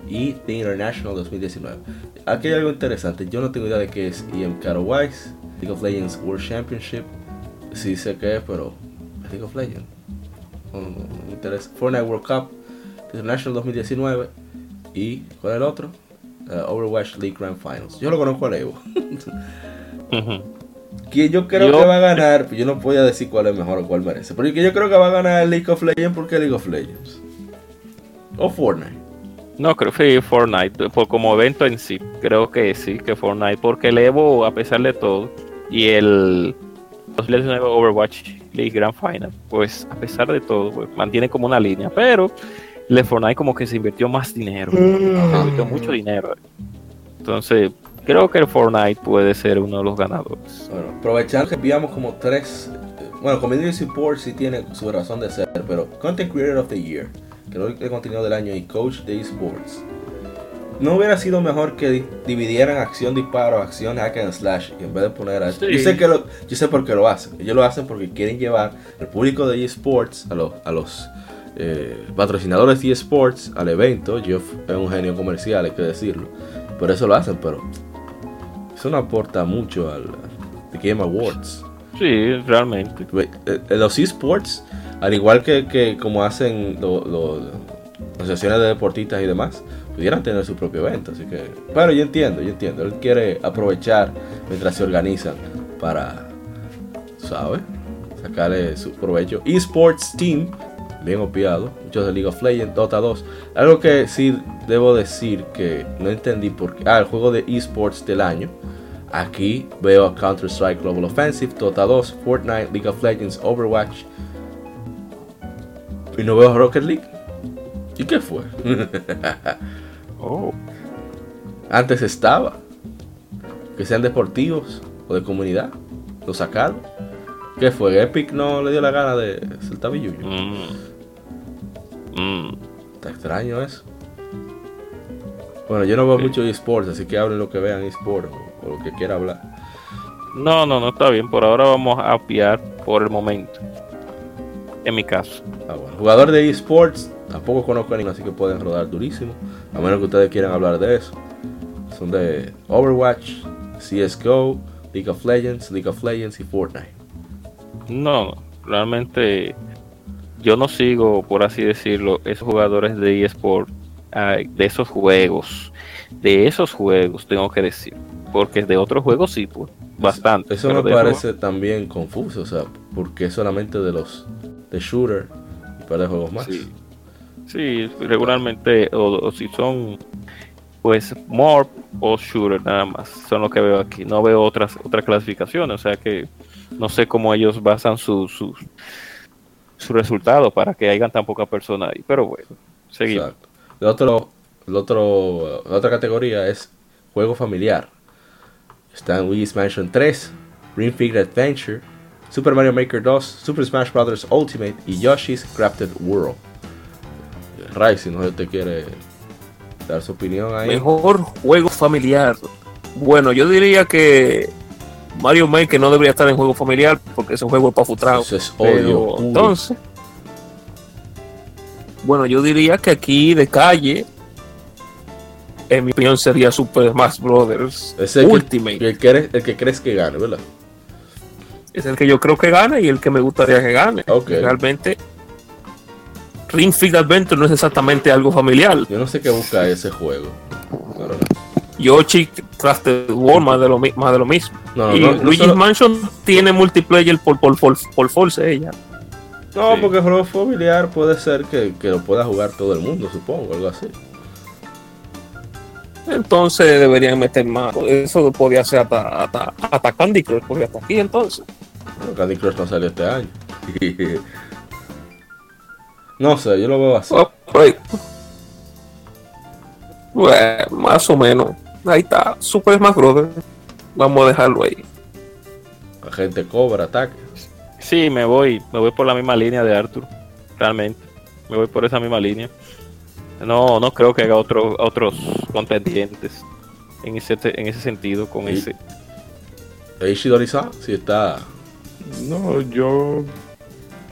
y The International 2019. Aquí hay algo interesante, yo no tengo idea de qué es EM Katowice, League of Legends World Championship, sí sé qué es, pero League of Legends. No, me interesa. Fortnite World Cup, International 2019 y ¿cuál es el otro? Uh, Overwatch League Grand Finals. Yo lo conozco a Evo. *laughs* Ujú. Que yo creo Yo- que va a ganar, pues yo no podía decir cuál es mejor o cuál merece. Pero que yo creo que va a ganar League of Legends porque League of Legends. O Fortnite. No, creo que sí, Fortnite, por como evento en sí, creo que sí, que Fortnite, porque el Evo, a pesar de todo, y el 2019 Overwatch League Grand Final, pues a pesar de todo, pues, mantiene como una línea, pero el de Fortnite como que se invirtió más dinero, se invirtió mucho dinero. Entonces, creo que el Fortnite puede ser uno de los ganadores. Bueno, aprovechando que enviamos como tres. Bueno, Community Support sí tiene su razón de ser, pero Content Creator of the Year, creador de contenido del año y coach de esports. No hubiera sido mejor que di- dividieran acción disparo, acción hack and slash y en vez de poner a Sí. yo sé que lo, yo sé por qué lo hacen. Ellos lo hacen porque quieren llevar al público de esports, a los, a los eh, patrocinadores de esports al evento. Jeff es un genio comercial, hay que decirlo. Por eso lo hacen, pero eso no aporta mucho al, al Game Awards. Sí, realmente. Eh, eh, Los esports, al igual que, que como hacen lo- lo- asociaciones de deportistas y demás, pudieran tener su propio evento. Así que, pero yo entiendo, yo entiendo. Él quiere aprovechar mientras se organizan para, ¿sabes? Sacarle su provecho. Esports Team, bien opiado. Muchos de League of Legends, Dota 2. Algo que sí debo decir que no entendí por qué. Ah, el juego de esports del año. Aquí veo a Counter-Strike Global Offensive, Dota 2, Fortnite, League of Legends, Overwatch. Y no veo Rocket League. ¿Y qué fue? *laughs* Oh. Antes estaba. Que sean deportivos o de comunidad. Lo sacaron. ¿Qué fue? Epic no le dio la gana de soltar billuyo. Mm. Mm. Está extraño eso. Bueno, yo no veo mucho esports, así que hablen lo que vean esports o, o lo que quiera hablar. No, no, no está bien. Por ahora vamos a apiar por el momento. En mi caso. Ah, bueno. Jugador de esports, tampoco conozco a ninguno, así que pueden rodar durísimo. A menos que ustedes quieran hablar de eso. Son de Overwatch, CSGO, League of Legends, League of Legends y Fortnite. No. Realmente yo no sigo, por así decirlo, esos jugadores de eSport, de esos juegos, de esos juegos, tengo que decir, porque de otros juegos sí, pues, bastante. Eso me parece también confuso, o sea, porque es solamente de los de shooter y para juegos más. Sí, sí regularmente, o, o si son, pues, Morp o Shooter nada más, son lo que veo aquí. No veo otras otras clasificaciones, o sea que no sé cómo ellos basan sus su, su resultado para que hayan tan poca persona ahí. Pero bueno, seguimos. Exacto. El otro, el otro, la otra categoría es juego familiar. Están Luigi's Mansion 3, Ring Fit Adventure, Super Mario Maker 2, Super Smash Bros. Ultimate y Yoshi's Crafted World. Ray, si no te quiere dar su opinión ahí. Mejor juego familiar. Bueno, yo diría que Mario Maker no debería estar en juego familiar porque ese juego es para futrao. Eso es odio. entonces, bueno, yo diría que aquí de calle, en mi opinión, sería Super Smash Brothers Es el que, Ultimate. el, que eres- el que crees que gane, ¿verdad? Es el que yo creo que gane y el que me gustaría que gane. Realmente, Ring Fit Adventure no es exactamente algo familiar. Yo no sé qué busca ese juego. No. Yoshi Crafted World más de lo, más de lo mismo. No, no, y no, no Luigi's solo- Mansion tiene multiplayer por, por, por, por force ella. No, Sí. porque el juego familiar puede ser que, que lo pueda jugar todo el mundo, supongo, algo así. Entonces deberían meter más. Eso podría ser hasta, hasta, hasta Candy Crush, porque hasta aquí entonces. Bueno, Candy Crush no salió este año. *laughs* no sé, yo lo veo así. Oh. Bueno, más o menos. Ahí está. Super Smash Brothers. Vamos a dejarlo ahí. La gente cobra ataque. Sí, me voy, me voy por la misma línea de Arthur, realmente. Me voy por esa misma línea. No, no creo que haga otro, otros contendientes en ese, en ese sentido con Sí. ese. Ishidori-san, si está. No, yo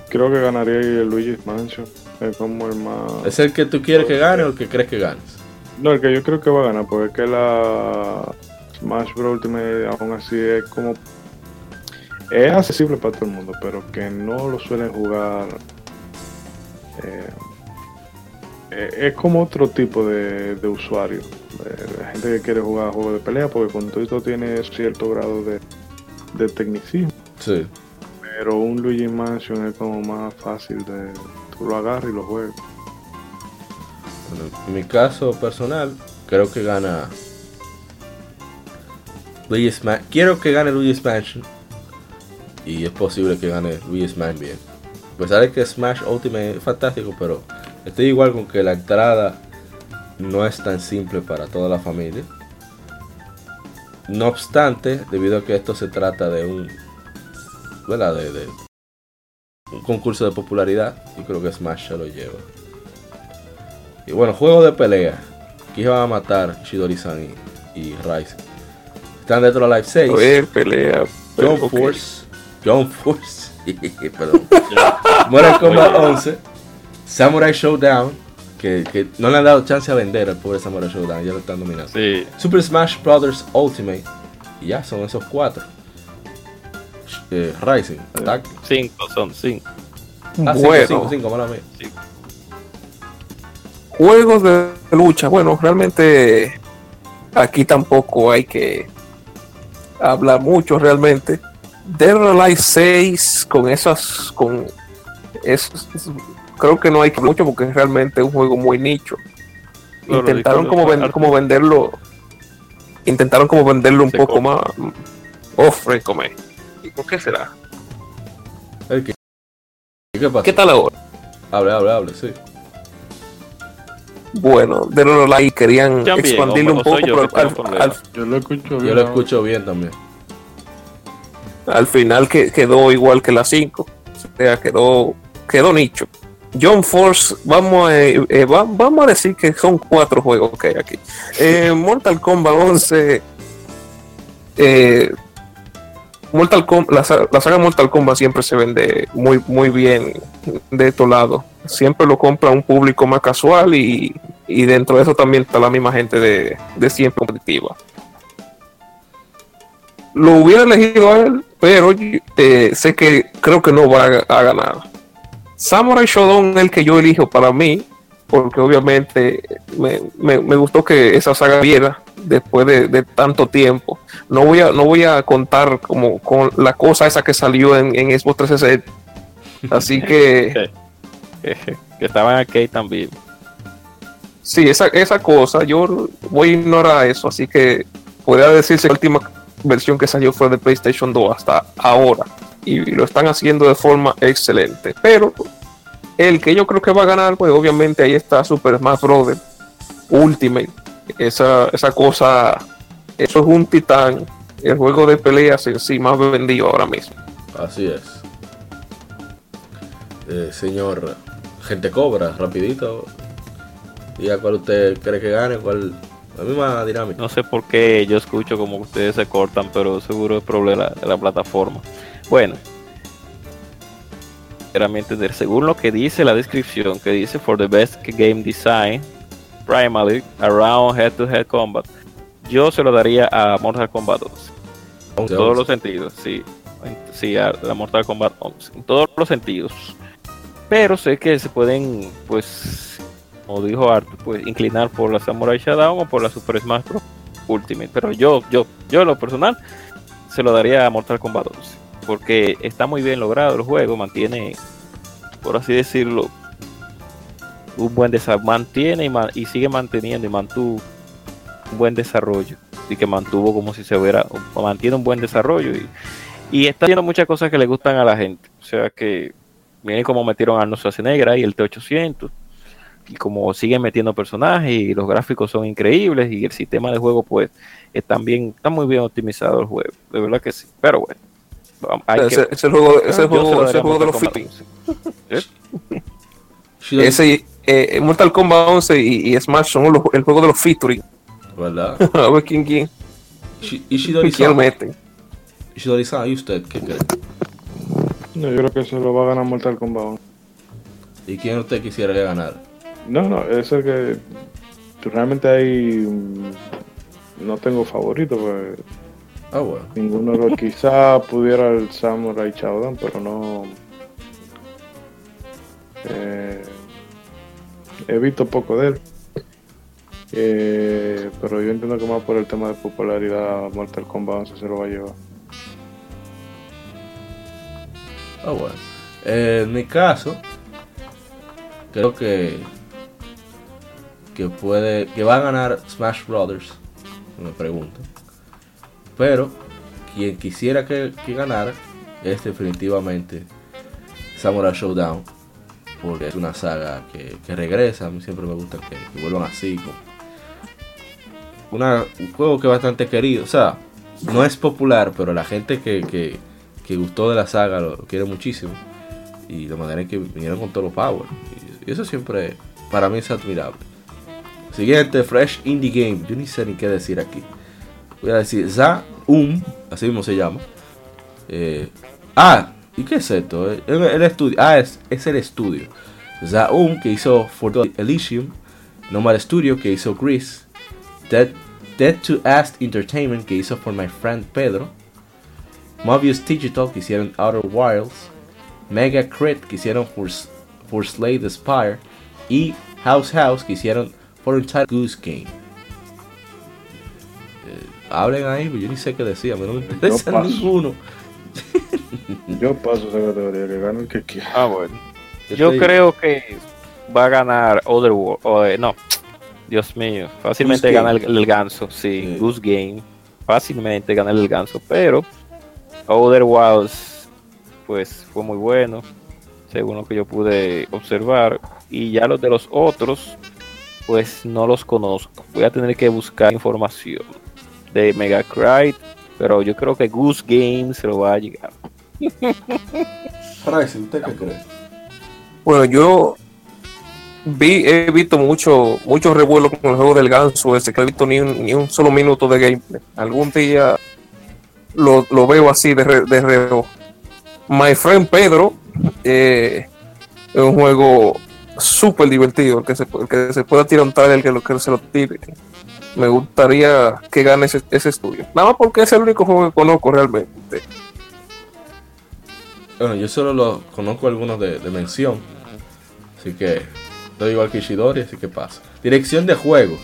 creo que ganaría el Luigi's Mansion. Es como el más. ¿Es el que tú quieres que gane o el que crees que ganes? No, el que yo creo que va a ganar, porque es que la Smash Bros. Ultimate aún así es como. Es accesible para todo el mundo, pero que no lo suelen jugar. eh, eh, es como otro tipo de, de usuario. de gente que quiere jugar juegos de pelea, porque con todo esto tiene cierto grado de, de tecnicismo. Sí. Pero un Luigi Mansion es como más fácil de. Tú lo agarras y lo juegas. En mi caso personal, creo que gana. Luigi's Man. Quiero que gane Luigi's Mansion. Y es posible que gane Luigi's Man bien. A pesar que Smash Ultimate es fantástico, pero estoy igual con que la entrada no es tan simple para toda la familia. No obstante, debido a que esto se trata de un. De un concurso de popularidad, yo creo que Smash se lo lleva. Y bueno, juego de pelea. Aquí van a matar Shidori-san y, y Ryzen. Están dentro de la Live 6. A ver, pelea. pero, John ok. Force. John Force. *laughs* Perdón. Mortal Kombat 11. Samurai Showdown. Que, que no le han dado chance a vender al pobre Samurai Showdown. Ya lo están dominando. Sí, Super Smash Bros. Ultimate. Y ya son esos cuatro. Eh, Rising. Attack. cinco son cinco. Ah, cinco, bueno, cinco, cinco, mala mía. Juegos de lucha. Bueno, realmente aquí tampoco hay que hablar mucho realmente. Dead or Alive 6 con esas, con esos, creo que no hay que hablar mucho porque realmente es un juego muy nicho. Lo Intentaron como, ven- como venderlo, intentaron como venderlo un Se poco come. más. Oh, frescome. ¿Y por qué será? ¿Qué pasa? ¿Qué tal ahora? Hable, hable, hable, sí. Bueno, Dead or Alive querían bien, expandirlo o- un poco, yo pero al- al, Yo lo escucho bien. Yo lo escucho bien también. al final que quedó igual que la 5. O sea, quedó, quedó nicho. John Force, vamos a, eh, eh, va- vamos a decir que son cuatro juegos que hay aquí. Eh, Mortal Kombat 11. Mortal Kombat, la, la saga Mortal Kombat siempre se vende muy, muy bien de estos lados. Siempre lo compra un público más casual y, y dentro de eso también está la misma gente de, de siempre competitiva lo hubiera elegido a él, pero eh, sé que creo que no va a, ganar. Samurai Shodown el que yo elijo para mí, porque obviamente me, me- me gustó que esa saga viera después de, de tanto tiempo. No voy a, no voy a contar como con la cosa esa que salió en, en Xbox 360. Así *laughs* que *laughs* que estaba en arcade también. sí, esa, esa cosa, yo voy a ignorar eso. Así que podría decirse que la última versión que salió fue de PlayStation 2 hasta ahora. Y lo están haciendo de forma excelente. Pero el que yo creo que va a ganar, pues obviamente ahí está Super Smash Bros. Ultimate. Esa, esa cosa, eso es un titán. El juego de peleas en sí más vendido ahora mismo. Así es. Eh, señor Gente Cobra, rapidito. Diga cuál usted cree que gane, cuál... La misma dinámica. No sé por qué yo escucho como ustedes se cortan, pero seguro es problema de la plataforma. Bueno, era mi entender, según lo que dice la descripción, que dice for the best game design, primarily around head to head combat, yo se lo daría a Mortal Kombat 2. En todos los sentidos, sí. Sí, a la Mortal Kombat 11. En todos los sentidos. Pero sé que se pueden, pues, como dijo Art, pues inclinar por la Samurai Shodown o por la Super Smash Bros. Ultimate. Pero yo, yo, yo en lo personal, se lo daría a Mortal Kombat 11. Porque está muy bien logrado el juego, mantiene, por así decirlo, un buen desarrollo. Mantiene y, ma- y sigue manteniendo y mantuvo un buen desarrollo. Y que mantuvo como si se hubiera, mantiene un buen desarrollo. Y, y está haciendo muchas cosas que le gustan a la gente. O sea que miren cómo metieron a Arnold Schwarzenegger ahí, el T800. Y como siguen metiendo personajes y los gráficos son increíbles y el sistema de juego pues está bien, está muy bien optimizado el juego. De verdad que sí. Pero bueno. hay que- Ese, juego, ese juego, ese de los. Kombat. *laughs* Shido- Ese eh, Mortal Kombat 11 y, y Smash son los- el juego de los featuring. ¿Verdad? A ver quién, quién, Shi- quién mete. Ishidori-san, ¿y usted qué cree? No, yo creo que se lo va a ganar Mortal Kombat 11. ¿Y quién usted quisiera que ganara? No, no, es el que realmente hay. mm, No tengo favorito, pues Ah, bueno. ninguno de los. *laughs* Quizá pudiera el Samurai Shodown, pero no. Eh, he visto poco de él. Eh, pero yo entiendo que más por el tema de popularidad, Mortal Kombat 11 se lo va a llevar. Ah, bueno. Eh, en mi caso, creo que que puede que va a ganar Smash Brothers, me pregunto. Pero quien quisiera que ganara es definitivamente Samurai Showdown, porque es una saga que, que regresa. A mí siempre me gusta que, vuelvan así. un juego que es bastante querido, o sea, no es popular, pero la gente que, que, gustó de la saga lo, quiere muchísimo. Y de manera en que vinieron con todo los power. Eso siempre, para mí, es admirable. Siguiente, Fresh Indie Game. Yo ni sé ni qué decir aquí. Voy a decir Za-Um, así mismo se llama. Eh, ah, ¿y qué es esto? Eh, El, el estudio. Ah, es, es el estudio. Za-Um, que hizo For the Elysium. Nomad Studio, que hizo Grease. Dead, Dead to Ask Entertainment, que hizo For My Friend Pedro. Mobius Digital, que hicieron Outer Wilds. Mega Crit, que hicieron For, for Slay the Spire. Y House House, que hicieron For Untitled Goose Game. Eh, hablen ahí, pues yo ni sé qué decía, a mí no me interesa ninguno. Yo paso esa categoría, que gane el que quiera. Ah, bueno. Yo estoy- creo que va a ganar Otherworld. O, eh, no, Dios mío. Fácilmente gana el, ganso. Sí, Sí. Goose Game. Fácilmente gana el ganso. Pero Otherworld, pues fue muy bueno. Según lo que yo pude observar. Y ya los de los otros, pues no los conozco. Voy a tener que buscar información de Mega Cry. Pero yo creo que Goose Game se lo va a llegar. *laughs* Price, ¿usted qué cree? Bueno, yo vi, he visto mucho, mucho revuelo con el juego del ganso ese, que no he visto ni un, ni un solo minuto de gameplay. Algún día lo, lo veo así de, re- de reojo. My Friend Pedro eh, es un juego súper divertido, el que se, el que se pueda tirar un trailer, que, lo, que se lo tire. Me gustaría que gane ese, ese estudio. Nada más porque es el único juego que conozco realmente. Bueno, yo solo lo conozco algunos de, de mención. Así que estoy igual que Ishidori, así que pasa. Dirección de juego.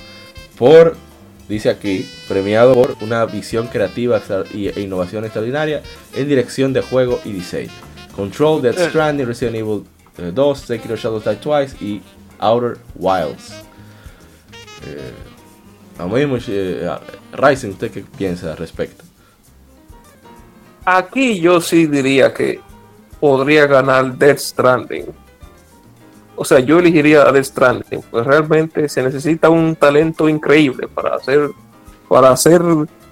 Por, dice aquí, premiado por una visión creativa e innovación extraordinaria en dirección de juego y diseño. Control, Death Eh. Stranding, Resident Evil eh, 2, Sekiro Shadows Die Twice y Outer Wilds. Eh, a mí, much- eh, Ryzen, ¿usted qué piensa al respecto? Aquí yo sí diría que podría ganar Death Stranding. O sea, yo elegiría a Death Stranding, pues realmente se necesita un talento increíble para hacer, para hacer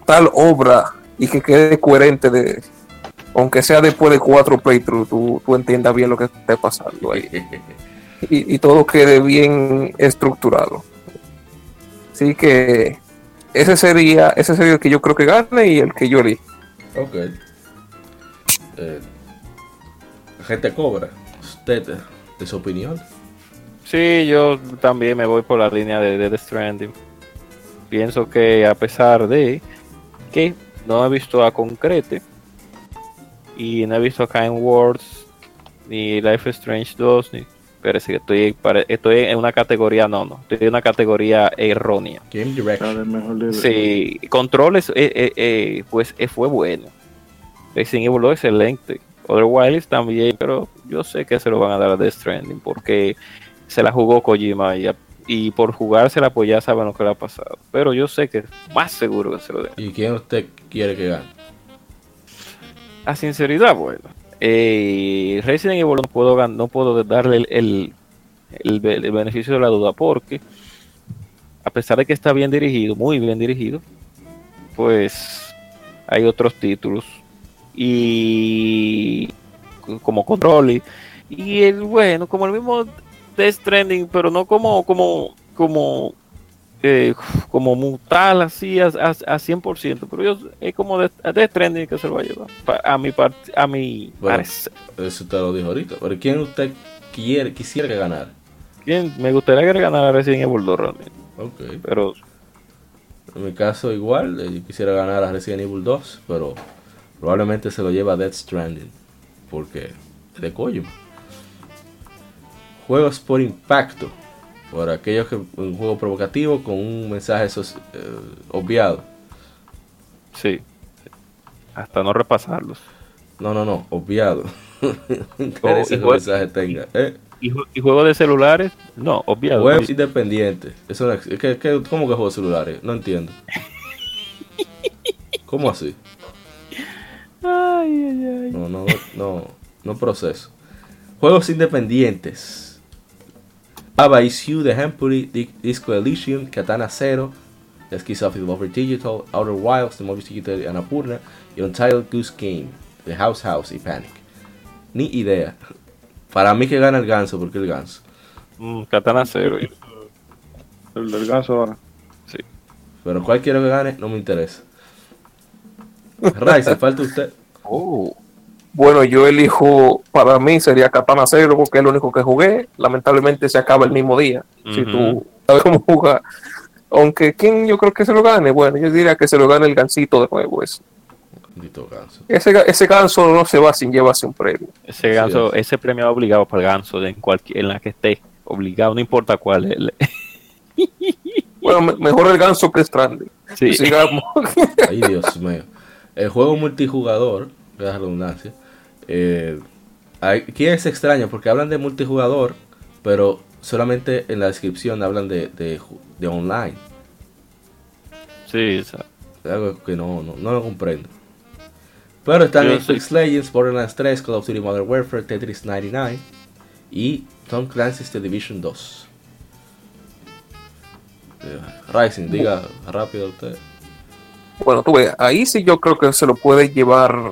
tal obra y que quede coherente de, aunque sea después de cuatro playthroughs, tú, tú entiendas bien lo que esté pasando ahí *laughs* y, y todo quede bien estructurado. Así que ese sería, ese sería el que yo creo que gane y el que yo elijo. Ok. Eh, gente cobra. ¿Usted, eh, de su opinión? Sí, yo también me voy por la línea de Death Stranding. Pienso que a pesar de que no he visto a Concrete y no he visto a Kind Words ni Life is Strange 2, ni parece que estoy, estoy en una categoría, no, no, estoy en una categoría errónea. Game Direction. del mejor de- Sí, controles, eh, eh, eh, pues eh, fue bueno. Resident Evil 2 excelente. Otherwise también, pero yo sé que se lo van a dar a Death Stranding porque se la jugó Kojima y, y por jugársela pues ya saben lo que le ha pasado. Pero yo sé que es más seguro que se lo den. ¿Y quién usted quiere que gane? A sinceridad, bueno. Eh, Resident Evil no puedo, no puedo darle el, el, el be- el beneficio de la duda porque a pesar de que está bien dirigido, muy bien dirigido, pues hay otros títulos y como Control y, y el bueno, como el mismo Death Stranding, pero no como como como eh, como mutal así a, a, a 100%, pero yo, es como Death, a Death Stranding que se lo va a llevar, a mi part, a mi Bueno. parecer. Eso usted lo dijo ahorita. Pero ¿quién usted quiere, quisiera que ganara? Bien, me gustaría que ganara Resident Evil 2 realmente, Ok. pero En mi caso igual, eh, yo quisiera ganar a Resident Evil 2, pero probablemente se lo lleva Death Stranding. Porque es de Kojima. Juegos por impacto. Por aquellos que un juego provocativo con un mensaje soci- eh, obviado. sí, hasta no repasarlos. No, no, no, obviado. *laughs* Interesa y que mensaje tenga. Eh, ¿Y, y juegos de celulares? No, obviado. Juegos independientes. Eso no ex- ¿qué- qué- ¿Cómo que juegos celulares? No entiendo. *laughs* ¿Cómo así? Ay, ay, ay. No, no, no, no proceso. Juegos independientes. Baba Is You, The Hempuri, Di- Disco Elysium, Katana Zero, The Skies of Evolver Digital, Outer Wilds, The Mobius Digital y Annapurna, y Untitled Goose Game, The House House y Panic. Ni idea. Para mí que gana el ganso, porque el ganso. Mm, Katana Zero. El del ganso ahora. Sí. Pero cuál quiero que gane, no me interesa. Ryzen, falta usted. Oh. Bueno, yo elijo, para mí sería Katana Zero porque es lo único que jugué. Lamentablemente se acaba el mismo día. Si tú sabes cómo jugar. Aunque, ¿quién yo creo que se lo gane? Bueno, yo diría que se lo gane el gancito de nuevo. Ese, ganso. ese, ga- ese ganso no se va sin llevarse un premio. Ese ganso, Sí, ese premio es obligado para el ganso de en cualquier, en la que esté. Obligado, no importa cuál. el- *laughs* Bueno, me- mejor el ganso que Stranding. Sí. Sigamos. Ay, Dios mío. El juego multijugador, la redundancia, eh, aquí es extraño porque hablan de multijugador, pero solamente en la descripción hablan de, de, online. sí, o sea, Es algo que no, no, no lo comprendo. Pero están Apex Legends, Borderlands 3, Call of Duty Modern Warfare, Tetris 99 y Tom Clancy's The Division 2. Eh, Rising, diga rápido usted. Bueno, tú ves, ahí sí yo creo que se lo puede llevar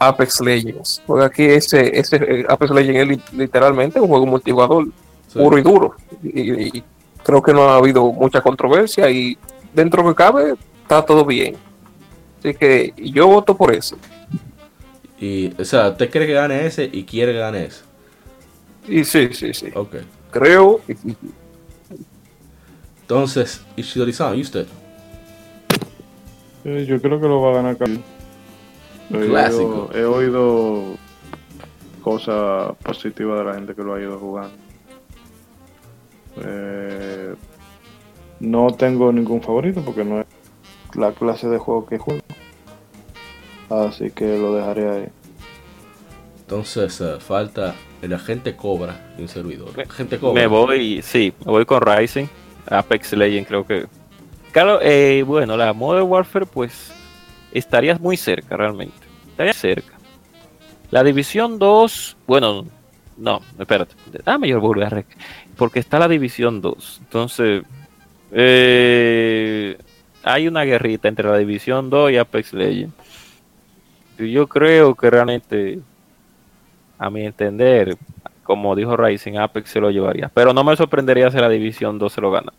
Apex Legends. Porque aquí ese, ese eh, Apex Legends es li- literalmente un juego multijugador Sí. puro y duro. Y, y creo que no ha habido mucha controversia y dentro que cabe está todo bien. Así que yo voto por eso. Y, o sea, ¿usted cree que gane ese y quiere que gane ese? Y sí, sí, sí. Ok. Creo. Entonces, Ishidori-san, ¿y usted? Eh, yo creo que lo va a ganar Cali. He Clásico. oído- He oído cosas positivas de la gente que lo ha ido jugando. Eh, no tengo ningún favorito porque no es la clase de juego que juego. Así que lo dejaré ahí. Entonces eh, falta el agente Cobra y un servidor. Agente Cobra. Me voy, sí, me voy con Rising. Apex Legends creo que... Claro, eh, bueno, la Modern Warfare pues estarías muy cerca realmente. Estaría cerca. La División 2, bueno, no, espérate. Ah, mayor Burger porque está la División 2. Entonces, eh, hay una guerrita entre la División 2 y Apex Legends. Y Yo creo que realmente, a mi entender, como dijo Rising, Apex se lo llevaría. Pero no me sorprendería si la División 2 se lo gana.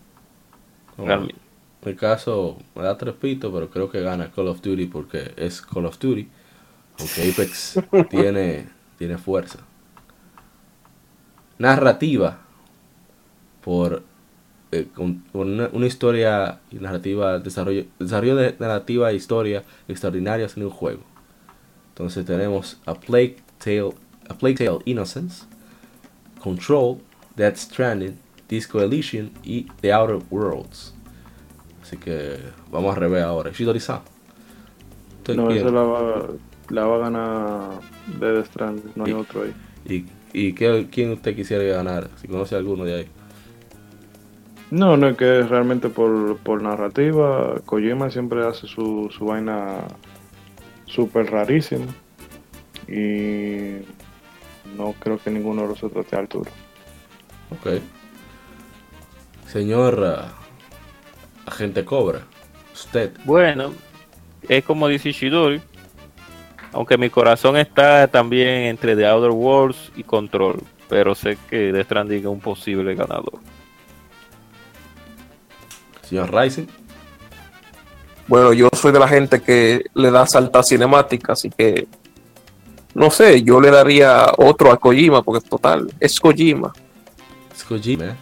Realmente. En mi caso me da tres pitos, pero creo que gana Call of Duty porque es Call of Duty. Aunque Apex *laughs* tiene, tiene fuerza. Narrativa. Por, eh, con, una, una historia y narrativa, desarrollo, desarrollo de narrativa e historia extraordinarias en un juego. Entonces tenemos A Plague Tale, A Plague Tale Innocence, Control, Death Stranding, Disco Elysium y The Outer Worlds. Así que vamos a rever ahora. Shidori-san. ¿usted No, esa la va, la va a ganar Death Stranding, no hay Y- otro ahí. ¿Y, y qué- quién usted quisiera ganar? Si conoce alguno de ahí. No, no es que realmente por, por narrativa, Kojima siempre hace su, su vaina súper rarísima y no creo que ninguno de los otros esté a altura. Ok. Señor ah, Agente Cobra, usted. Bueno, es como dice Ishidori. Aunque mi corazón está también entre The Outer Worlds y Control. Pero sé que Death Stranding es un posible ganador. Señor Rising. Bueno, yo soy de la gente que le da salta cinemática, así que no sé, yo le daría otro a Kojima, porque total, es Kojima. Es Kojima.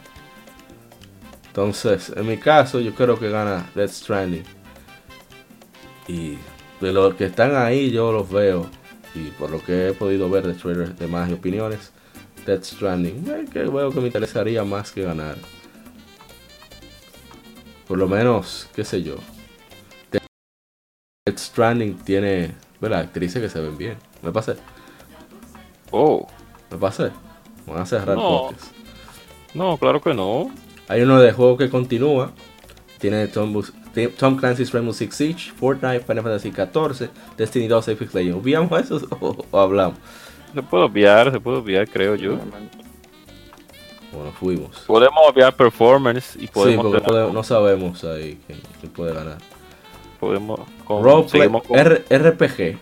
Entonces, en mi caso, yo creo que gana Death Stranding. Y de los que están ahí, yo los veo. Y por lo que he podido ver de trailers de más y opiniones, Death Stranding, eh, que veo que me interesaría más que ganar. Por lo menos, qué sé yo. Death Stranding tiene, ¿verdad? Actrices que se ven bien. Me pasé, Oh, me pasé. Van a cerrar No. podcast. no, claro que no. Hay uno de juego que continúa. Tiene Tom, Tom Clancy's Rainbow Six Siege, Fortnite, Final Fantasy XIV, Destiny 2, Apex Legends. ¿Obviamos eso *laughs* o, o hablamos? Se puede obviar, se puede obviar, creo yo. Bueno, fuimos. Podemos obviar performance y Sí, podemos, porque tener- podemos- no sabemos ahí quién, quién puede ganar. podemos con- Roleplay, seguimos con- R- RPG.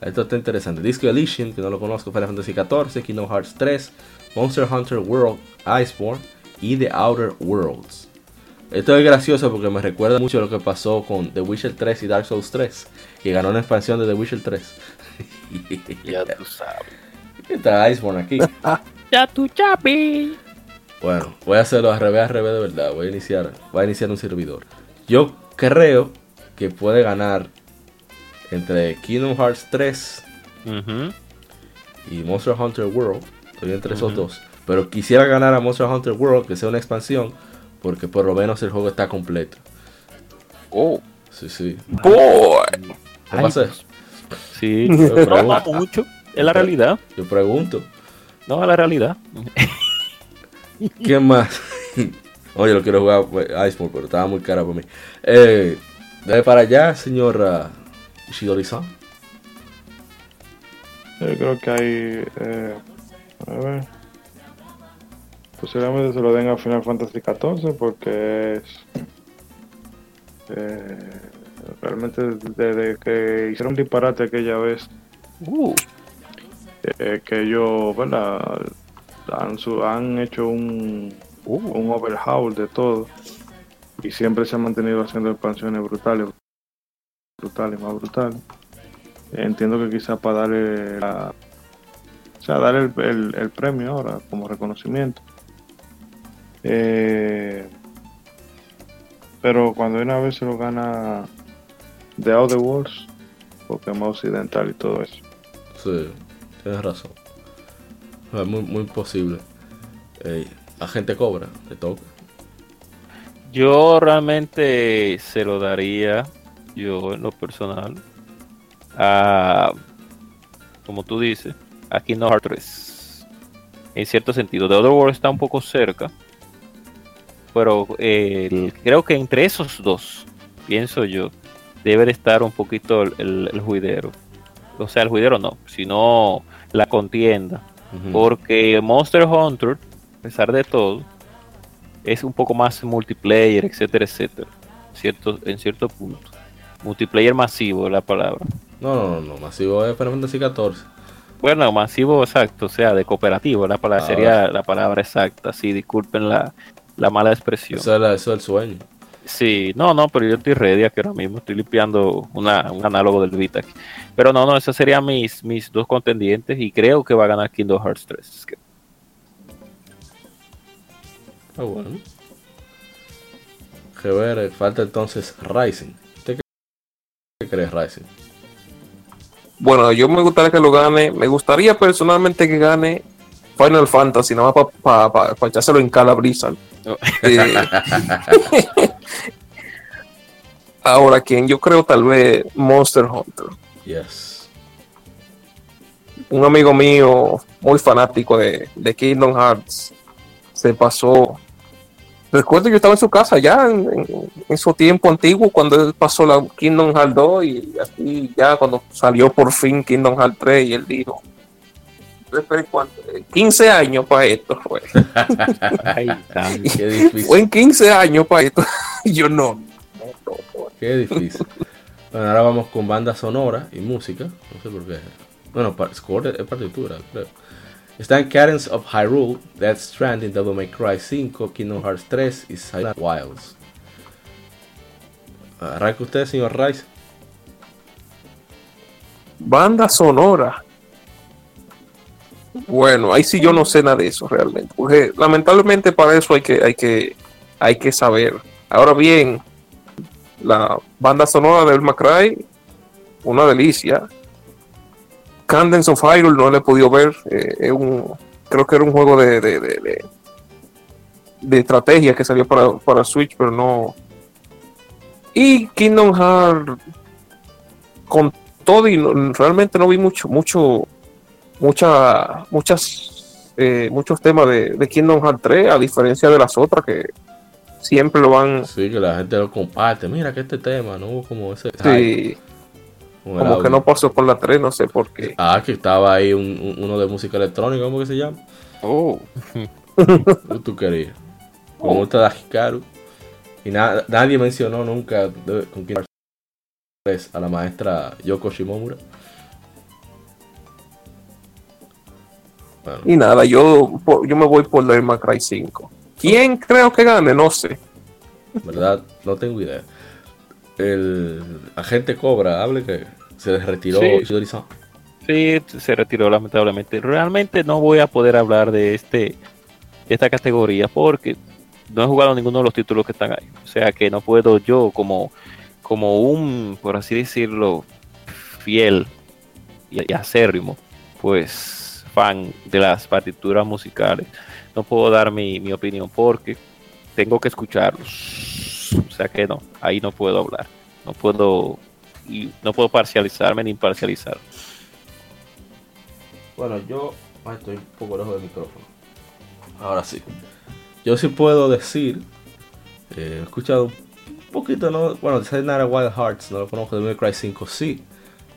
Esto está interesante. Disco Elysium, que no lo conozco, Final Fantasy XIV, Kingdom Hearts 3, Monster Hunter World, Iceborne y The Outer Worlds. Esto es gracioso porque me recuerda mucho lo que pasó con The Witcher 3 y Dark Souls 3, que ganó una expansión de The Witcher 3. *laughs* Ya tú sabes. Está Iceborne aquí. *laughs* Ya tú chapi. Bueno, voy a hacerlo al revés, al revés de verdad. Voy a iniciar, voy a iniciar un servidor. Yo creo que puede ganar entre Kingdom Hearts 3 Ujú. y Monster Hunter World. Estoy entre esos dos. Pero quisiera ganar a Monster Hunter World, que sea una expansión, porque por lo menos el juego está completo. Oh. Sí, sí. Boy. ¿Qué Ay, pasa? Sí, *laughs* Yo no mucho. Es la realidad. Yo pregunto, No, es la realidad. *laughs* ¿quién más? *laughs* Oye, lo quiero jugar pues, Iceborne, pero estaba muy cara para mí. Eh, de para allá, señor Ishidori-san. Yo creo que hay. eh, a ver. Posiblemente se lo den a Final Fantasy XIV porque es. eh, realmente desde que hicieron disparate aquella vez Uh, eh, que ellos, ¿verdad? Han, su- han hecho un, uh. un overhaul de todo y siempre se han mantenido haciendo expansiones brutales, brutales, más brutales. Entiendo que quizás para darle la, o sea, dar el, el- el premio ahora como reconocimiento. Eh, pero cuando una vez se lo gana The Outer Worlds, más occidental y todo eso. Sí, tienes razón. Es muy, muy posible. Eh, la gente cobra, le toca. Yo realmente se lo daría, yo en lo personal, a, como tú dices, a Kingdom Hearts 3. En cierto sentido, The Other World está un poco cerca, pero eh, creo que entre esos dos, pienso yo, debe de estar un poquito el, el, juidero. O sea, el juidero no, sino la contienda. Ujú. Porque Monster Hunter, a pesar de todo, es un poco más multiplayer, etcétera, etcétera. Cierto, en cierto punto. Multiplayer masivo es la palabra. No, no, no, no, masivo es Final Fantasy XIV. Bueno, masivo exacto, o sea, de cooperativo, la palabra, Ah, sería la palabra exacta. Sí, disculpen la, la mala expresión. Eso es, la- eso es el sueño. Sí, no, no, pero yo estoy ready aquí ahora mismo, estoy limpiando una, un análogo del Vita aquí. Pero no, no, esos serían mis, mis dos contendientes y creo que va a ganar Kingdom Hearts 3. Es que- Ah, bueno. Que ver, falta entonces Rising. ¿Usted qué, qué cree Rising? Bueno, yo me gustaría que lo gane. Me gustaría personalmente que gane Final Fantasy, nada más para echárselo en cara a Blizzard. Eh, *laughs* ahora, quien yo creo tal vez Monster Hunter. Yes. Un amigo mío, muy fanático de, de Kingdom Hearts, se pasó. Recuerdo que yo estaba en su casa ya en, en- en su tiempo antiguo cuando él pasó la Kingdom Hearts 2 y así ya cuando salió por fin Kingdom Hearts 3 y él dijo, "Espere, ¿cuánto? 15 años para esto fue. *laughs* Ay, tan- Qué difícil. Fue en 15 años para esto. *laughs* Yo no. Qué difícil. Bueno, ahora vamos con banda sonora y música. No sé por qué. Bueno, score es partitura, creo. Están Cadence of Hyrule, Death Stranding, Devil May Cry 5, Kingdom Hearts 3 y Silent Wilds. Arranca usted, señor Rice. Banda sonora. Bueno, ahí sí yo no sé nada de eso realmente. Porque lamentablemente para eso hay que, hay que, hay que saber. Ahora bien, la banda sonora de El Macray, una delicia. Candence of Hyrule no lo he podido ver. eh, creo que era un juego de, de, de, de- de estrategia que salió para, para Switch, pero no. Y Kingdom Hearts con todo y no- realmente no vi mucho, mucho, mucha, muchas, eh, muchos temas de, de Kingdom Hearts 3, a diferencia de las otras que siempre lo van, Sí, que la gente lo comparte. Mira que este tema, ¿no? Hubo como ese. sí, como que no pasó por la 3, no sé por qué. Ah, que estaba ahí un- un- uno de música electrónica, ¿cómo que se llama? Oh, *laughs* ¿Qué tú querías? Como está de Hikaru. Y na- nadie mencionó nunca de- con quién a la maestra Yoko Shimomura. Bueno, Y nada, yo, yo me voy por Devil May Cry 5. ¿Quién creo que gane? No sé. verdad, no tengo idea. El agente Cobra, hable que se retiró Sí. Se retiró lamentablemente. Realmente no voy a poder hablar de este esta categoría porque no he jugado ninguno de los títulos que están ahí. O sea que no puedo yo como, como un, por así decirlo, fiel y, y acérrimo, pues fan de las partituras musicales. No puedo dar mi, mi opinión porque tengo que escucharlos. O sea que no, ahí no puedo hablar. No puedo no puedo parcializarme ni imparcializar. Bueno, yo estoy un poco lejos del micrófono. Ahora sí. Yo sí puedo decir, eh, he escuchado un poquito, ¿no? bueno, Sayonara Wild Hearts, no lo conozco, de Cry 5 sí,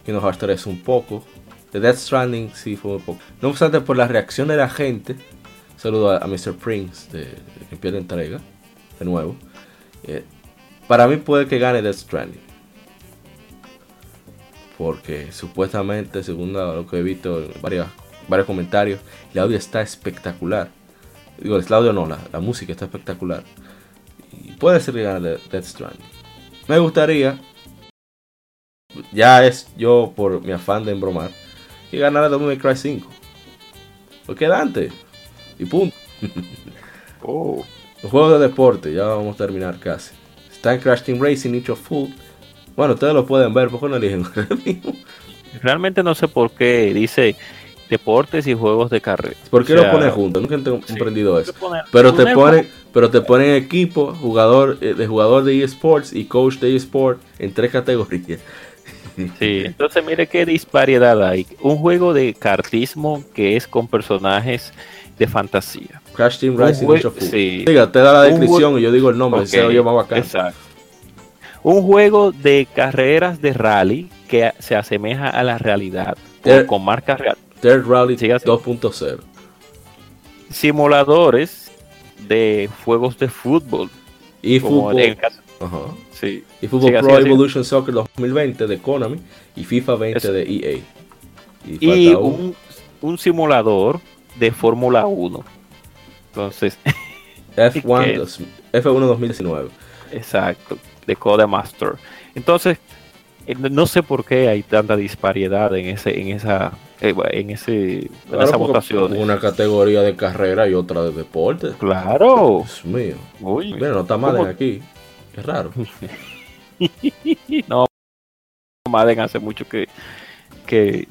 Kingdom Hearts 3 un poco, The Death Stranding sí fue un poco. No obstante, por la reacción de la gente, saludo a, Mr. Prince de, de que pierde entrega, de nuevo. eh, para mí puede que gane Death Stranding. Porque supuestamente, según lo que he visto en varias, varios comentarios, el audio está espectacular. Digo, el audio no, la, la música está espectacular. Y puede ser que gane De- Death Stranding. Me gustaría, ya es yo por mi afán de embromar, que ganara Devil May Cry 5. Porque Dante. Y punto. *laughs* Oh. Los juegos de deporte, ya vamos a terminar casi. Están Crash Team Racing, for Full. Bueno, ustedes lo pueden ver, ¿por qué no eligen? Realmente no sé por qué dice deportes y juegos de carrera. ¿Por qué O lo sea, pones juntos? Nunca he sí. comprendido eso. Poner- Pero te ponen, pero te ponen equipo, jugador eh, de jugador de eSports y coach de eSport en tres categorías. *laughs* Sí, entonces mire qué disparidad hay. Un juego de cartismo que es con personajes de fantasía. Crash Team Full. sí. Diga, te da la descripción y yo digo el nombre, Ok, se oye más bacán. Exacto. Un juego de carreras de rally que se asemeja a la realidad, Eh. con marcas real. Third Rally Siga así. 2.0. Simuladores de juegos de fútbol. Y como fútbol, en el caso- ajá. sí. y fútbol Siga, Pro siga, siga. Evolution Soccer 2020 de Konami y FIFA 20 Eso. de EA. Y, un, un simulador de Fórmula 1. Entonces, *laughs* F1, ¿qué? dos- F1 2019. exacto, de Codemaster. Entonces, eh, no sé por qué hay tanta disparidad en ese, en esa, eh, en ese, en esa votación. Una categoría de carrera y otra de deporte. Claro. Dios mío. Uy, Mira, no está Madden ¿cómo? aquí. Es raro. *laughs* no, Madden hace mucho que, que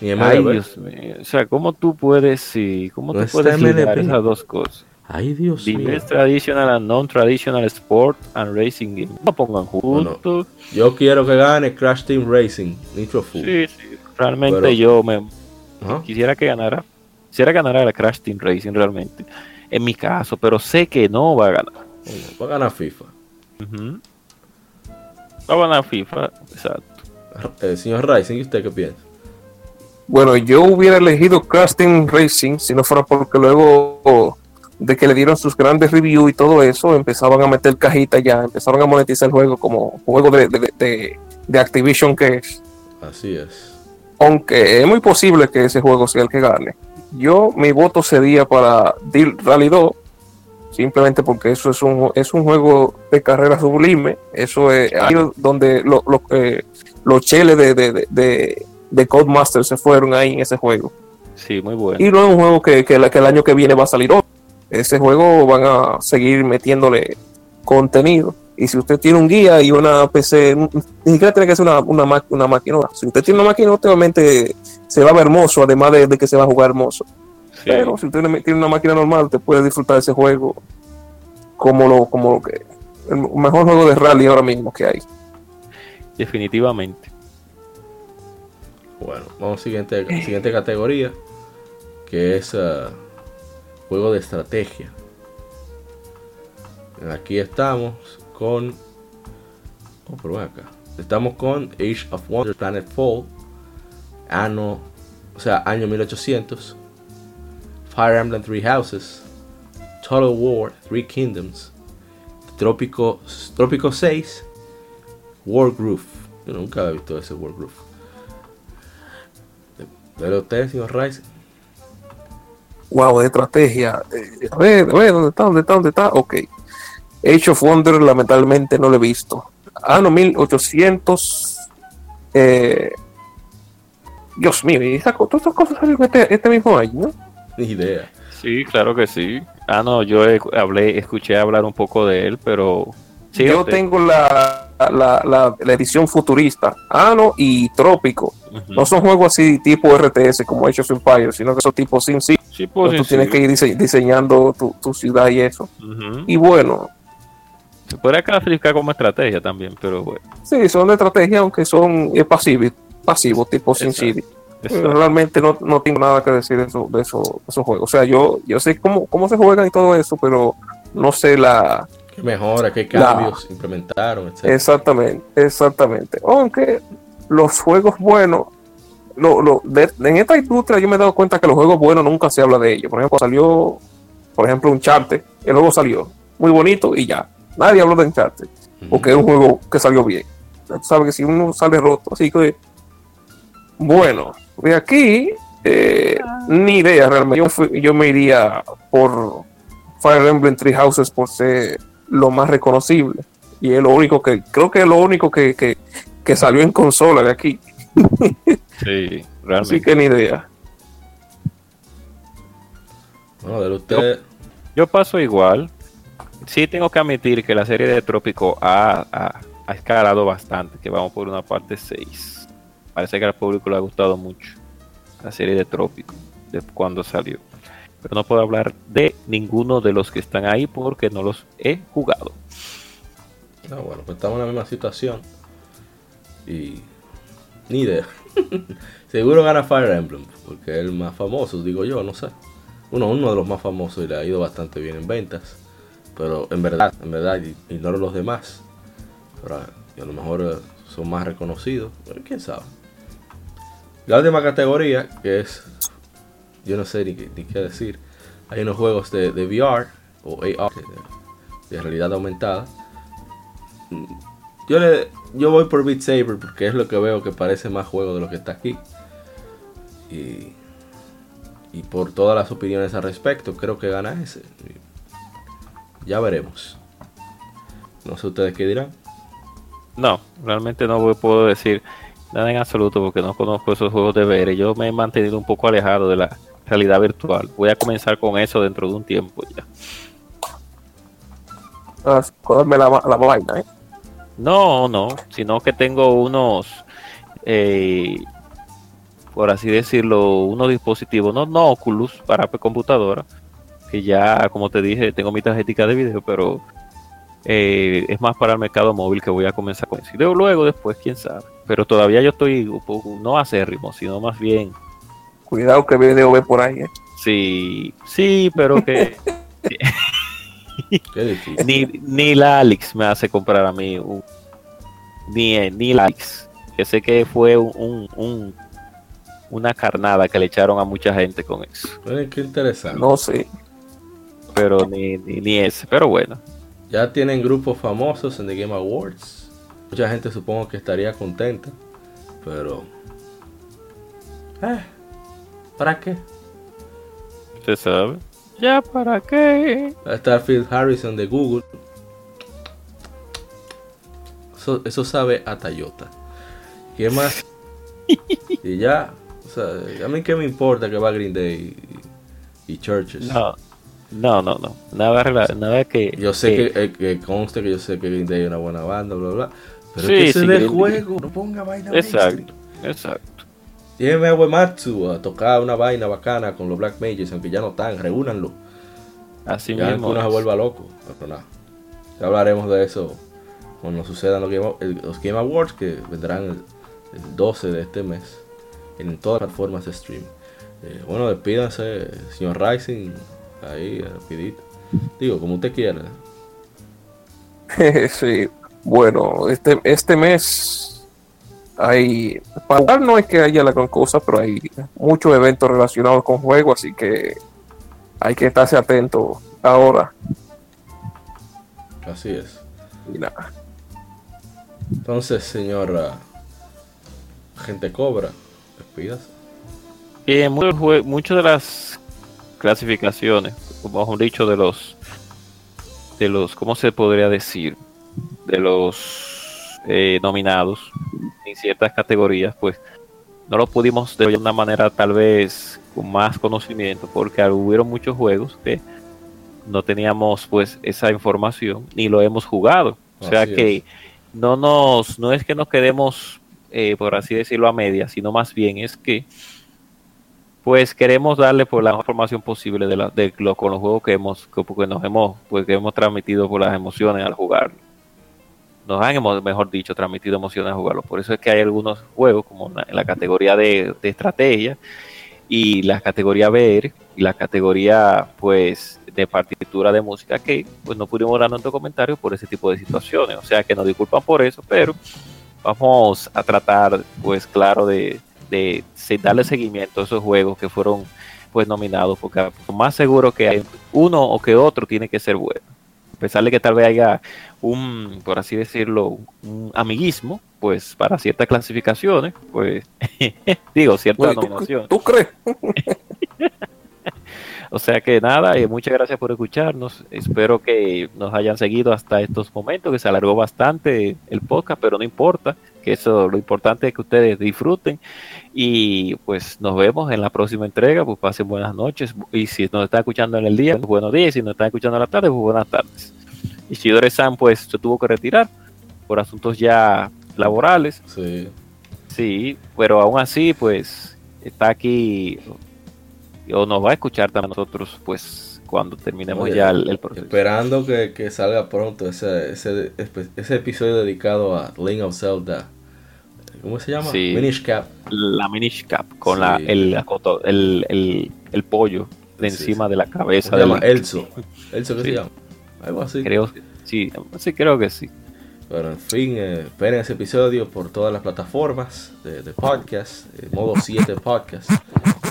Ni ay MLB. Dios mío, o sea, ¿cómo tú puedes, sí, cómo No tú puedes ligar esas dos cosas? Ay, Dios mío. Diverse traditional and non-traditional sport and racing game. No pongan juntos. Yo quiero que gane Crash Team Racing Nitro Full. Sí, sí. Realmente Pero- yo me Ajá. quisiera que ganara. Quisiera ganar a la Crash Team Racing realmente. En mi caso, pero sé que no va a ganar. Va a ganar FIFA. Ujú. Va a ganar FIFA, exacto. Eh, señor Racing, ¿y usted qué piensa? Bueno, yo hubiera elegido Team Racing si no fuera porque luego de que le dieron sus grandes reviews y todo eso, empezaban a meter cajitas ya, empezaron a monetizar el juego como juego de, de, de- de Activision que es. Así es. Aunque es muy posible que ese juego sea el que gane. Yo, mi voto sería para Deal Rally 2, simplemente porque eso es un, es un juego de carrera sublime. Eso es ahí donde lo- lo- eh, los cheles de, de, de, de, de Codemaster se fueron ahí en ese juego. Sí, muy bueno. Y no es un juego que, que, el año que viene va a salir otro. Ese juego van a seguir metiéndole contenido. Y si usted tiene un guía y una PC, ni siquiera tiene que ser una, una, una máquina. Si usted tiene una máquina, obviamente se va a ver hermoso, además de, de que se va a jugar hermoso. Sí. Pero si usted tiene tiene una máquina normal, usted puede disfrutar de ese juego como lo, como lo que el mejor juego de rally ahora mismo que hay. Definitivamente. Bueno, vamos a siguiente, siguiente categoría, que es ah, juego de estrategia. Aquí estamos con... Oh, pero acá. Estamos con Age of Wonders Planet Fall, año, o sea, año 1800, Fire Emblem Three Houses, Total War Three Kingdoms, Trópico, Trópico 6, Wargroove. Yo nunca había visto ese Wargroove. Pero usted, señor Rice, Wow, de estrategia. Eh, a ver, a ver, ¿dónde está? ¿Dónde está? ¿Dónde está? Ok. Age of Wonder lamentablemente no lo he visto. Ah, no, 1800. Eh, Dios mío, y esa todas esas cosas salieron este, este mismo año, ¿no? *laughs* ni idea. Sí, claro que sí. Ah, no, yo he- hablé, escuché hablar un poco de él, pero sí, Yo tengo la, la, la, la edición futurista, Ano y Trópico. No son juegos así tipo RTS como Age of Empires, sino que son tipo Sim City. Sí, pues, tú sí, tienes sí. que ir dise- diseñando tu, tu ciudad y eso. Y bueno, Se podría clasificar como estrategia también, pero bueno. sí, son de estrategia, aunque son pasivos, pasivos tipo Sim Exacto. Realmente no, no tengo nada que decir de, eso, de, eso, de esos juegos. O sea, yo, yo sé cómo, cómo se juegan y todo eso, pero no sé la, ¿Qué mejora? ¿Qué La- cambios implementaron? etcétera? Exactamente, exactamente. Aunque los juegos buenos, lo, lo- de- en esta industria yo me he dado cuenta que los juegos buenos nunca se habla de ellos. Por ejemplo, salió, por ejemplo, un charte, el juego salió muy bonito y ya. Nadie habló de Uncharted, porque es un juego que salió bien. Tú sabes que si uno sale roto, así que, bueno, de aquí, eh, ni idea realmente. Yo, fui- yo me iría por Fire Emblem Three Houses por ser lo más reconocible. Y es lo único que, creo que es lo único que, que, que salió en consola de aquí. *laughs* Sí, Así realmente. que ni idea. Bueno, de usted, Yo paso igual. Sí tengo que admitir que la serie de Trópico ha, ha- ha escalado bastante, que vamos por una parte 6. Parece que al público le ha gustado mucho. la serie de Trópico, de cuando salió. Pero no puedo hablar de ninguno de los que están ahí porque no los he jugado. Ah, bueno, pues estamos en la misma situación. Y. Ni idea. *laughs* Seguro gana Fire Emblem, porque es el más famoso, digo yo, no sé. Uno, uno de los más famosos y le ha ido bastante bien en ventas. Pero en verdad, en verdad, ignoro los demás. Pero a lo mejor eh, son más reconocidos. Pero quién sabe. La última categoría, que es. Yo no sé ni, qué- decir. Hay unos juegos de, VR o AR, de, de realidad aumentada. Yo, le, yo voy por Beat Saber porque es lo que veo que parece más juego de lo que está aquí. Y, y por todas las opiniones al respecto, creo que gana ese. Ya veremos. No sé ustedes qué dirán. No, realmente no puedo decir nada en absoluto porque no conozco esos juegos de VR. Yo me he mantenido un poco alejado de la realidad virtual. Voy a comenzar con eso dentro de un tiempo ya. Ah, la, la vaina, ¿eh? No, no, sino que tengo unos, eh, por así decirlo, unos dispositivos, no, no Oculus para computadora, que ya, como te dije, tengo mi tarjetita de video, pero eh, es más para el mercado móvil que voy a comenzar con eso. Y luego, después, quién sabe. Pero todavía yo estoy un poco, no acérrimo, sino más bien, Cuidado que video ve por ahí, ¿eh? sí, sí, pero que *laughs* Qué difícil. ni, ni la Alex me hace comprar a mí un- ni, ni la Alex que sé que fue un, un- un- una carnada que le echaron a mucha gente con eso qué interesante. No sé. pero ni, ni, ni ese pero bueno Ya tienen grupos famosos en The Game Awards. Mucha gente supongo que estaría contenta. Pero. Eh, ¿Para qué? usted sabe ya para qué Está Phil Harrison de Google. Eso, eso sabe a Toyota. ¿Qué más? *laughs* y ya. O sea, a mí qué me importa que va Green Day y, y Churches. no no no no nada nada que Yo sé que, eh, que conste que yo sé que Green Day es una buena banda, bla, bla. Pero Sí, que ese sí, juego, no ponga vaina exacto mainstream. exacto Lléveme a Uematsu a tocar una vaina bacana con los Black Mages, aunque ya no están, reúnanlo. así Ya que mismo uno se vuelva loco. Pero nada. Ya hablaremos de eso cuando sucedan los Game, los Game Awards que vendrán el, el 12 de este mes en todas las plataformas de stream. Eh, bueno, despídanse, señor Rising, ahí, rapidito. Digo, como usted quiera. *laughs* sí. Bueno, este, este mes hay. Para jugar no es que haya la gran cosa, pero hay muchos eventos relacionados con juegos, así que hay que estarse atento ahora. Así es. Y nada. Entonces, señor ah, Gente Cobra, despídase. Eh, muchos muchas de las clasificaciones, como mejor dicho, de los, de los, ¿cómo se podría decir? De los eh, nominados en ciertas categorías, pues no lo pudimos de una manera tal vez con más conocimiento, porque hubieron muchos juegos que no teníamos pues esa información ni lo hemos jugado. O sea Así que es. no nos, no es que nos quedemos, eh, por así decirlo, a media, sino más bien es que pues queremos darle por la mejor información posible de, la, de lo, con los juegos que hemos que, porque nos hemos pues que hemos transmitido por las emociones al jugar. Nos han mejor dicho transmitido emociones al jugarlo. Por eso es que hay algunos juegos como en la categoría de, estrategia y la categoría VR y la categoría pues de partitura de música que pues no pudimos dar nuestro comentario por ese tipo de situaciones. O sea que nos disculpan por eso pero vamos a tratar pues claro de, de darle seguimiento a esos juegos que fueron pues nominados porque por más seguro que hay uno o que otro tiene que ser bueno a pesar de que tal vez haya un por así decirlo un amiguismo pues para ciertas clasificaciones pues *laughs* digo ciertas Oye, ¿tú, nominaciones tú crees? *laughs* o sea que nada, eh, muchas gracias por escucharnos. Espero que nos hayan seguido hasta estos momentos, que se alargó bastante el podcast, pero no importa, que eso lo importante es que ustedes disfruten y pues nos vemos en la próxima entrega, pues pasen buenas noches y si nos están escuchando en el día, pues buenos días, y si nos están escuchando en la tarde, pues buenas tardes. Y Shidore San pues se tuvo que retirar por asuntos ya laborales, Sí. sí, pero aún así pues está aquí o nos va a escuchar también nosotros, pues cuando terminemos Oye, ya el, el proceso. Esperando que, que salga pronto ese, ese, ese episodio dedicado a Link of Zelda. ¿Cómo se llama? Sí. Minish Cap. La Minish Cap con Sí. la, el, el, el, el pollo de encima de la cabeza. Se llama Elso. ¿Elso qué se llama? Algo así. Creo que sí, sí, creo que sí. Pero en fin, eh, esperen ese episodio por todas las plataformas de, de podcast, eh, modo *laughs* 7 podcast.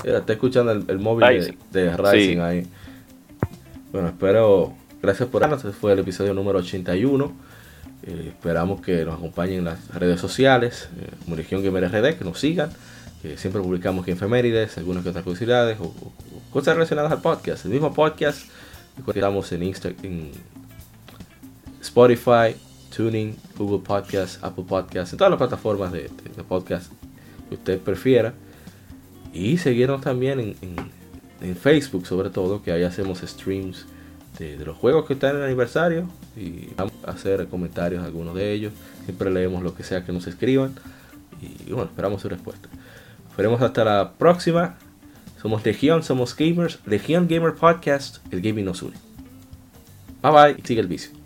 Mira, está escuchando el, el móvil de, Rising. de Rising Sí. ahí. Bueno, espero, gracias por vernos. Este fue el episodio número 81. Eh, esperamos que nos acompañen en las redes sociales, eh, Legión Gamer que nos sigan. que siempre publicamos que efemérides, algunas que otras curiosidades o, o- cosas relacionadas al podcast. El mismo podcast, estamos en Instagram, en Spotify, Tuning, Google Podcast, Apple Podcast, en todas las plataformas de, de- de podcast que usted prefiera. Y seguirnos también en, en- en Facebook, sobre todo, que ahí hacemos streams de, de los juegos que están en el aniversario. Y vamos a hacer comentarios a algunos de ellos. Siempre leemos lo que sea que nos escriban. Y bueno, esperamos su respuesta. Nos veremos hasta la próxima. Somos Legión, somos gamers. Legión Gamer Podcast, el gaming nos une. Bye bye sigue el vicio.